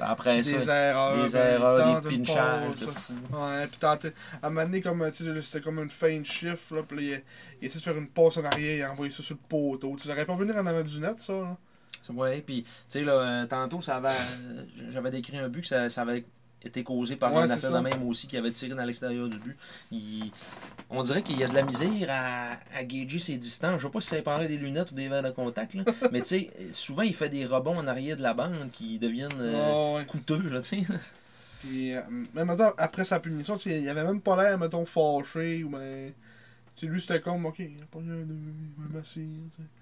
Après des ça, erreurs. des ben, erreurs, tente des pinchages de. Ouais, puis tenter. À un moment donné, comme, c'était comme une feinte shift, là, puis il, il essaie de faire une passe en arrière, il a envoyé ça sur le poteau. Tu aurais pas venir en avant du net, ça, là? Ouais, puis tu sais, là, euh, tantôt, ça avait, euh, j'avais décrit un but que ça, ça avait été causé par Ouais, un affaire de même aussi qui avait tiré dans l'extérieur du but. Il- on dirait qu'il y a de la misère à, à gager ses distances. Je sais pas si ça dépendrait des lunettes ou des verres de contact, là, mais tu sais, souvent il fait des rebonds en arrière de la bande qui deviennent euh, ouais. coûteux, là, tu sais. Puis, euh, mais maintenant, après sa punition, il avait même pas l'air, mettons, fâché, ou ben. Tu sais, lui, c'était comme, ok, il a pas un deux, tu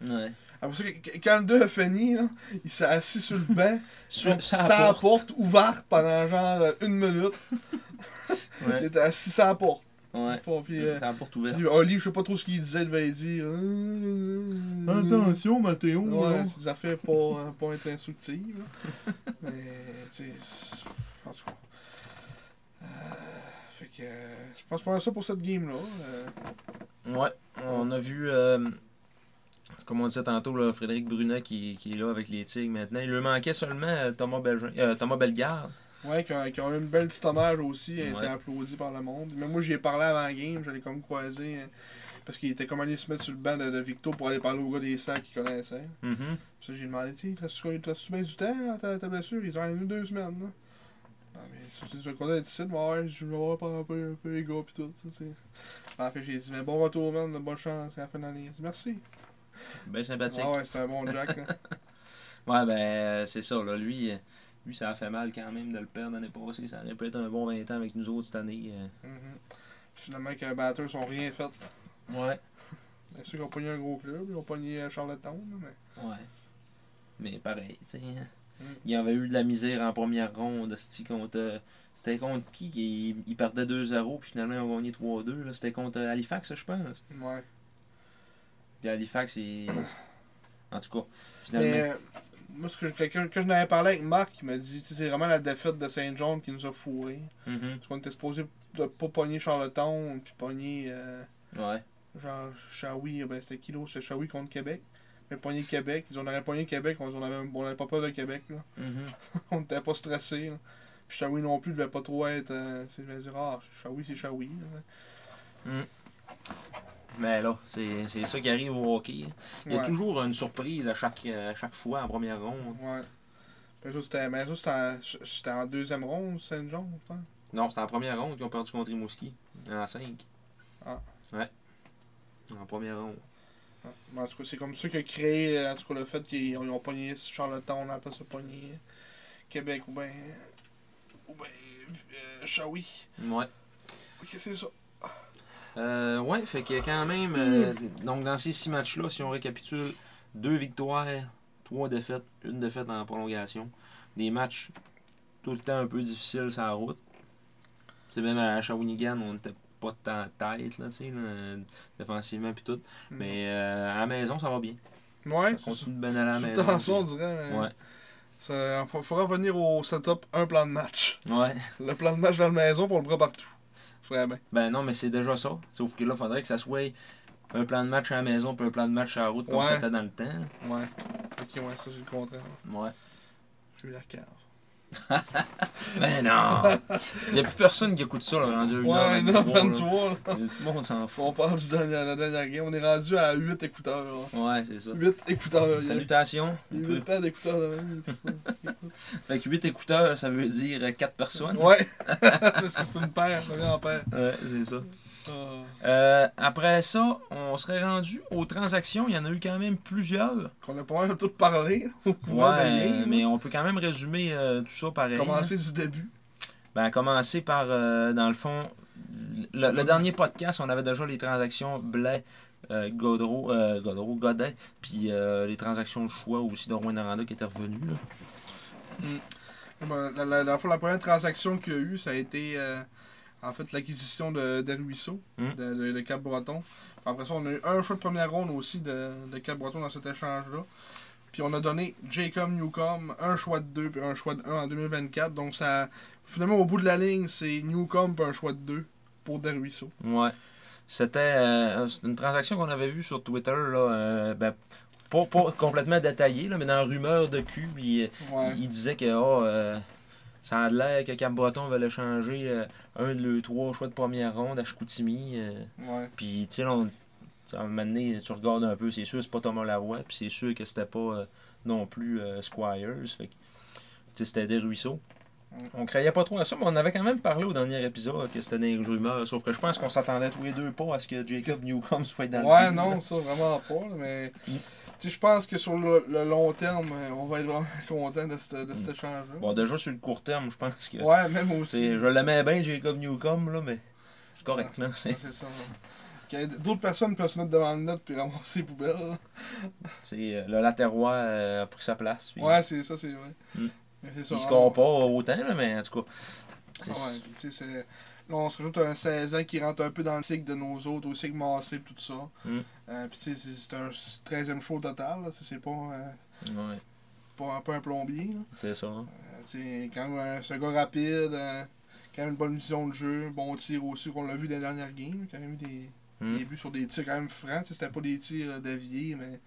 sais. Ouais. Après ça, que- quand le 2 a fini, là, il s'est assis sur le banc, Sur, sur ça la porte ouverte pendant genre euh, une minute. Il était assis sur la porte. Ouais. Puis, euh, Ça apporte ouverte. Puis, Oli, je sais pas trop ce qu'il disait, il devait dire. euh, Attention, Mathéo. Ouais, des affaires pas, euh, pas être instructives. Mais, tu sais, en tout cas. Euh, fait que, euh, je pense pas à ça pour cette game-là. euh. Ouais, on a vu, euh, comme on disait tantôt, là, Frédéric Brunet qui, qui est là avec les Tigres maintenant. Il lui manquait seulement Thomas, Belgin, euh, Thomas Bellegarde. Ouais, qui a, qui a eu une belle petite hommage aussi, il a été Ouais. applaudi par le monde. Même moi, j'y ai parlé avant la game, j'allais comme croiser. euh, parce qu'il était comme allé se mettre sur le banc de, de Victo pour aller parler au gars des sacs qu'il connaissait. Mhm. Puis ça, j'ai demandé, tu reste-tu bien du temps ta, ta blessure? Ils ont une ou deux semaines. Là. Mais tu es content d'être ici, ouais, je vais voir par un peu, un peu les gars pis tout. Ça, c'est... En fait, j'ai dit, mais bon retour, man, bonne chance à la fin de l'année. Merci. Ben sympathique. Ah ouais, c'était un bon Jack. là. Ouais, ben euh, c'est ça, là. Lui, euh, lui, ça a fait mal quand même de le perdre l'année passée. Ça aurait pu être un bon 20 ans avec nous autres cette année. euh. Mhm. Puis Finalement, que les batteurs sont rien fait. Ouais. Bien sûr qu'ils ont pogné un gros club, ils ont pogné Charlottetown, mais. Ouais. Mais pareil, tu sais. Il y avait eu de la misère en première ronde. C'était contre. euh, C'était contre qui? Il perdait 2-0, puis finalement, ils ont gagné 3-2. là. C'était contre Halifax, je pense. Ouais. Puis Halifax, c'est. En tout cas, finalement. Mais euh, moi, ce que, je- quelqu'un- quand je n'avais parlé avec Marc, il m'a dit, c'est vraiment la défaite de Saint-John qui nous a fourrés. Mhm. Parce qu'on était supposé de pas pogner Charlottetown, puis pogner. euh, Ouais. genre Shawi, ben c'était qui l'autre? C'était Shawi contre Québec. Pogné Québec, ils ont aurait pogné Québec, on on avait, on avait pas peur de Québec, là. Mhm. on n'était pas stressé. Puis Shawi non plus devait pas trop être. Euh, sais, je vais dire, ah, Shawi c'est Shawi. là. Mais là, c'est c'est ça qui arrive au hockey. Il y a Ouais. toujours une surprise à chaque, à chaque fois en première ronde. Ouais. Mais ça, c'était en, en deuxième ronde, Saint-Jean, je pense. Non, c'était en première ronde qu'ils ont perdu contre Rimouski. En 5. Ah. Ouais. En première ronde. En tout cas, c'est comme ça qui a créé en tout cas, le fait qu'ils ont, ont pogné Charlottetown, on appelle ça pogné Québec ou bien. ou bien. Euh, Shawi. Ouais. Ok, c'est ça. Euh, ouais, fait que quand même, euh, donc dans ces six matchs-là, si on récapitule, deux victoires, trois défaites, une défaite en prolongation. Des matchs tout le temps un peu difficile sur la route. C'est même à Shawinigan, on n'était pas tant tête, là, tu sais, là, défensivement puis tout. Mm. Mais euh, à la maison, ça va bien. Ouais, Ça continue de bien à la maison. tension, on dirait. mais Ouais. Ça, faudra revenir au setup un plan de match. Ouais. Le plan de match dans la maison, pour le bras partout. Ferait bien. Ben non, mais c'est déjà ça. Sauf que là, faudrait que ça soit un plan de match à la maison puis un plan de match à la route comme Ouais. c'était dans le temps. Ouais. Ok, ouais, ça c'est le contraire. Ouais. J'ai eu la cave. Ben non! Il n'y a plus personne qui écoute ça, là, rendu à une heure Ouais, vingt-trois, 9-23, là. là. Tout le monde s'en fout. On parle du dernier, la dernière game. On est rendu à 8 écouteurs. là. Ouais, c'est ça. 8 écouteurs. Salutations. il y a 8 paires d'écouteurs de même. Fait que 8 écouteurs, ça veut dire 4 personnes. Ouais. Parce que c'est une paire, ça vient en paire. Ouais, c'est ça. Euh, après ça, on serait rendu aux transactions. Il y en a eu quand même plusieurs. Qu'on a pas mal tout parlé au cours Ouais, mais on peut quand même résumer euh, tout ça pareil. Commencer du début. Ben, commencer par, euh, dans le fond, le, le dernier podcast, on avait déjà les transactions Blais, Godreau, Godreau, Godet, puis les transactions de choix aussi de Rouen Aranda qui étaient revenus. là. Ben, La, la, la, la première transaction qu'il y a eu, ça a été en fait l'acquisition de, de Ruisseau, Hmm. de, de, de Cap-Breton. Après ça, on a eu un choix de première ronde aussi de, de Cap-Breton dans cet échange-là. Puis on a donné Jacob Newcomb, un choix de 2 puis un choix de 1 en 2024. Donc ça finalement au bout de la ligne, c'est Newcomb puis un choix de 2 pour Ruisseau. Ouais. C'était euh, une transaction qu'on avait vue sur Twitter, là, euh, ben, pas, pas complètement détaillée, là, mais dans la rumeur de cul, euh, Ouais. il disait que oh, euh, ça a l'air que Cap-Breton veut changer euh, un de leurs trois choix de première ronde à Chicoutimi. euh, Ouais. Puis, tu sais, on- à un moment donné, tu regardes un peu, c'est sûr, c'est pas Thomas Lavoie, puis c'est sûr que c'était pas euh, non plus euh, Squires. Fait que, c'était des ruisseaux. On croyait pas trop à ça, mais on avait quand même parlé au dernier épisode que c'était des rumeurs. Sauf que je pense qu'on s'attendait tous les deux pas à ce que Jacob Newcomb soit dans le Ouais, non, là. ça vraiment pas. Mais je pense que sur le, le long terme, euh, on va être vraiment content de, ce- de cet échange-là. Mm. Bon, déjà sur le court terme, je pense que. Ouais, même aussi. Je l'aimais bien, Jacob Newcomb, là, mais c'est correct, là. c'est- ça. D'autres personnes peuvent se mettre devant le net puis ramasser les poubelles. c'est, euh, le latérois euh, a pris sa place. puis Ouais, c'est ça, c'est vrai. Mm. Ça, il se compte pas autant, là, mais en tout cas. Ah ouais, c'est. On se rajoute un 16 ans qui rentre un peu dans le cycle de nos autres, au cycle massé tout ça. Mm. Euh, puis tu sais, c'est- un 13e show total. C'est- pas, euh, Ouais, pas, pas un plombier. c'est ça. hein. Euh, quand même, un gars rapide, quand même une bonne vision de jeu, bon tir aussi, qu'on l'a vu dans les dernières games. Quand même eu des, Mm. des buts sur des tirs quand même francs. C'était pas des tirs déviés, mais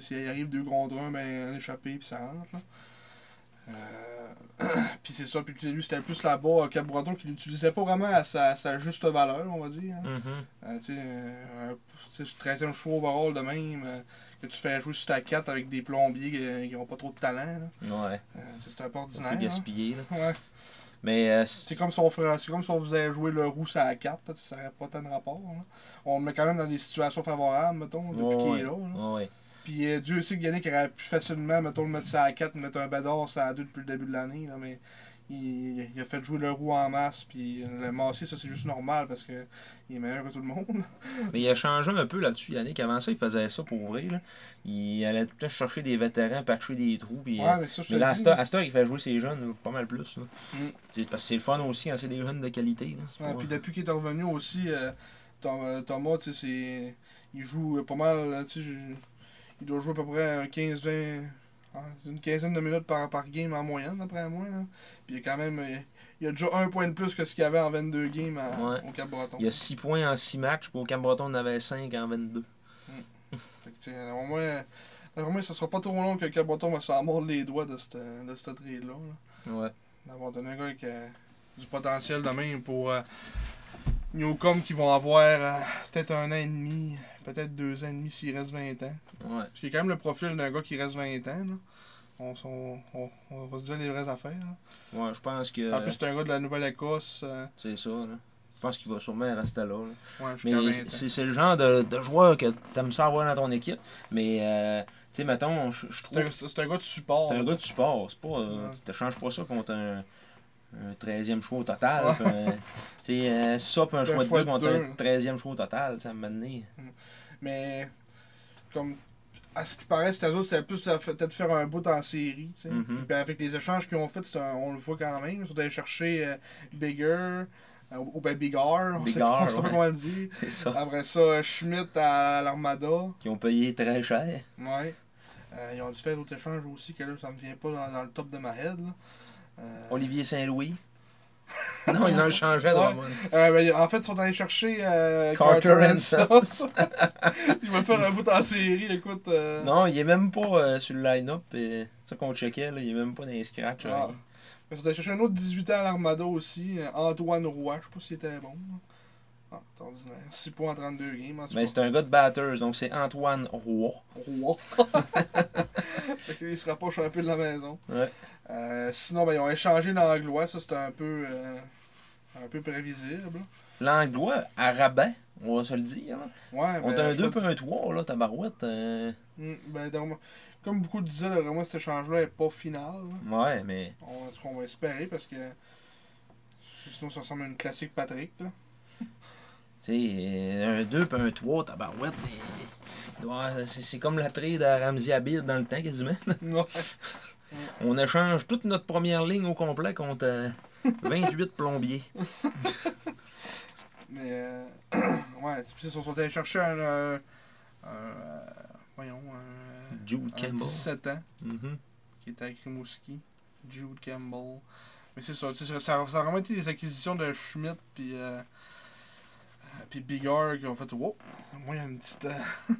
s'il arrive deux contre un, ben, un échappé, puis ça rentre. là. Euh, puis c'est ça, puis lui c'était plus là-bas, Cap-Breton, qui l'utilisait pas vraiment à sa, à sa juste valeur, on va dire. hein. Euh, tu sais, euh, un- tu sais, 13e choix overall de même, euh, que tu fais jouer sur ta 4 avec des plombiers qui, qui ont pas trop de talent. là. Ouais, Euh, c'est un peu un ordinaire. peu hein. gaspillé. Ouais. Mais euh, c'est- comme si on ferait- c'est comme si on faisait jouer le roux à la 4, là, ça n'aurait pas tant de rapport. là. On le met quand même dans des situations favorables, mettons, depuis ouais, qu'il est là. là. Puis euh, Dieu sait que Yannick aurait pu facilement, mettons, le mettre ça à 4, mettre un bador ça à 2 depuis le début de l'année, là, mais il, il a fait jouer le roux en masse, puis le massé, ça c'est juste normal parce que il est meilleur que tout le monde. Mais il a changé un peu là-dessus, Yannick. Avant ça, il faisait ça pour ouvrir. Là. Il allait tout le temps chercher des vétérans, patcher des trous. Puis, Ouais, mais ça, je te mais là, à dis, cette heure- à cette heure, il fait jouer ses jeunes pas mal plus. là. Mm. C'est- Parce que c'est le fun aussi quand c'est des jeunes de qualité. là. Ouais, puis depuis qu'il est revenu aussi, euh, euh, Thomas, tu sais, c'est. Il joue pas mal, tu sais, il doit jouer à peu près 15-20. ah, une quinzaine de minutes par, par game en moyenne, d'après moi. Là. Puis il y a quand même. euh, Il y a déjà un point de plus que ce qu'il y avait en 22 games à- Ouais. au Cap-Breton. Il y a 6 points en 6 matchs, puis au Cam-Breton, on avait 5 en 22. Fait que, au moins, au moins, ça sera pas trop long que le Cap-Breton va se faire mordre les doigts de cette, de cette trade-là. là. Ouais. D'avoir donné un gars avec euh, du potentiel de même pour euh, Newcomb qui vont avoir euh, peut-être un an et demi, peut-être deux ans et demi s'il reste 20 ans. Ouais. Parce qu'il quand même le profil d'un gars qui reste 20 ans. Là. On, on, on va se dire les vraies affaires. là. Ouais, je pense que En plus, c'est un gars de la Nouvelle-Écosse. euh, c'est ça. Là. Je pense qu'il va sûrement rester là. là. ouais, jusqu'à 20 Mais c'est le genre de, de joueur que t'aimes ça avoir dans ton équipe. Mais, euh, tu sais, mettons, je je C'est un, trouve c'est un gars de support. C'est un gars de support. C'est pas, euh, Ouais. Tu te changes pas ça contre un, un 13e choix au total. Ouais. puis sais, euh, ça, puis un choix de deux de contre deux. un 13e choix au total, ça m'a donné. Mais comme à ce qui paraît, c'était autres, c'était plus peut-être faire un bout en série. tu sais. Mhm. Puis avec les échanges qu'ils ont fait, un- on le voit quand même. Ils sont allés chercher euh, Bigger, euh, ou ben Bigard, on on sait pas ouais. comment le dit. C'est ça. Après ça, Schmidt à l'Armada. Qui ont payé très cher. Ouais. Euh, ils ont dû faire d'autres échanges aussi, que là, ça me vient pas dans, dans le top de ma head. Là. Euh, Olivier Saint-Louis. non, il en changeait de Ouais. Drummond. euh, ben, en fait, ils sont allés chercher euh, Carter. Ransom. il va faire un bout en série, écoute. euh, Non, il est même pas sur le line-up. Et ça qu'on checkait, là, il est même pas dans les scratchs. Ah. rien. Ils sont allés chercher un autre 18 ans à l'Armada aussi, Antoine Roy. Je sais pas s'il était bon. Ah, c'est ordinaire. 6 points en 32 games. En Mais c'est un gars de batters, donc c'est Antoine Roy. Fait lui, il se rapproche un peu de la maison. Ouais. Euh, sinon, ben, ils ont échangé l'anglois. Ça, c'était un peu, euh, un peu prévisible. L'anglois, à rabais, on va se le dire. Ouais, On ben, a un je 2 vois- puis un 3, là, tabarouette. euh, Hmm, ben, donc, comme beaucoup disaient, là, vraiment, cet échange-là n'est pas final. là. Ouais, mais On, en tout cas, on va espérer parce que sinon, ça ressemble à une classique Patrick. Là. tu sais, un 2 puis un 3, tabarouette. c'est comme la trade à Ramsey Abid dans le temps, quasiment. Ouais. On échange toute notre première ligne au complet contre euh, 28 plombiers. Mais, euh, ouais, puis ils sont allés chercher un. euh, un, euh, voyons, un, Jude un Campbell. 17 ans. Mhm. qui était avec Rimouski, Jude Campbell. Mais c'est ça, ça, ça a vraiment été des acquisitions de Schmidt puis euh, euh, puis Bigard qui ont fait wow, moi il y a une petite euh,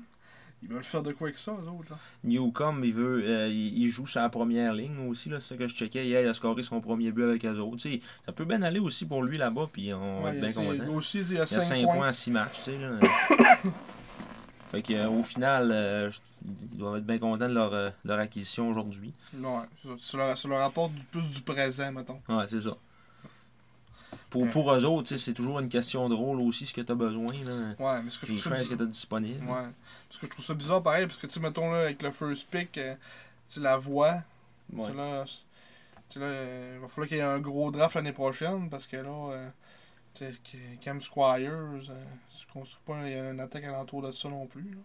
ils veulent faire de quoi avec ça eux autres là. Newcomb, il veut, euh, il, joue sa première ligne aussi, là, c'est ça que je checkais hier, il a scoré son premier but avec eux autres. Tu sais, ça peut bien aller aussi pour lui là-bas, puis on va Ouais, être bien content. aussi il y a Il y a 5 5 points. à 6 matchs, tu sais. Là. fait que, euh, au final, euh, ils doivent être bien contents de leur, euh, leur acquisition aujourd'hui. Ouais, c'est ça. Ça leur, ça leur apporte du, plus du présent mettons. Ouais, c'est ça. Pour, pour eux autres, c'est toujours une question de rôle aussi, ce que tu as besoin. Là. Ouais, mais ce que je Les chances que tu as disponibles. Ouais. Parce que je trouve ça bizarre pareil parce que tu sais mettons là avec le first pick euh, tu la voix Ouais. Là, là, euh, il va falloir qu'il y ait un gros draft l'année prochaine parce que là, euh, tu sais, que- Cam Squires, euh, tu construis pas un- une attaque alentour de ça non plus. là.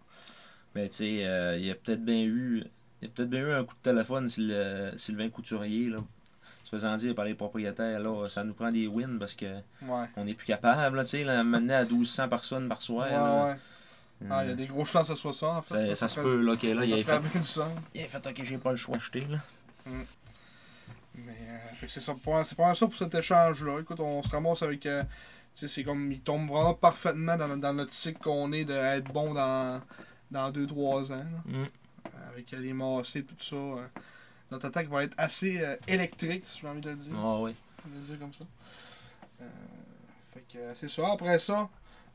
Mais tu sais, euh, il y a peut-être bien eu. Il y a peut-être bien eu un coup de téléphone Sylvain Couturier, là. Se faisant dire par les propriétaires, là, ça nous prend des wins parce que Ouais. on n'est plus capable, là, tu sais, là, maintenant à 1200 personnes par soir. Ouais, là. ouais. Ah, il y a des grosses chances que ce soit ça, en fait. Ça, se peut, là, que là, il a fait, il a fait, ok, j'ai pas le choix d'acheter, là. Mais euh, c'est ça pour, c'est pour ça pour cet échange-là. Écoute, on se ramasse avec. euh, tu sais, c'est comme. Il tombe vraiment parfaitement dans, dans notre cycle qu'on est d'être bon dans, dans 2-3 ans. Mm. avec les massés, tout ça. euh, notre attaque va être assez euh, électrique, si j'ai envie de le dire. Ah oui. Va le dire comme ça. Euh, fait que euh, c'est ça. Après ça,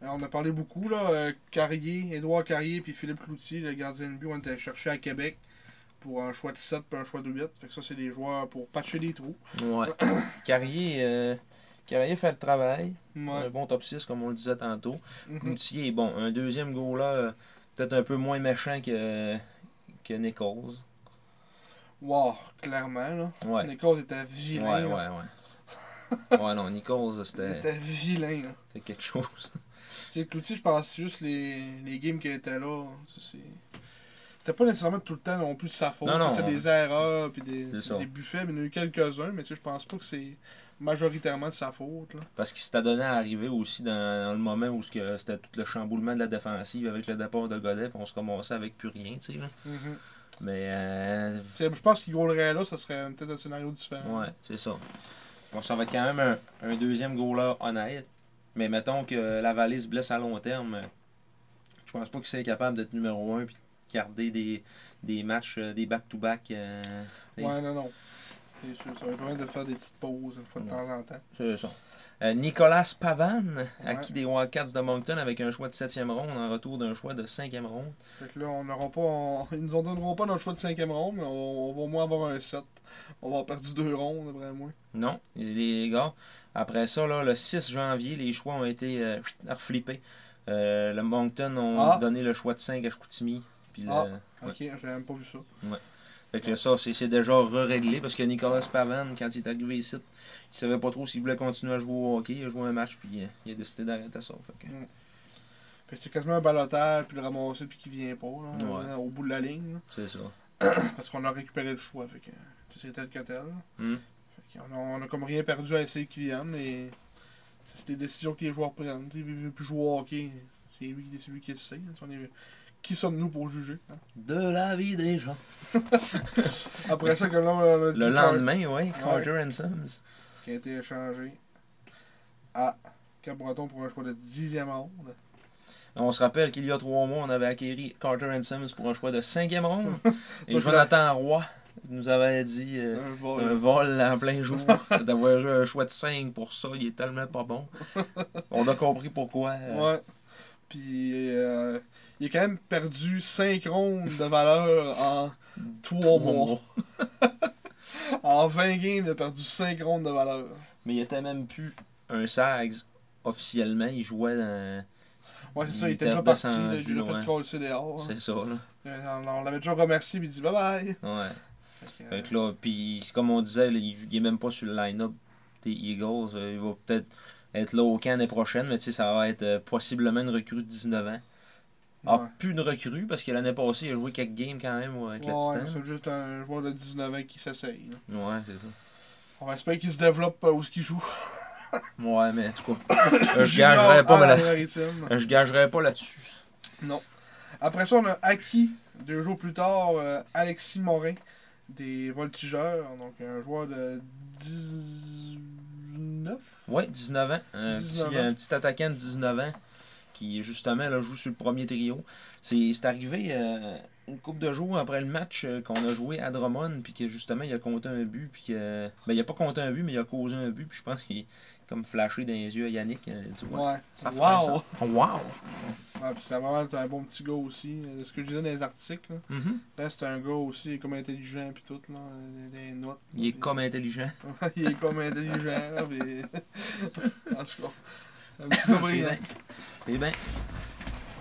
euh, on a parlé beaucoup, là. euh, Carrier, Édouard Carrier puis Philippe Cloutier, le gardien de but, on était chercher à Québec pour un choix de 7 puis un choix de 8. Fait que ça, c'est des joueurs pour patcher les trous. Ouais. Carrier, euh, Carrier fait le travail. Un Ouais. bon top 6, comme on le disait tantôt. Mhm. Cloutier est bon. Un deuxième goal là, euh, peut-être un peu moins méchant que, que Nichols. Wow, clairement, là. Ouais. Nichols était vilain. Ouais, là. ouais, ouais. ouais, non, Nichols, Il c'était était vilain, là. c'était quelque chose. Sais, Cloutier, je pense juste les, les games qui étaient là. C'était pas nécessairement tout le temps non plus de sa faute. C'était des erreurs puis des, des buffets, mais il y en a eu quelques-uns, mais je pense pas que c'est majoritairement de sa faute. Là. Parce qu'il s'était donné à arriver aussi dans, dans le moment où c'était tout le chamboulement de la défensive avec le départ de Godet, puis on se commençait avec plus rien, tu sais. là. Mais, euh, Je pense qu'il goalerait là, ça serait peut-être un scénario différent. ouais, c'est ça. On s'en va quand même un, un deuxième goaler honnête. Mais mettons que la Vallée se blesse à long terme, je pense pas qu'il serait capable d'être numéro 1 puis de garder des, des matchs, euh, des back-to-back. euh, tu sais. Ouais, non, non. C'est sûr, ça va permettre de faire des petites pauses une fois de temps en temps. C'est ça. Euh, Nicolas Pavan, acquis Ouais. des Wildcats de Moncton avec un choix de 7e ronde en retour d'un choix de 5e ronde. Fait que là, on n'aura pas. on- Ils nous en donneront pas notre choix de cinquième ronde, mais on, on va au moins avoir un 7. On va avoir perdu deux rondes, d'après moi. Non, les gars. Après ça, là, le 6 janvier, les choix ont été euh, reflippés. Euh, le Moncton ont Ah. donné le choix de 5 à Chicoutimi. Puis le- Ah. Ouais. Ok, j'ai même pas vu ça. Fait que ça, c'est déjà re-réglé parce que Nicolas Pavan, quand il est arrivé ici, il savait pas trop s'il voulait continuer à jouer au hockey. Il a joué un match puis euh, il a décidé d'arrêter ça. Fait que- Fait que c'est quasiment un balotage, puis le ramasser, puis qu'il vient pas, là, Ouais. euh, au bout de la ligne. C'est ça. parce qu'on a récupéré le choix, fait que c'est tel que tel. Fait qu'on a, on a comme rien perdu à essayer qu'il vienne, mais c'est des décisions que les joueurs prennent. Tu sais, Il veut plus jouer au hockey, c'est lui, lui qui le sait. hein. Si on est- Qui sommes-nous pour juger? hein? De la vie des gens. Après ça, comme là, on a dit Le lendemain, ouais, Carter and Sons. qui a été échangé à Cap-Breton pour un choix de dixième ronde. On se rappelle qu'il y a trois mois, on avait acquéri Carter and Sims pour un choix de cinquième ronde. Et Jonathan Roy nous avait dit euh, un vol. un vol en plein jour. D'avoir eu un choix de 5 pour ça, il est tellement pas bon. On a compris pourquoi. euh, Ouais. Puis euh, il a quand même perdu 5 rondes de valeur en 3 mois. En 20 games, il a perdu 5 rondes de valeur. Mais il était même plus un Sags officiellement. Il jouait dans. Ouais, c'est ça, Il était déjà parti. là, Il a fait coller CDR. C'est ça, là. On, on l'avait déjà remercié, puis il dit bye bye. Ouais. Fait que, Fait que là, puis comme on disait, là, il, il est même pas sur le line-up des Eagles. Euh, il va peut-être être là au camp l'année prochaine, mais tu sais, ça va être euh, possiblement une recrue de 19 ans. Ouais. plus une recrue, parce que l'année passée, il a joué quelques games quand même avec Ouais, Titan. c'est juste un joueur de 19 ans qui s'essaye. Ouais, c'est ça. On va espérer qu'il se développe euh, où ce qu'il joue. Ouais, mais en tout cas, euh, je gagerais pas, la euh, je gagerais là-dessus. Non. Après ça, on a acquis, deux jours plus tard, euh, Alexis Morin des Voltigeurs. Donc, un joueur de 19. Ouais, 19 ans. Un, 19 petit, ans. un petit attaquant de 19 ans qui, justement, là, joue sur le premier trio. C'est c'est arrivé euh, une coupe de jours après le match euh, qu'on a joué à Drummond, puis que, justement, il a compté un but, puis que... Ben, il a pas compté un but, mais il a causé un but, puis je pense qu'il est comme flashé dans les yeux à Yannick. Il dit, ouais, Ouais. ça wow! ça. Wow! Ouais, puis c'est vraiment un bon petit gars aussi. De ce que je disais dans les articles, là. Là, c'est un gars aussi comme intelligent puis tout, là. Des notes. Il est comme intelligent. il est comme intelligent, là. Puis... en tout cas. Un petit peu C'est brillant. bien. C'est bien.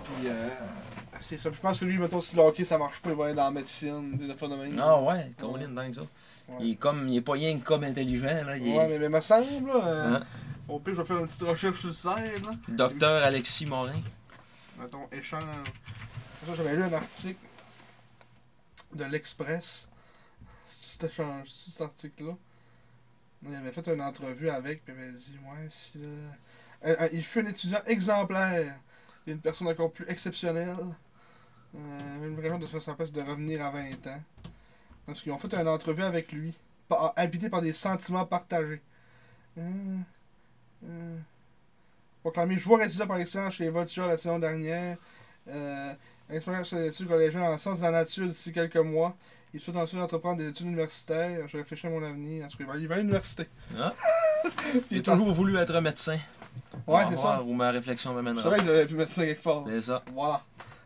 Puis, euh, c'est ça. Je pense que lui, mettons, si le hockey ça marche pas, il va aller dans la médecine, des affaires de même. Ah ouais, Colin, dingue ça. Ouais. Il est comme, il est pas rien que comme intelligent, là. Il est Ouais, mais, mais me semble, là. euh, Hein? Au pire, je vais faire une petite recherche sur le site, là. Docteur Alexis Morin. Mettons, échange. Ça, j'avais lu un article de l'Express. Cet échange, cet article-là. Il avait fait une entrevue avec, puis il avait dit Ouais, si là. Euh, euh, il fut un étudiant exemplaire. Il est une personne encore plus exceptionnelle. Euh, une raison de se faire sa place de revenir à 20 ans. Parce qu'ils ont fait une entrevue avec lui, par- habité par des sentiments partagés. Euh, euh, proclamé joueur étudiant par excellence chez les Voltigeurs la saison dernière. Euh, expérience sur les études collégiales en sciences de la nature d'ici quelques mois. Il souhaite ensuite entreprendre des études universitaires. Je réfléchis à mon avenir. En tout cas, il va- à l'université. Ah. J'ai toujours voulu être médecin. Ouais, c'est ça. Où ma réflexion m'amènera. savais qu'il aurait pu mettre ça quelque part. C'est ça. Voilà.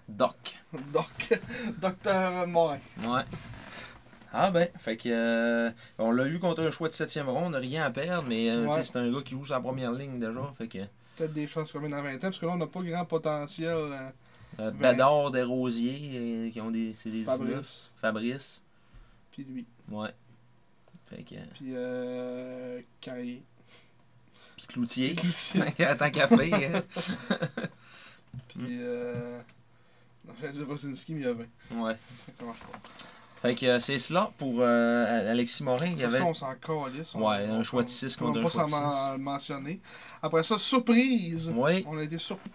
Doc. Donc, docteur Morin. Ouais. Ah ben, fait que euh, on l'a eu contre un choix de septième ronde, on n'a rien à perdre, mais euh, Ouais. c'est un gars qui joue sa première ligne déjà. Fait que Peut-être des chances vienne à 20 ans, parce que là, on n'a pas grand potentiel. euh, euh. Badard, Desrosiers, euh, qui ont des. C'est des 19. Fabrice. Fabrice. Puis lui. Ouais. Fait que. Puis euh, Carrier. Cloutier. Cloutier. Tant qu'à faire. hein. Puis euh. Non, j'allais dire Wozinski, mais il y a 20. Ouais. Fait que ça marche pas. Fait que euh, c'est cela pour euh, Alexis Morin. Il y De toute avait. façon, on s'en calisse. on- Ouais, un on- choix de on- six on contre va un pas choix de s'en men- mentionner. Après ça, surprise. Oui. On a été surpris.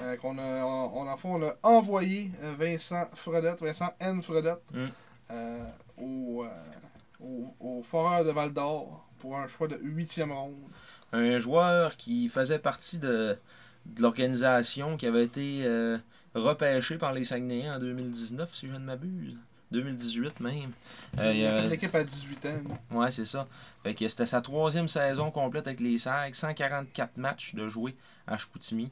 Euh, qu'on a, on, en on a envoyé Vincent Fredette, Vincent N. Fredette, Mm. au, au, au Foreur de Val d'Or pour un choix de huitième ronde. Un joueur qui faisait partie de, de l'organisation qui avait été euh, repêché par les Saguenayens en 2019, si je ne m'abuse. 2018 même. Euh, il a fait l'équipe à 18 ans. lui. ouais, c'est ça. Fait que c'était sa troisième saison complète avec les Sags, 144 matchs de jouer à Chicoutimi.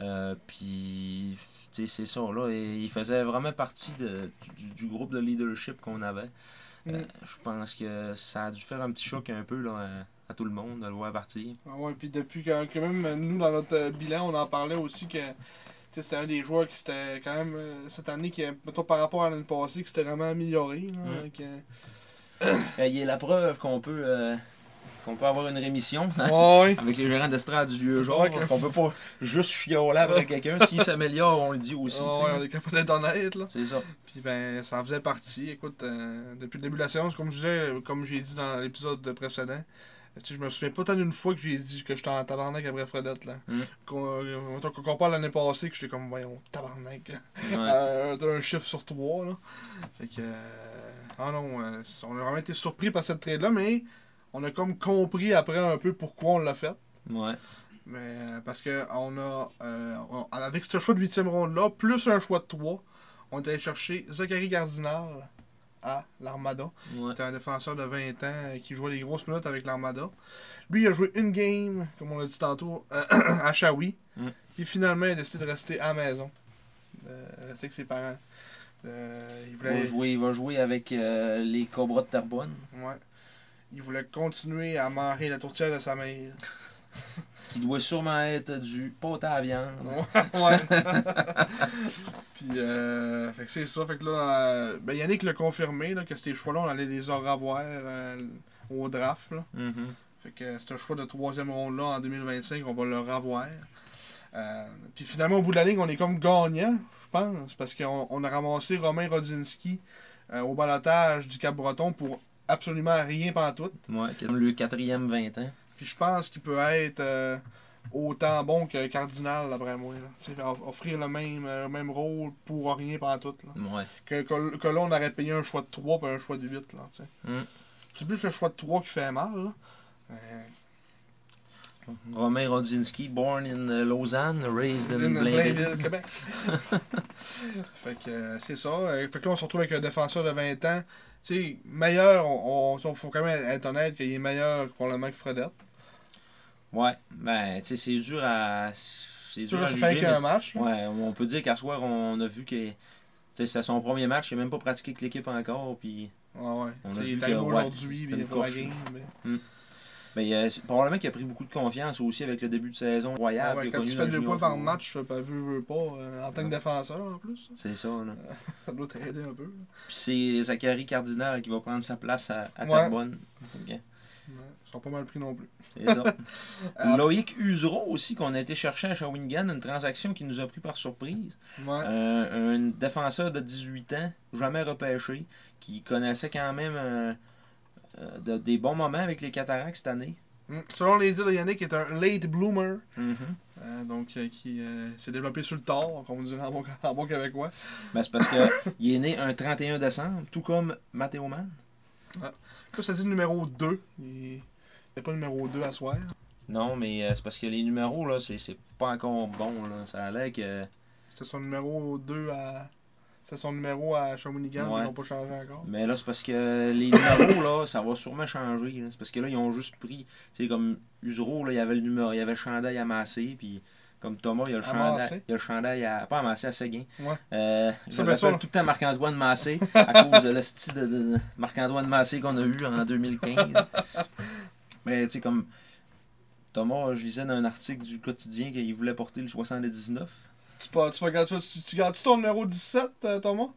Euh, puis, tu sais, c'est ça, là. Et il faisait vraiment partie de- du, du groupe de leadership qu'on avait. Euh, Mm. je pense que ça a dû faire un petit choc un peu là, à, tout le monde de le voir partir. Ah ouais, puis depuis que, que même nous, dans notre euh, bilan, on en parlait aussi que tu sais, c'était un des joueurs qui s'était quand même euh, cette année, qui, mettons, par rapport à l'année passée, qui s'était vraiment amélioré. là, Mm. avec, euh, Euh, il est la preuve qu'on peut, euh, qu'on peut avoir une rémission Ouais. avec les gérants d'estrade du vieux genre. Ouais. On peut pas juste chioler après quelqu'un. S'il s'améliore, on le dit aussi. Ouais, tu sais. on est capable d'être honnête, là. C'est ça. Puis ben, ça en faisait partie. Écoute, euh, depuis le début de la séance, comme je disais, comme j'ai dit dans l'épisode précédent, tu sais, je me souviens pas tant d'une fois que j'ai dit que j'étais en tabarnak après Fredette, là. Mm. Qu'on mettons qu'on compare l'année passée, que j'étais comme, voyons, tabarnak. Ouais. Euh, un chiffre sur trois, là. Fait que. euh, ah non, on a vraiment été surpris par cette trade-là, mais on a comme compris après un peu pourquoi on l'a fait. Ouais. Mais parce que on a. euh, on- avec ce choix de huitième ronde-là, plus un choix de 3, on est allé chercher Zachary Cardinal à l'Armada. Ouais. C'était un défenseur de 20 ans euh, qui jouait les grosses minutes avec l'Armada. Lui, il a joué une game, comme on l'a dit tantôt, euh, à Shawi. Mm. Puis finalement, il a décidé de rester à la maison. De rester avec ses parents. Euh, il, Il voulait, va jouer, il va jouer avec euh, les Cobras de Terrebonne. ouais. il voulait continuer à manger la tourtière de sa mère. Qui doit sûrement être du pot à viande. ouais. Puis, euh, fait que c'est ça. Fait que là, euh, ben Yannick l'a confirmé là, que ces choix-là, on allait les revoir euh, au draft. Là. Mhm. Fait que c'est un choix de troisième ronde-là en 2025, on va le revoir. Euh, puis finalement, au bout de la ligne, on est comme gagnant, je pense, parce qu'on on a ramassé Romain Rodzinski euh, au balotage du Cap-Breton pour absolument rien pantoute. Ouais, qui est le quatrième 20 ans. Puis je pense qu'il peut être euh, autant bon que Cardinal, d'après moi. là. Offrir le même, euh, le même rôle pour rien pantoute. Là. Ouais. Que, que, que là, on aurait payé un choix de 3 et un choix de 8. Là. Mm. C'est plus le choix de 3 qui fait mal. Là. Euh, Romain Rodzinski, born in Lausanne, raised in in Blainville. Québec. fait que euh, c'est ça. Fait que là, on se retrouve avec un défenseur de 20 ans. Tu sais, meilleur, on, on, faut quand même être honnête qu'il est meilleur probablement que Fredette. Ouais, ben, tu sais, c'est dur à. C'est dur à juger. mais- match. là. Ouais, on peut dire qu'à soir, on a vu que. tu sais, C'est son premier match, il n'a même pas pratiqué avec l'équipe encore. Puis, Ouais, ouais. On a vu il est que, ouais, aujourd'hui, puis il est pour la game. mais- ben, euh, c'est probablement qu'il a pris beaucoup de confiance aussi avec le début de saison Ouais, royal. ouais, quand tu fais deux points par match, tu pas vu, veux pas, euh, en tant que Ouais. défenseur en plus. C'est ça, là. Ça doit t'aider un peu. Puis c'est Zachary Cardinal qui va prendre sa place à, à Ouais. Ouais, sont pas mal pris non plus. C'est ça. Euh, Loïc Usereau aussi, qu'on a été chercher à Shawinigan, une transaction qui nous a pris par surprise. Ouais. Euh, un défenseur de 18 ans, jamais repêché, qui connaissait quand même euh, de- des bons moments avec les cataractes cette année. Mm. Selon les dires de Yannick, est un late bloomer. Mhm. euh, donc, euh, qui euh, s'est développé sur le tard, comme on dirait en bon, en bon québécois. Ben, c'est parce qu'il est né un 31 décembre, tout comme Mathéo Mann. Ça dit numéro 2. Il a pas numéro 2 à soir? Non, mais euh, c'est parce que les numéros, là, c'est c'est pas encore bon. Là. Ça a l'air que. C'était son numéro 2 à. C'était son numéro à Shawinigan, Ouais. ils n'ont pas changé encore. Mais là, c'est parce que les numéros, là, ça va sûrement changer. là. C'est parce que là, ils ont juste pris. Tu sais, comme Usereau, là, il y avait le numéro, il y avait le chandail amassé, puis comme Thomas, il y a le chandail. Il y a le chandail à. Pas amassé, à Séguin. Ouais. Euh, je ben, tout le temps Marc-Antoine Massé, à cause de le style de, de Marc-Antoine Massé qu'on a eu en 2015. Mais tu sais, comme. Thomas, je lisais dans un article du quotidien qu'il voulait porter le 79. Tu, pas- tu, vas garder- tu, tu gardes-tu ton numéro 17, euh, Thomas?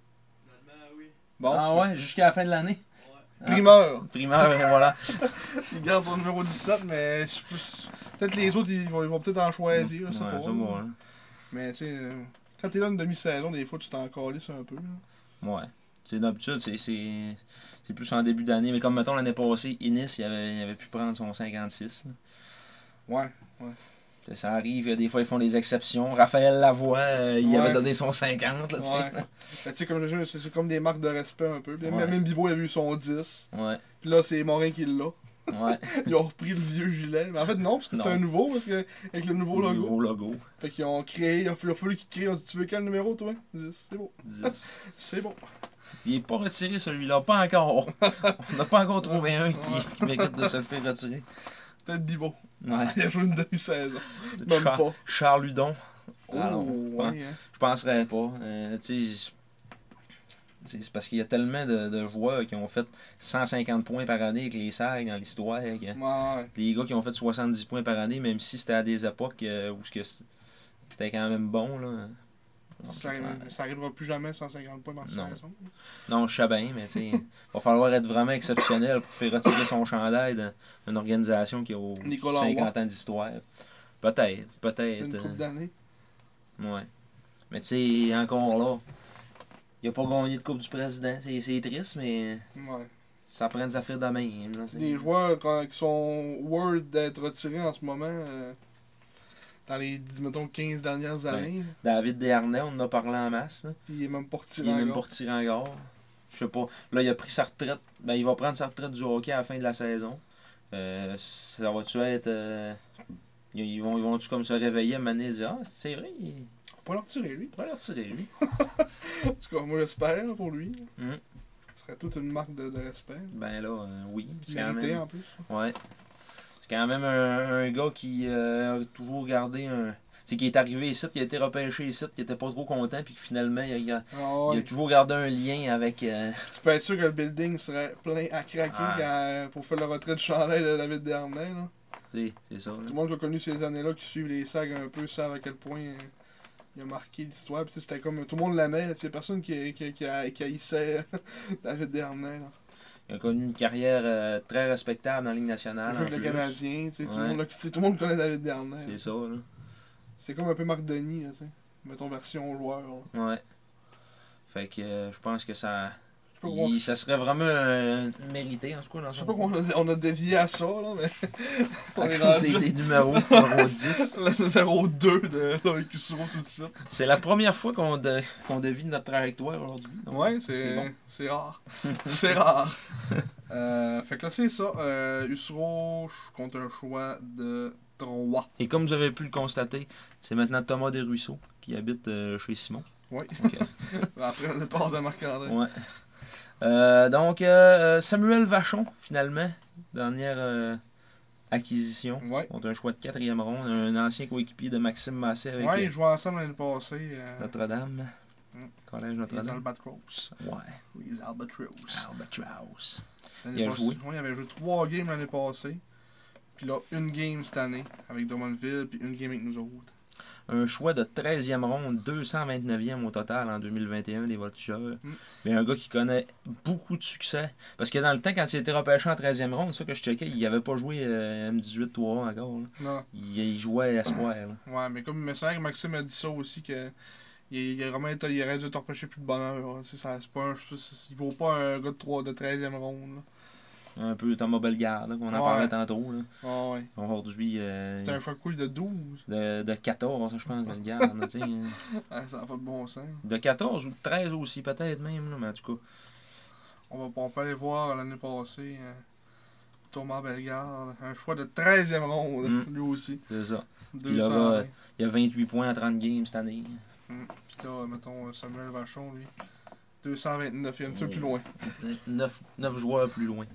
Bon. Ah ouais, jusqu'à la fin de l'année. Ah, Primeur. primeur, voilà. Il garde son numéro 17, mais peut-être les autres, ils vont, ils vont peut-être en choisir. Ouais, pas. ça, moi, hein. Mais tu sais, quand t'es là une demi-saison, des fois, tu t'en calisses un peu. là. Ouais. C'est d'habitude, c'est, c'est, plus en début d'année. Mais comme mettons l'année passée, Innis, il avait, il avait pu prendre son 56. là. Ouais. Ça, Ça arrive, des fois ils font des exceptions. Raphaël Lavoie, euh, il Ouais. avait donné son 50. Là, tu sais. Ouais. Ben, tu sais, comme je dis, c'est comme des marques de respect un peu. Ouais. Même Bibo, il a eu son 10. Ouais, Puis là, c'est Morin qui l'a. ouais. Ils ont repris le vieux gilet. Mais en fait, non, parce que c'était un nouveau, parce que avec le nouveau Le logo. Nouveau logo. Fait qu'ils ont créé, il a fallu qu'ils créent. On dit, tu veux quel numéro, toi? 10. C'est bon. 10. C'est bon. Il est pas retiré celui-là, pas encore. On n'a pas encore trouvé un qui, mérite de se le faire retirer. Peut-être Bibo. Ouais. Il a joué une demi-saison. Même Char- pas. Charles Ludon. Oh, pas- ouais, hein. Je penserais pas. Euh, c'est parce qu'il y a tellement de, de joueurs qui ont fait 150 points par année avec les SAG dans l'histoire. Ouais. Les gars qui ont fait 70 points par année, même si c'était à des époques euh, où c'était quand même bon. Là. Ça, ça arrivera plus jamais 150 points dans la Non. saison. Non, je sais bien, mais tu sais, va falloir être vraiment exceptionnel pour faire retirer son chandail d'une organisation qui a au- Nicolas 50 ans d'histoire. Peut-être, peut-être. Une euh, d'années. Ouais. Mais tu sais, encore là, il a pas gagné de Coupe du Président. C'est triste, mais Ouais. ça prend des affaires de même. là. Les joueurs quand- qui sont worth d'être retirés en ce moment, euh, dans les, mettons, 15 dernières années, David Desharnais, on en a parlé en masse. là. puis il est même pas retiré Il est même pas retiré encore. Je sais pas. Là, il a pris sa retraite. Ben, il va prendre sa retraite du hockey à la fin de la saison. Euh, ça va-tu être. euh, ils ils vont, ils vont-tu comme se réveiller à donné et dire Ah, c'est vrai, il Pas le retirer, lui. pourrait le retirer, lui. En tout cas, moi, j'espère pour lui. Mhm. Ce serait toute une marque de, de respect. Ben là, euh, oui. Mérité, même. en plus. Ouais. Quand même un, un gars qui euh, a toujours gardé un. C'est qui est arrivé ici, qui a été repêché ici, qui était pas trop content, puis que finalement, il a, Ah il a toujours gardé un lien avec. euh, Tu peux être sûr que le building serait plein à craquer Ah. quand- pour faire le retrait de chandail de David Dernay. Là. c'est c'est ça. Tout le monde qui a connu ces années-là, qui suivent les sags un peu, savent à quel point euh, il a marqué l'histoire. Puis, C'était comme tout le monde l'aimait. Il personne qui, qui, qui, a- qui haïssait David Dernay. Là. Il a connu une carrière euh, très respectable dans la Ligue Il nationale. joue avec le. Canadien. tu sais, Tout, le Ouais. monde, tout le monde connaît David Dernay. C'est ça, là. C'est comme un peu Marc Denis. Là, tu sais. Mettons version joueur. là. Ouais. Fait que euh, je pense que ça. Je sais pas comment- il- ça serait vraiment euh, mérité, en tout cas, dans je sais pas comment on a, on a dévié à ça, là, mais on À est cause des, des numéros, numéro 10. le numéro 2 de sur tout le site. C'est la première fois qu'on devine notre trajectoire aujourd'hui. Ouais, c'est bon. c'est rare. c'est rare. Euh, fait que là, c'est ça. Euh, Usuro compte un choix de 3. Et comme vous avez pu le constater, c'est maintenant Thomas Desruisseaux qui habite euh, chez Simon. Oui. Après le départ de Marc-André. Ouais. Euh, donc, euh, Samuel Vachon, finalement, dernière euh, acquisition. Ouais. On a un choix de quatrième ronde, un ancien coéquipier de Maxime Massé avec Ouais, euh, ils jouaient ensemble l'année passée. Euh, Notre-Dame. Mm. Collège les Notre-Dame. Albatros. Ouais. Les Albatros. Albatross. L'année Il a passée- joué. Ouais, il avait joué 3 games l'année passée. Puis là, une game cette année avec Drummondville, puis une game avec nous autres. Un choix de 13e ronde, 229e au total en 2021 des voltigeurs. Mm. Mais un gars qui connaît beaucoup de succès. Parce que dans le temps, quand il était repêché en 13e ronde, ça que je checkais, il avait pas joué euh, M18-3 encore. là. Non. Il, il jouait espoir. là. Ouais, mais comme que Maxime a dit ça aussi que il, il, vraiment il aurait dû t'empêcher plus de bonheur. C'est ça, pas un, il vaut pas un gars de, 3, de 13e ronde. Là. Un peu Thomas Bellegarde, là, qu'on en Ouais. parlait tantôt. là. Ah ouais. Aujourd'hui, euh, C'était un choix cool de 12. de, de 14, je pense, Bellegarde. là. Ah, ça n'a pas de bon sens. de 14 ou de 13 aussi, peut-être même. Là, mais en tout cas, On va peut aller voir l'année passée euh, Thomas Bellegarde. Un choix de 13e ronde, Mm. lui aussi. c'est ça. 200. là, Il a 28 points en 30 games cette année. Puis là, mettons Samuel Vachon, lui. 229, il est un petit peu plus loin. 9, joueurs plus loin.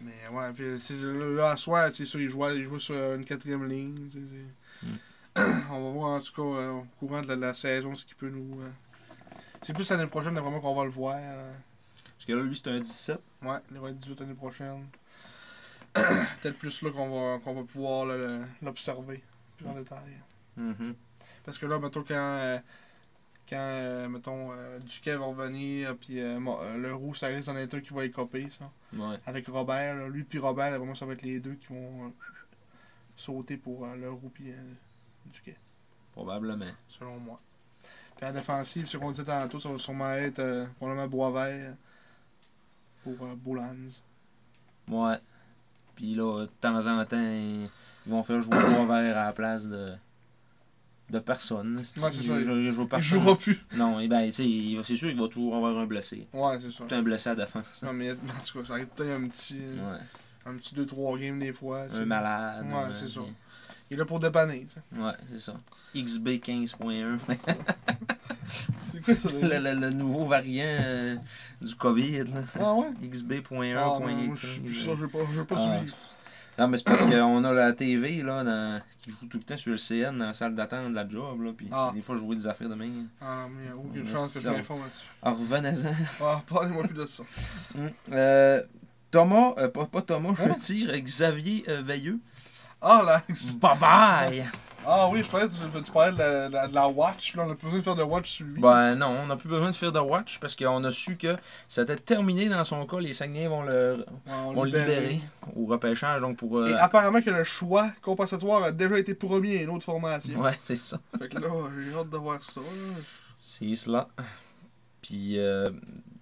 Mais ouais, puis c'est- là, à soir, c'est sûr, il jouait, il jouait sur une quatrième ligne. c'est- On va voir en tout cas euh, au courant de la, la saison ce qui peut nous. euh, C'est plus l'année prochaine vraiment qu'on va le voir. euh. Parce que là, lui, c'est un 17. Ouais, il va être 18 l'année prochaine. Peut-être plus là qu'on va, qu'on va pouvoir l'observer plus en détail. Mhm. Parce que là, mettons, quand, euh, quand euh, mettons, euh, Duquet va revenir, puis euh, le roux, ça risque d'en être un qui va écoper, ça. Ouais. Avec Robert, là. lui puis Robert, là, vraiment, ça va être les deux qui vont sauter pour le roux puis Duquet, Probablement. selon moi. Puis la défensive, ce qu'on disait tantôt, ça va sûrement être euh, probablement Boisvert pour euh, Boulans. Ouais. Puis là, de temps en temps, ils vont faire jouer Boisvert à la place de, de personne. Ouais. Il joue- jouera plus. Non, et ben, tu sais, il c'est sûr qu'il va toujours avoir un blessé. Ouais, c'est ça. Tout un blessé à la défense. Non, mais en tout cas, ça arrive peut-être un petit, Ouais. un petit 2-3 games des fois. Un malade. Ouais, c'est ça. Il est là pour dépanner, ça. Ouais, c'est ça. XB 15.1. C'est quoi ça? le, le- le nouveau variant euh, du COVID. Là. Ah ouais? XB.1. Ah, ben, je suis je vais pas, je vais pas Ah. suivre. Non, mais c'est parce qu'on a la TV là, dans- qui joue tout le temps sur le CN dans la salle d'attente de la job. Là, puis Ah. des fois, je jouais des affaires de main. Ah, mais il n'y a aucune chance que je m'informe là-dessus. Alors, revenez-en. Ah, parlez-moi plus de ça. Euh, Thomas, euh, pas, pas Thomas, je Hein? veux dire, Xavier euh, Veilleux. Ah, là! Bye bye! Ah oui, je parlais, tu, tu parlais de la, de la- de la Watch. Là, on a pas besoin de faire de Watch sur lui. Ben non, on n'a plus besoin de faire de watch parce qu'on a su que c'était terminé dans son cas. Les Saguenay vont le, Ouais, on vont le libérait. libérer au repêchage. Donc pour. euh, Et apparemment que le choix compensatoire a déjà été promis à une autre formation. ouais, c'est ça. Fait que là, j'ai hâte de voir ça. C'est cela. Puis, euh,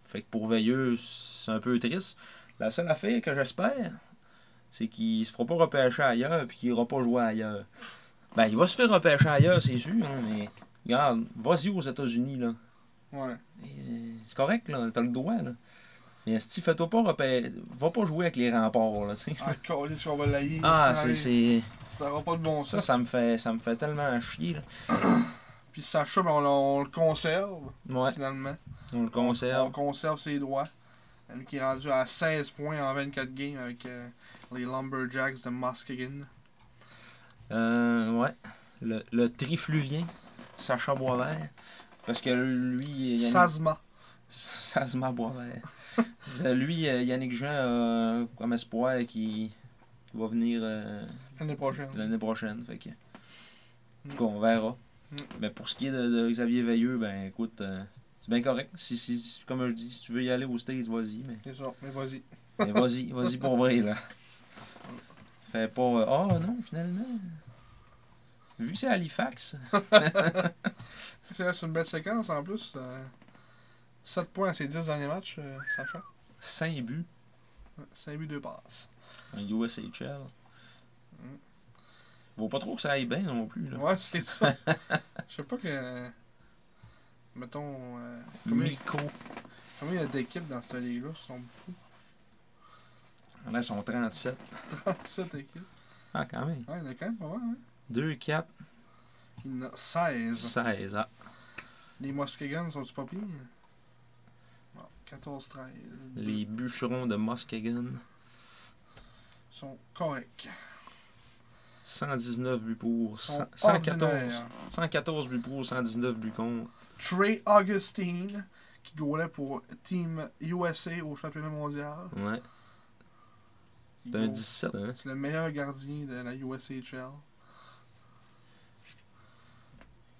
fait que pour Veilleux, c'est un peu triste. La seule affaire que j'espère, c'est qu'il se fera pas repêcher ailleurs puis qu'il ira pas jouer ailleurs. Ben, il va se faire repêcher ailleurs, c'est sûr, hein, mais regarde, vas-y aux États-Unis, là. Ouais. Et C'est correct, là, t'as le droit, là. Mais si fais-toi pas repêcher, va pas jouer avec les remparts, là, tu sais. Ah, va l'aïr. Ah, ça, c'est. Ça aura pas de bon Ça, sens. ça me fait, ça me fait tellement chier, là. Puis Sacha, ben, on, le conserve, Ouais, finalement. on le On conserve. conserve ses droits. Qui est rendu à 16 points en 24 games avec euh, les Lumberjacks de Muskegon. Euh, ouais. Le, le trifluvien, Sacha Boisvert. Parce que lui. Sazma. Sazma Boisvert. Euh, lui, euh, Yannick Jean a comme espoir qui va venir euh, L'année prochaine. l'année prochaine. Fait que, en tout cas, on verra. Mm. Mais pour ce qui est de, de Xavier Veilleux, ben écoute, euh, c'est bien correct. Si, si, comme je dis, si tu veux y aller aux States, vas-y. Mais, C'est ça, mais vas-y. mais vas-y, vas-y pour vrai, là. Fais pas. euh, Ah non, finalement. Vu que c'est Halifax. C'est une belle séquence en plus. euh, 7 points à ses 10 derniers matchs, euh, Sacha. 5 buts 5 buts, 2 passes. en USHL. Vaut pas trop que ça aille bien non plus. Là. Ouais, c'est ça. Je sais pas que. Mettons. euh, combien, Miko. combien il y a d'équipes dans cette ligue-là sont beaucoup. Là, ils sont 37. 37 équipes. Ah, quand même. Ouais, il y en a quand même pas mal, hein. 2, 4, Il y en a 16. 16. Ah. Les Muskegon sont-tu pas pires? Bon, 14, 13. Les bûcherons de Muskegon. sont corrects. 119 buts pour. Ils sont 100 114. ordinaires. 114 buts pour, 119 buts contre. Trey Augustine, qui goalait pour Team USA au championnat mondial. Ouais. C'est un goal- 17, hein. C'est le meilleur gardien de la USHL.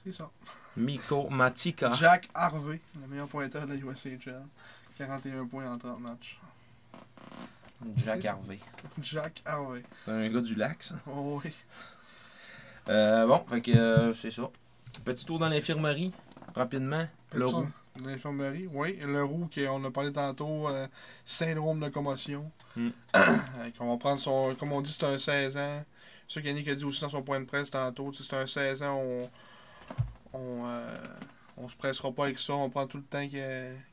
C'est ça. Miko Matika. Jack Harvey, le meilleur pointeur de la USHL. 41 points en 30 matchs. Jack Harvey. Jack Harvey. C'est un gars du lac, ça. Oh oui. Euh, bon, fait que euh, c'est ça. Petit tour dans l'infirmerie, rapidement. Le Ça, roux. L'infirmerie, oui. Le roux, qu'on a parlé tantôt, euh, syndrome de commotion. Mm. Euh, qu'on va prendre son. Comme on dit, c'est un 16 ans. C'est ça qu'Yannick a dit aussi dans son point de presse tantôt. C'est un 16 ans, on. On, euh, on se pressera pas avec ça. On prend tout le temps qu'il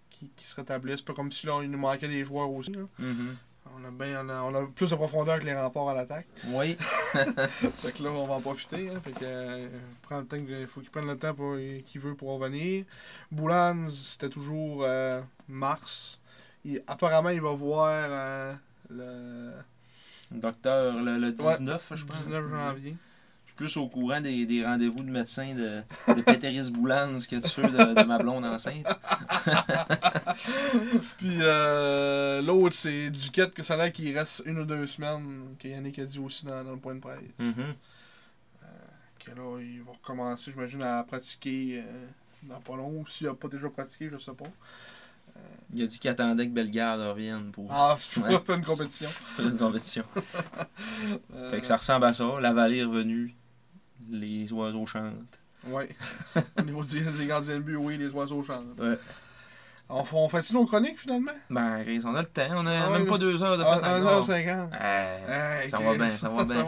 qu'il- qu'il se rétablisse. C'est pas comme si là, il nous manquait des joueurs aussi. là. Mhm. On a, bien, on, a, on a plus de profondeur que les remparts à l'attaque. Oui. Fait que là, on va en profiter. Hein. Fait que, euh, prend le temps que- faut qu'il prenne le temps pour- qu'il veut pour revenir. Boulans, c'était toujours euh, mars. Il- apparemment, il va voir euh, le Docteur, le, le 19, je pense. 19 janvier. Plus au courant des, des rendez-vous de médecins de, de Péteris Boulans que de ceux de, de ma blonde enceinte. Puis euh, l'autre, c'est Duquette, que ça a l'air qu'il reste une ou deux semaines, que Yannick a dit aussi dans, dans le point de presse. Mhm. Que là, il va recommencer, j'imagine, à pratiquer euh, dans pas long. Ou s'il n'a pas déjà pratiqué, je sais pas. Il a dit qu'il attendait que Bellegarde revienne pour Ah, Ouais. faire une compétition. faire une compétition. Euh, Fait que ça ressemble à ça. La vallée est revenue. Les oiseaux chantent. Ouais. Au niveau du- des gardiens de but, oui, les oiseaux chantent. Ouais. On, fait- on fait-tu nos chroniques finalement? Ben, Chris, on a le temps. On a Ah même pas deux heures de Ah, fête encore. 1h50. Eh, Hey, ça va bien, ça va bien.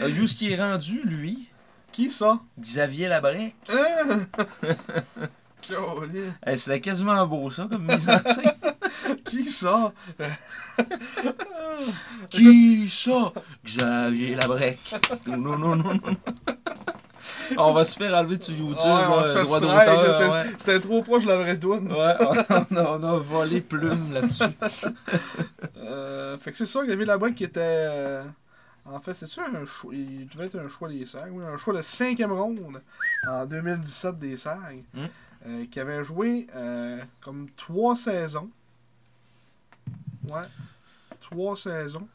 Euh, you, ce qui est rendu, lui, Qui ça? Xavier Labrec. Hein? Eh, C'était quasiment beau, ça, comme mise en scène. Qui ça? Qui ça? Xavier Labrec. Non, non, non, non, non. On va se faire enlever sur YouTube, Ouais, on là, se fait droit d'auteur. C'était trop proche de la vraie toune. Ouais, on, a, on a volé plume là-dessus. Euh, fait que c'est ça, avait là-bas qui était. euh, en fait, c'est ça un choix. Il devait être un choix des SAG. Oui, un choix de cinquième ronde en 2017 des SAG. Mm. euh, qui avait joué euh, comme trois saisons. Ouais. Trois saisons.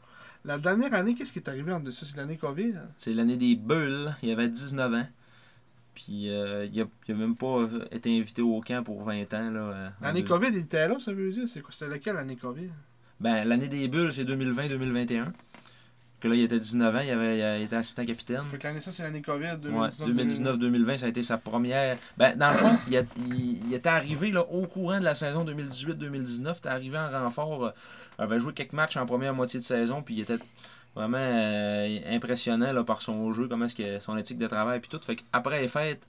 La dernière année, qu'est-ce qui est arrivé en dessus? C'est l'année COVID? C'est l'année des bulles. Il avait 19 ans. Puis euh, il, a, il a même pas euh, été invité au camp pour 20 ans. là, euh, L'année deux- COVID, il était là, ça veut dire? C'est quoi? C'était laquelle l'année COVID? Ben, l'année des bulles, c'est 2020-2021. Que là, il était 19 ans, il, avait, il était assistant capitaine. Fait que l'année, ça, c'est l'année COVID, Ouais, 2019. 2019-2020, ça a été sa première. Ben, dans le fond, il, a- il- il était arrivé là, au courant de la saison 2018-2019. Il était arrivé en renfort. Avait joué quelques matchs en première moitié de saison. Puis il était vraiment euh, impressionnant là, par son jeu, comment est-ce que son éthique de travail. Puis tout. Fait qu'après les fêtes,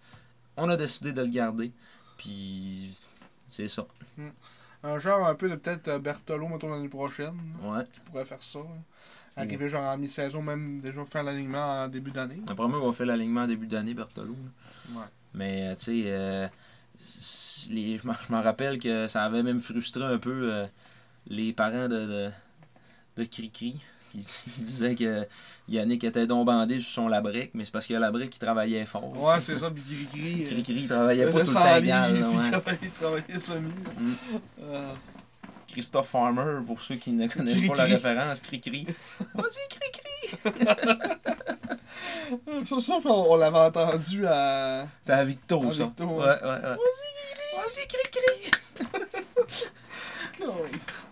on a décidé de le garder. Puis c'est ça. Un genre un peu de peut-être euh, Bertolo, mettons, l'année prochaine. Ouais. qui pourrait faire ça. là. Arriver genre en mi-saison, même déjà faire l'alignement en début d'année. Après moi, on va faire l'alignement en début d'année, Berthelot. là. Ouais. Mais, euh, tu sais, euh, je m'en rappelle que ça avait même frustré un peu euh, les parents de, de, de Cricri. Qui qui disaient que Yannick était donc bandé sur son labrique, mais c'est parce que Labrique il travaillait fort. Ouais, c'est ça, puis Gris-Gris. Cricri il travaillait pas tout le temps 100 égal. livres, là, puis ouais. il travaillait- semi. Mm. Euh, Christophe Farmer, pour ceux qui ne connaissent pas la Cricri. référence, Cricri. Vas-y, Cricri! ça, ça, on, on l'avait entendu à. C'est à Victo, À ça. Victo, ouais, ouais. ouais, ouais. Vas-y, Cricri!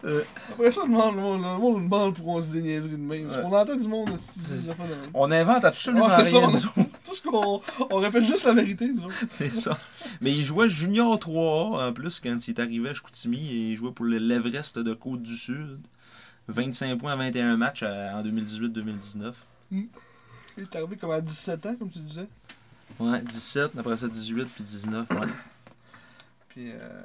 Euh. Après ça, le monde, le monde, le monde demande pour on se dit des niaiseries de même. Parce qu'on entend du monde aussi. C'est-. On invente absolument Ouais, c'est ça, rien, on-. Tout ce qu'on. On répète juste la vérité. C'est ça. Mais il jouait Junior 3A en plus quand il est arrivé à Chicoutimi et il jouait pour le- l'Everest de Côte-du-Sud. 25 points à 21 matchs en 2018-2019. Il est arrivé comme à 17 ans, comme tu disais. Ouais, 17, après ça 18 puis 19. Ouais. Puis, euh,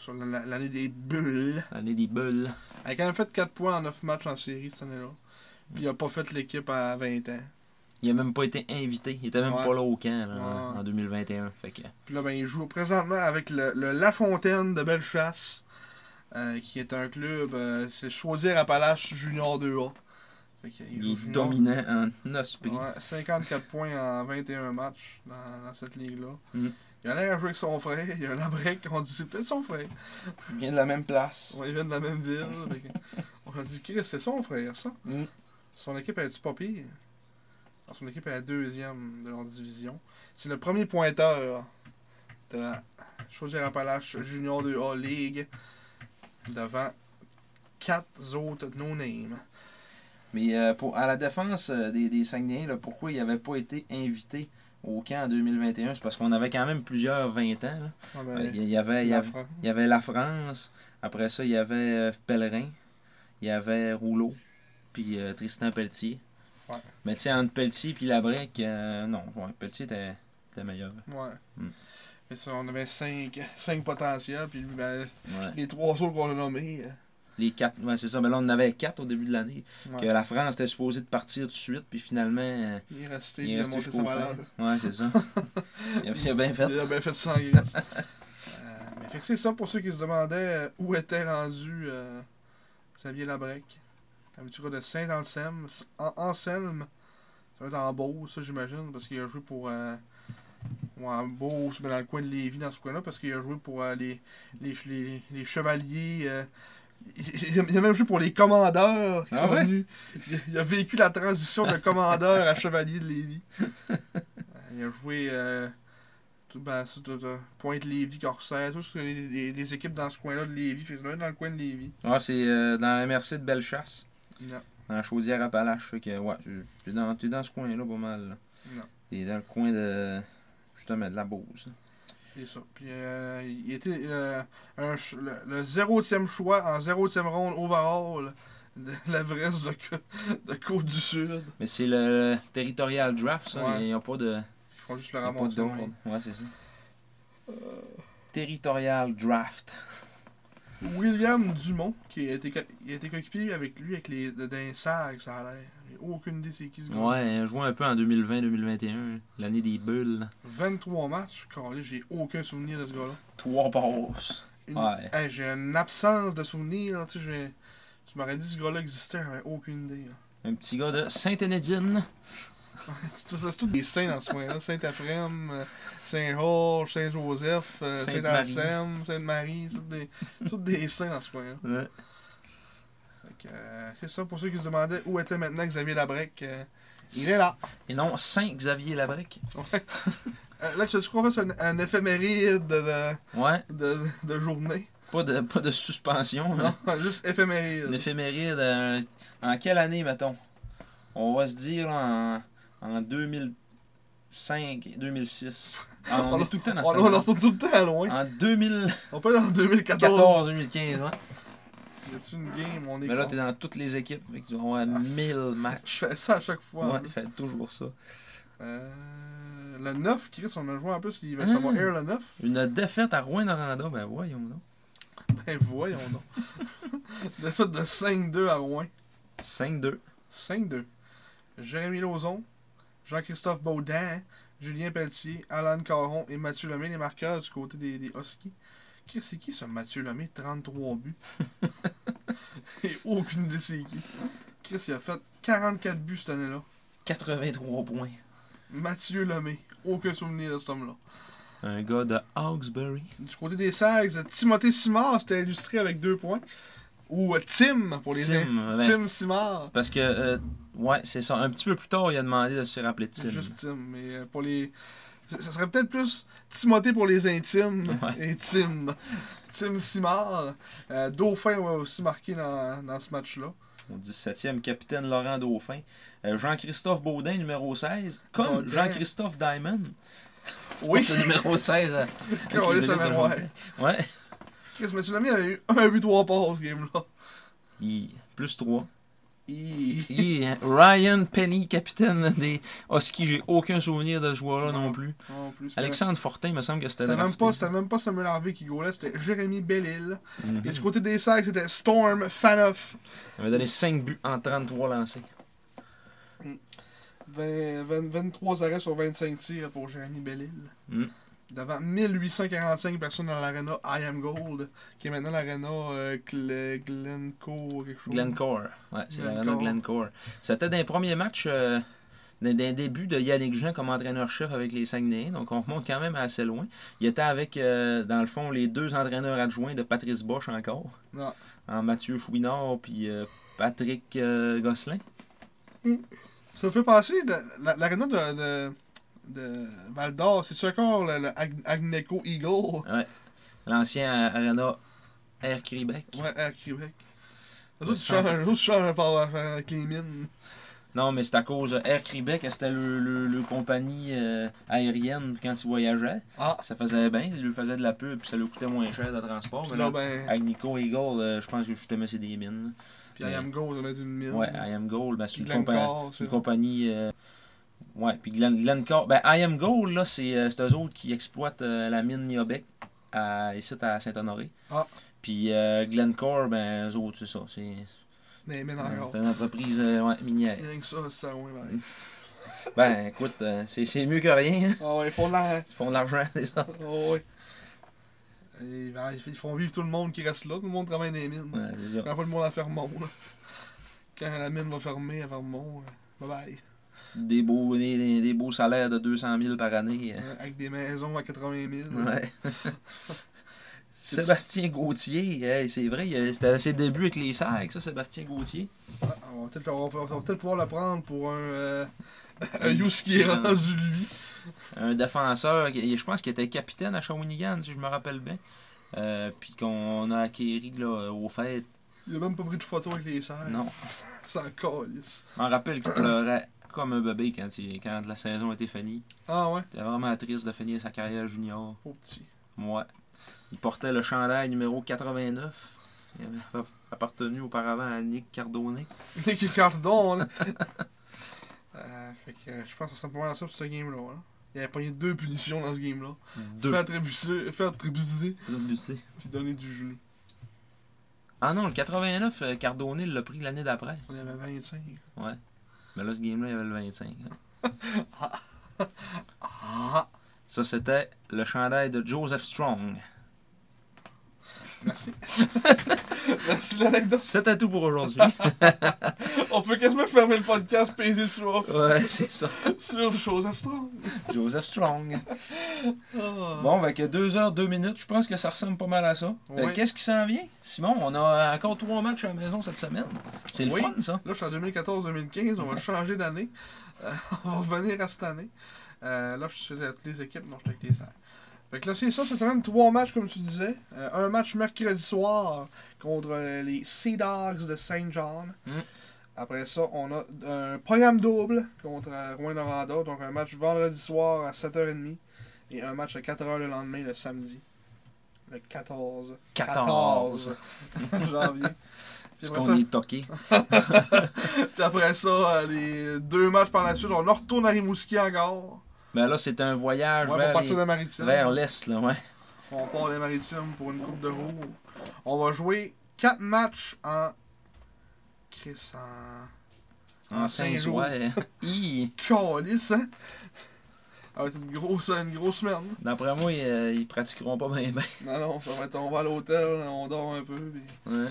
sur la- la- l'année des bulles. L'année des bulles. Il a quand même fait 4 points en 9 matchs en série cette année-là. Puis il a pas fait l'équipe à 20 ans. Il a même pas été invité. Il était même Ouais. pas là au camp là, en- Ouais. en 2021. Fait que, Puis là, ben, il joue présentement avec le, le La Fontaine de Bellechasse, euh, qui est un club, euh, c'est Choisir Appalaches Junior 2A. Fait qu'il il joue est junior. dominant en esprit. Ouais, 54 points en 21 matchs dans, dans cette ligue-là. Mm. Il a l'air à jouer avec son frère, il a un abrec, on dit c'est peut-être son frère. Il vient de la même place. Ouais, ils viennent de la même ville. on a dit Chris, c'est son frère, ça. Mm. Son équipe est du pas pire? Alors, Son équipe est la deuxième de leur division. C'est le premier pointeur de la Chaudière Appalaches Junior 2A League devant quatre autres no-name. Mais euh, pour, à la défense euh, des, des Saguenayens, là, pourquoi il n'avait pas été invité? Au camp en 2021 C'est parce qu'on avait quand même plusieurs 20 ans. là. Ah ben, Euh, Il y avait, il y la avait, France. il y avait la France. Après ça, il y avait euh, Pellerin. Il y avait Rouleau. Puis euh, Tristan Pelletier. Ouais. Mais tu sais, entre Pelletier et Labrec, euh, non, ouais, Pelletier était, était meilleur. Ouais. Mm. Mais ça, on avait cinq, cinq potentiels, puis ben, les trois autres qu'on a nommés. Les quatre, ouais, c'est ça. Mais là, on en avait quatre au début de l'année. ouais. Que la France était supposée de partir tout de suite. Puis finalement, euh, Il est resté, il est resté jusqu'au. Ouais, c'est ça. il, a, il a bien fait. Il a bien fait ça en Grèce. Euh, mais fait que c'est ça pour ceux qui se demandaient euh, où était rendu euh, Xavier Labrec. Gars de Saint-Anselme? En- Anselme, ça va être en Beauce, ça j'imagine, parce qu'il a joué pour. Euh, ou en Beauce, mais dans le coin de Lévis, dans ce coin-là, parce qu'il a joué pour euh, les, les, les, les Chevaliers. euh, il, a- même joué pour les commandeurs qui Ah sont ouais? venus. Il, a vécu la transition de commandeur à chevalier de Lévis. Euh, il a joué euh, tout, ben, ça, tout, tout, Pointe-Lévis, Corsair, toutes les, les- les équipes dans ce coin-là de Lévis. Fait dans le coin de Lévis. Ouais, c'est euh, dans la MRC de Bellechasse. Non. Dans la chaudière Appalaches. Fait que, ouais, tu- tu es dans, dans ce coin-là pas mal. là. Non. T'es dans le coin de. Justement, de la Beauce. C'est ça. Puis euh, il était euh, un le, le choix en zérotième ronde overall de l'Everest de, de Côte-du-Sud. Mais c'est le territorial draft, ça. Ouais. Il n'y a pas de. Ils font juste le ramasser. Ouais, c'est ça. Territorial draft. William Dumont, qui a été, il a été coéquipier avec lui avec les d'un SAG, ça a l'air. Aucune idée c'est qui ce gars. Ouais, a joué un peu en 2020-2021. L'année des bulles. 23 matchs. Carré, j'ai aucun souvenir de ce gars-là. Trois passes. Une- Ouais. Hey, j'ai une absence de souvenirs. Tu sais, j'ai- tu m'aurais dit ce gars-là existait, j'avais aucune idée. là. Un petit gars de Sainte-Énédine. C'est tout- des saints dans ce coin-là. Saint-Ephrem, euh, Saint-Georges, Saint-Joseph, euh, Sainte-Marie. Saint-Anselme, Sainte-Marie. C'est tous des, des saints dans ce coin-là. Ouais. Que, euh, c'est ça, pour ceux qui se demandaient où était maintenant Xavier Labrec, euh, il est là. Et non, Saint Xavier Labrec. Ouais. Euh, là, tu sais qu'on fait un, un éphéméride de, de, Ouais, de, de journée? pas de, pas de suspension. Non, juste éphéméride. Une éphéméride, euh, en quelle année, mettons? On va se dire en, en 2005, 2006. Ah, on est tout le temps dans On, on retourne tout le temps loin. En 2014, On peut aller en 2014. 2015, ouais. Y a-tu une game? On est Mais là, t'es dans toutes les équipes, que tu vas avoir 1000 Je matchs. fais ça à chaque fois. Ouais, fait toujours ça. Euh, le 9, Chris, on a joué en plus, il va Ah. savoir Air le 9. Une défaite à Rouen-Noranda, ben voyons donc. Ben voyons donc. Défaite de 5-2 à Rouen. 5-2. 5-2. Jérémy Lauzon, Jean-Christophe Baudin, Julien Pelletier, Alan Caron et Mathieu Lemay, les marqueurs du côté des, des Huskies. Chris, c'est qui ce Mathieu Lemay 33 buts? Et aucune idée c'est qui. Chris, il a fait 44 buts cette année-là. 83 points. Mathieu Lemay. Aucun souvenir de cet homme-là. Un gars de Hawkesbury. Du côté des Sags, Timothée Simard, c'était illustré avec deux points. Ou euh, Tim, pour les Tim, in-. Tim Simard. Parce que, euh, ouais, c'est ça. Un petit peu plus tard, il a demandé de se faire appeler Tim. Juste Tim, mais euh, pour les. Ça serait peut-être plus Timothée pour les intimes Ouais. et Tim. Simard. Euh, Dauphin va aussi marqué dans, dans ce match-là. Au 17e, capitaine Laurent Dauphin. Euh, Jean-Christophe Baudin, numéro 16. Comme. Jean-Christophe Diamond. Oui, Le numéro 16. euh, avec on les élites de mémoire. Ouais. Chris Mathieu Lamy avait eu un but, trois passes ce game-là. Il- Plus 3. Ryan Penny, capitaine des Huskies. J'ai aucun souvenir de ce joueur-là non plus. Non plus. C'était Alexandre Fortin, il me semble que c'était c'était même, pas- c'était même pas Samuel Harvey qui golait, c'était Jérémy Bellil. Mhm. Et du côté des Sags, c'était Storm Fanoff. Il avait donné 5 buts en 33 lancés. 20 20 23 arrêts sur 25 tirs pour Jérémy Bellil. Mm. Devant 1845 personnes dans l'arena I Am Gold, qui est maintenant l'arena euh, Gle- Glencoe quelque chose. Glencore. Ouais, c'est Glencore. l'arena Glencore. C'était dans les premiers matchs, euh, les débuts de Yannick Jean comme entraîneur-chef avec les Saguenayens. Donc on remonte quand même assez loin. Il était avec, euh, dans le fond, les deux entraîneurs adjoints de Patrice Bosch encore. Non. En Mathieu Chouinard puis euh, Patrick Gosselin. Ça me fait la- l'arena de, de, de Val d'Or, c'est encore le, le Ag- Agneco Eagle? L'ancien euh, Arena Air Québec. Ouais, à Québec. Les Le autres, ils changent- centre. les ils avec mines. Non, mais c'est à cause de Air Québec, c'était le, le- le compagnie euh, aérienne quand ils voyageaient. Ah, Ça faisait bien, il lui faisait de la pub, puis ça lui coûtait moins cher de transport. puis Mais là, là, ben, avec Nico euh, je pense que je t'aimais c'est des mines. puis I Am Gold, on a une mine. Ouais, I Am Gold, ben, c'est une, compa- compagnie. euh, ouais, puis Glen, Glencore. Ben, I Am Gold, là, c'est euh, c'est eux autres qui exploitent euh, la mine Niobec à, ici à Saint-Honoré. Ah. Puis euh, Glencore, ben, eux autres, c'est ça. C'est euh, une entreprise euh, ouais, minière. Rien que ça, c'est ça, ouais, ouais. Ben, écoute, c'est c'est mieux que rien. hein. Ah ouais, ils font de la... Ils font de l'argent, c'est ça. Ah ouais. Et, ben, ils font vivre tout le monde qui reste là. Tout le monde travaille dans les mines. Ouais, c'est ça. Quand pas le monde à Fermont, là. Quand la mine va fermer à Fermont, bye bye. Des beaux, des, des- beaux salaires de 200 000 par année. euh. Avec des maisons à 80 000. Ouais. Sébastien Gauthier, hey, c'est vrai, c'était à ses débuts avec les sacs, ça, Sébastien Gauthier. Ah, on va peut-être pouvoir le prendre pour un, euh, un Yous qui est rendu lui. Un défenseur, je pense qu'il était capitaine à Shawinigan, si je me rappelle bien. Euh, puis qu'on a acquéri là, au fait. Il a même pas pris de photo avec les serres. Non. Ça en calisse. Je me rappelle qu'il pleurait comme un bébé quand, il- quand la saison était finie. Ah ouais, Il était vraiment triste de finir sa carrière junior. pauvre petit. Ouais. Il portait le chandail numéro 89. Il avait appartenu auparavant à Nick Cardone. Nicky Cardon, là. Euh, fait que euh, je pense que ça à ça pour ce game-là. là. Il avait pogné deux punitions dans ce game-là. Deux. Fait attribuer, fait attribuer, Buté. puis donner du genou. Ah non, le 89, euh, Cardone l'a pris l'année d'après. On avait 25. Ouais. Mais là, ce game-là, il y avait le 25. hein. Ah! Ça, c'était le chandail de Joseph Strong. Merci. Merci l'anecdote. C'était tout pour aujourd'hui. On peut quasiment fermer le podcast, peser sur off. ouais, c'est ça. Sur Joseph Strong. Joseph Strong. Ah. Bon, avec 2 heures, 2 minutes, je pense que ça ressemble pas mal à ça. Euh. Qu'est-ce qui s'en vient? Simon, on a encore trois matchs à la maison cette semaine. C'est le Oui. fun, ça. Là, je suis en 2014-2015, on va changer d'année. Euh, on va revenir à cette année. Euh, là, je suis avec les équipes, non, je suis avec les. Fait que là, c'est ça, cette semaine, trois matchs, comme tu disais. Euh, un match mercredi soir contre les Sea Dogs de Saint John. Mm. Après ça, on a un programme double contre euh, Rouen-Noranda. Donc, un match vendredi soir à 7h30 et un match à 4h le lendemain, le samedi. Le 14. 14. janvier. Puis C'est qu'on ça- est toqué. puis après ça, euh, les deux matchs par la suite, on retourne à Rimouski encore. Ben là, c'est un voyage Ouais, vers, les- l'Est, là, ouais. On part des Maritimes pour une coupe de roues. On va jouer quatre matchs en. Chris, en. En Saint-Joie. Hi. Calice, hein? Ça va être une grosse, une grosse semaine. D'après moi, ils, euh, ils pratiqueront pas bien. Non, non, ça va être. On va à l'hôtel, on dort un peu. Puis... Ouais.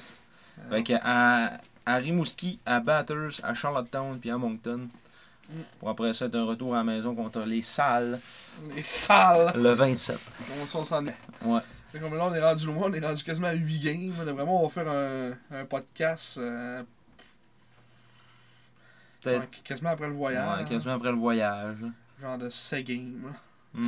Fait que à, à Rimouski, à Batters, à Charlottetown puis à Moncton. Mm. Pour après ça, être un retour à la maison contre les Salles Les salles! le 27. On s'en est. Ouais. Fait Comme là, on est rendu loin, on est rendu quasiment à 8 games. Là, Vraiment, on va faire un, un podcast euh, Peut-être ouais, quasiment après le voyage. ouais, quasiment après le voyage. Genre de 7 games.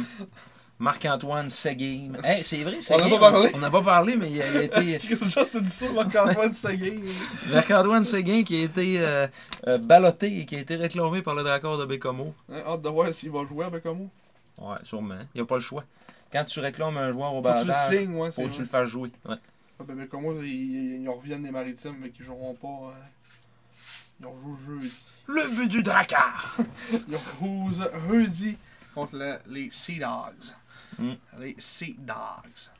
Marc-Antoine Seguin. Hey, c'est vrai, On n'a Seguin, pas parlé. On n'a pas parlé, mais il a, il a été. Juste ça, Marc-Antoine 7 games. Marc-Antoine Seguin qui a été euh, euh, ballotté et qui a été réclamé par le Dracor de Bécomo. Hein, hâte de voir s'il va jouer avec Homo. Ouais, sûrement. Il n'y a pas le choix. Quand tu réclames un joueur au Faut que tu le signes, ouais. faut que tu le fasses jouer. Ouais. Ah, ben, moi, ils, ils reviennent des maritimes, mais qu'ils joueront pas. euh, Ils rejouent jeudi. Le but du Dracar! Ils rejouent jeudi contre le- les Sea Dogs. Mm. Les Sea Dogs.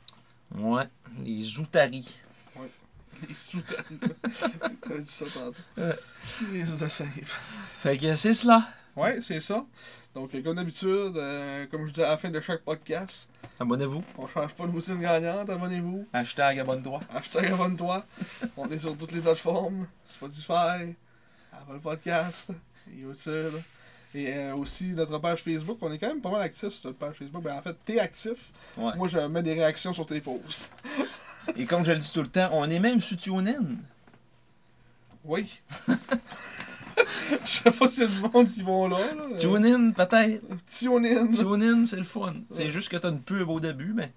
Ouais, les Zoutaris. Les sous-tarifs. T'as dit ça tantôt. Ouais. Les de save. Fait que c'est cela. Ouais, c'est ça. Donc, comme d'habitude, euh, comme je dis à la fin de chaque podcast, Abonnez-vous. on change pas de routine gagnante. Abonnez-vous. Hashtag abonne-toi. Hashtag abonne-toi. On est sur toutes les plateformes. Spotify, Apple Podcast, YouTube. Et euh, aussi notre page Facebook. On est quand même pas mal actifs sur notre page Facebook. Ben, en fait, t'es actif. Ouais. Moi, je mets des réactions sur tes posts. Et comme je le dis tout le temps, on est même sur TuneIn. Oui. Je sais pas s'il y a du monde qui vont là. là. TuneIn, peut-être. TuneIn. TuneIn, c'est le fun. C'est juste que t'as une pub au début, mais.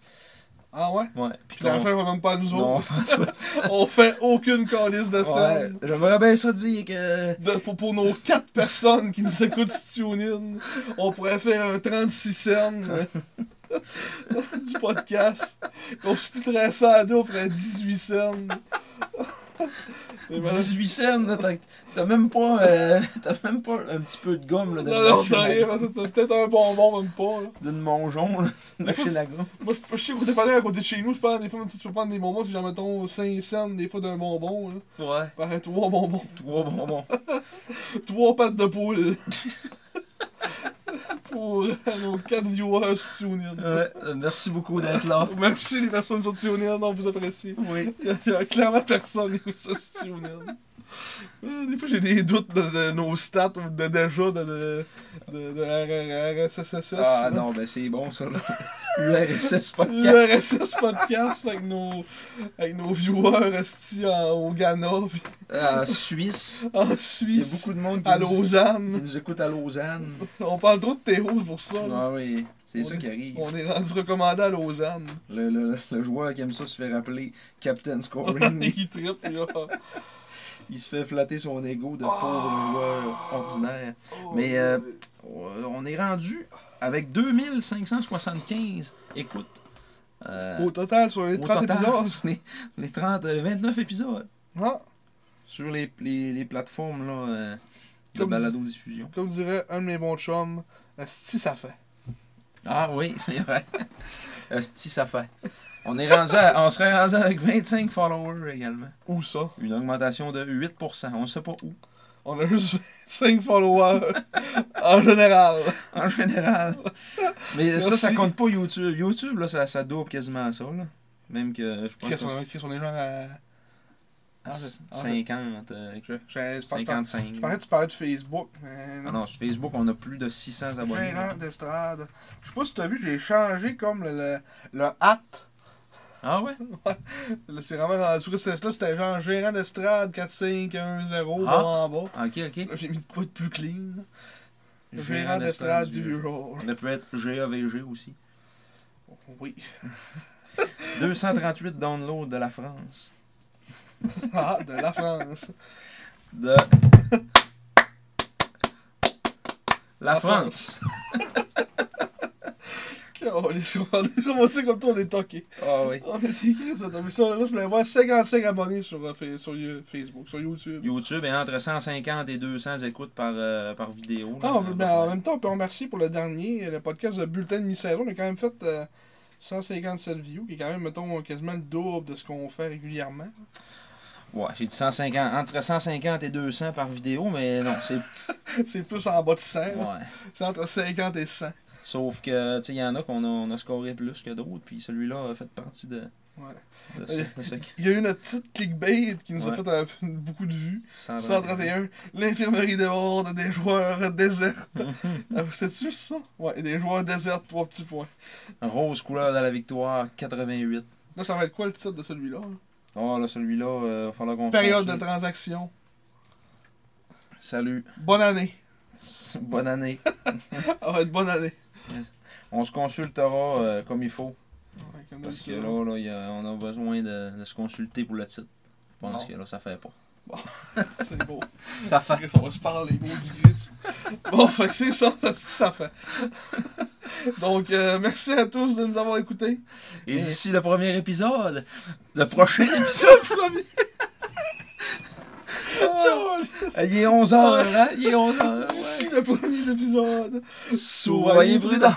Ah ouais? Ouais. Puis Puis l'argent va même pas à nous Non, autres. pas toi. On fait aucune calice de Ouais. scène. J'aimerais bien ça dire que. De- pour, pour nos 4 personnes qui nous écoutent sur TuneIn, on pourrait faire un 36 cents euh, du podcast. On splitterait ça à deux, on ferait 18 cents. Mais voilà. 18 cents, là, t'as- même pas. euh, t'as même pas un petit peu de gomme, là, de Non, non, t'as rien, t'as peut-être un bonbon, même pas. Là. d'une mongeon, là. Une machine à gomme. Moi, je, sais qu'au dépanneur à côté de chez nous, je pense, des fois, tu peux prendre des bonbons, si j'en mettons 5 cents, des fois d'un bonbon. Là. Ouais. Pareil, 3 bonbons. Trois bonbons. 3 pattes de poule. Pour euh, nos 4 viewers sur TuneIn. Ouais. euh, Merci beaucoup d'être là. Merci les personnes sur TuneIn, on vous apprécie. Oui. Il y a, clairement personne qui sur TuneIn. Euh, Des fois, j'ai des doutes de, nos stats ou de déjà de, de, RSSS. Ah non, ben c'est bon ça, là. URSS podcast. L'URSS podcast avec nos, avec nos viewers au Ghana, puis En Suisse. en Il y a Suisse, beaucoup de monde qui, à nous, Lausanne. nous écoute à Lausanne. On parle trop de Théo pour ça. Ah oui, c'est ça qui arrive. On est rendu recommandé à Lausanne. Le, le, le joueur qui aime ça se fait rappeler Captain Scoring. Il trippe, puis là. Il se fait flatter son ego de pauvre Oh. joueur ordinaire. Oh, Mais, euh, On est rendu avec 2575 écoutes. Euh, Au total, sur les au 30 total, épisodes. les, les 30, euh, 29 épisodes Ah, sur les, les, les plateformes là, euh, de balado-diffusion. comme dirait un de mes bons chums, si ça fait. Ah oui, c'est vrai. Esti, ça fait. On, est rendu à- on serait rendu avec 25 followers également. Où ça? Une augmentation de 8%. On ne sait pas où. On a juste 5 followers en général. En général. Mais ça, ça Merci. compte pas YouTube. YouTube, là, ça, ça double quasiment ça. Là. Même que je pense Qu'est-ce que qu'on qu'est-ce qu'on est genre à. Ah, c'est c'est- ah, 50, euh, Je, je, je, je, parlais- 55. je parlais que tu parlais de Facebook, mais non. Ah non, sur Facebook, on a plus de 600 abonnés. Gérant d'estrade. Je sais pas si tu as vu, j'ai changé comme le, le, le hat. Ah ouais? Là, c'est vraiment rendu. Là, c'était- là, c'était genre gérant d'estrade 4510 Ah. en bas. Ok, ok. Là, j'ai mis de quoi de plus clean? Gérant d'estrade du jour. On peut être GAVG aussi. Oui. 238 downloads de la France. Ah, de la France. De. La France. Oh, les on a commencé comme toi, on est toqué. Ah oui. On est écrit ça. T'as vu ça? Là, je voulais voir 55 abonnés sur, euh, sur euh, Facebook, sur YouTube. YouTube est entre 150 et 200 écoutes par, euh, par vidéo. Ah, là. on mais en même temps, on peut remercier pour le dernier, le podcast de Bulletin de mi-saison. On a quand même fait euh, 157 views, qui est quand même, mettons, quasiment le double de ce qu'on fait régulièrement. Ouais, j'ai dit 150, entre 150 et 200 par vidéo, mais non, c'est. C'est plus en bas de 100. là. Ouais. C'est entre 50 et 100. Sauf que, tu sais, il y en a qu'on a, on a scoré plus que d'autres, puis celui-là a fait partie de. Ouais. de de Il y a eu notre petite clickbait qui nous a fait euh, beaucoup de vues. 131. 131. L'infirmerie déborde des joueurs désertes. Ah, C'est-tu ça? Ouais, des joueurs désertes, trois petits points. Rose couleur de la victoire, 88. Là, ça va être quoi le titre de celui-là? là? Oh là, celui-là, euh, il va falloir qu'on se Période de transaction. Salut. Bonne année. Bonne année. Ça va être bonne année. On se consultera euh, comme il faut. Ouais, comme Parce que là, là, il y a- on a besoin de, de se consulter pour le titre. Je pense Non. que là, ça fait pas. C'est beau. Ça fait. Chris, on va se parler, maudit Chris. Bon, fait que c'est ça, ça, ça fait. Donc, euh, merci à tous de nous avoir écoutés. Et Et- d'ici le premier épisode, le prochain épisode, Premier. il est 11h, hein? Il est 11h. D'ici le premier épisode. Soyez prudents.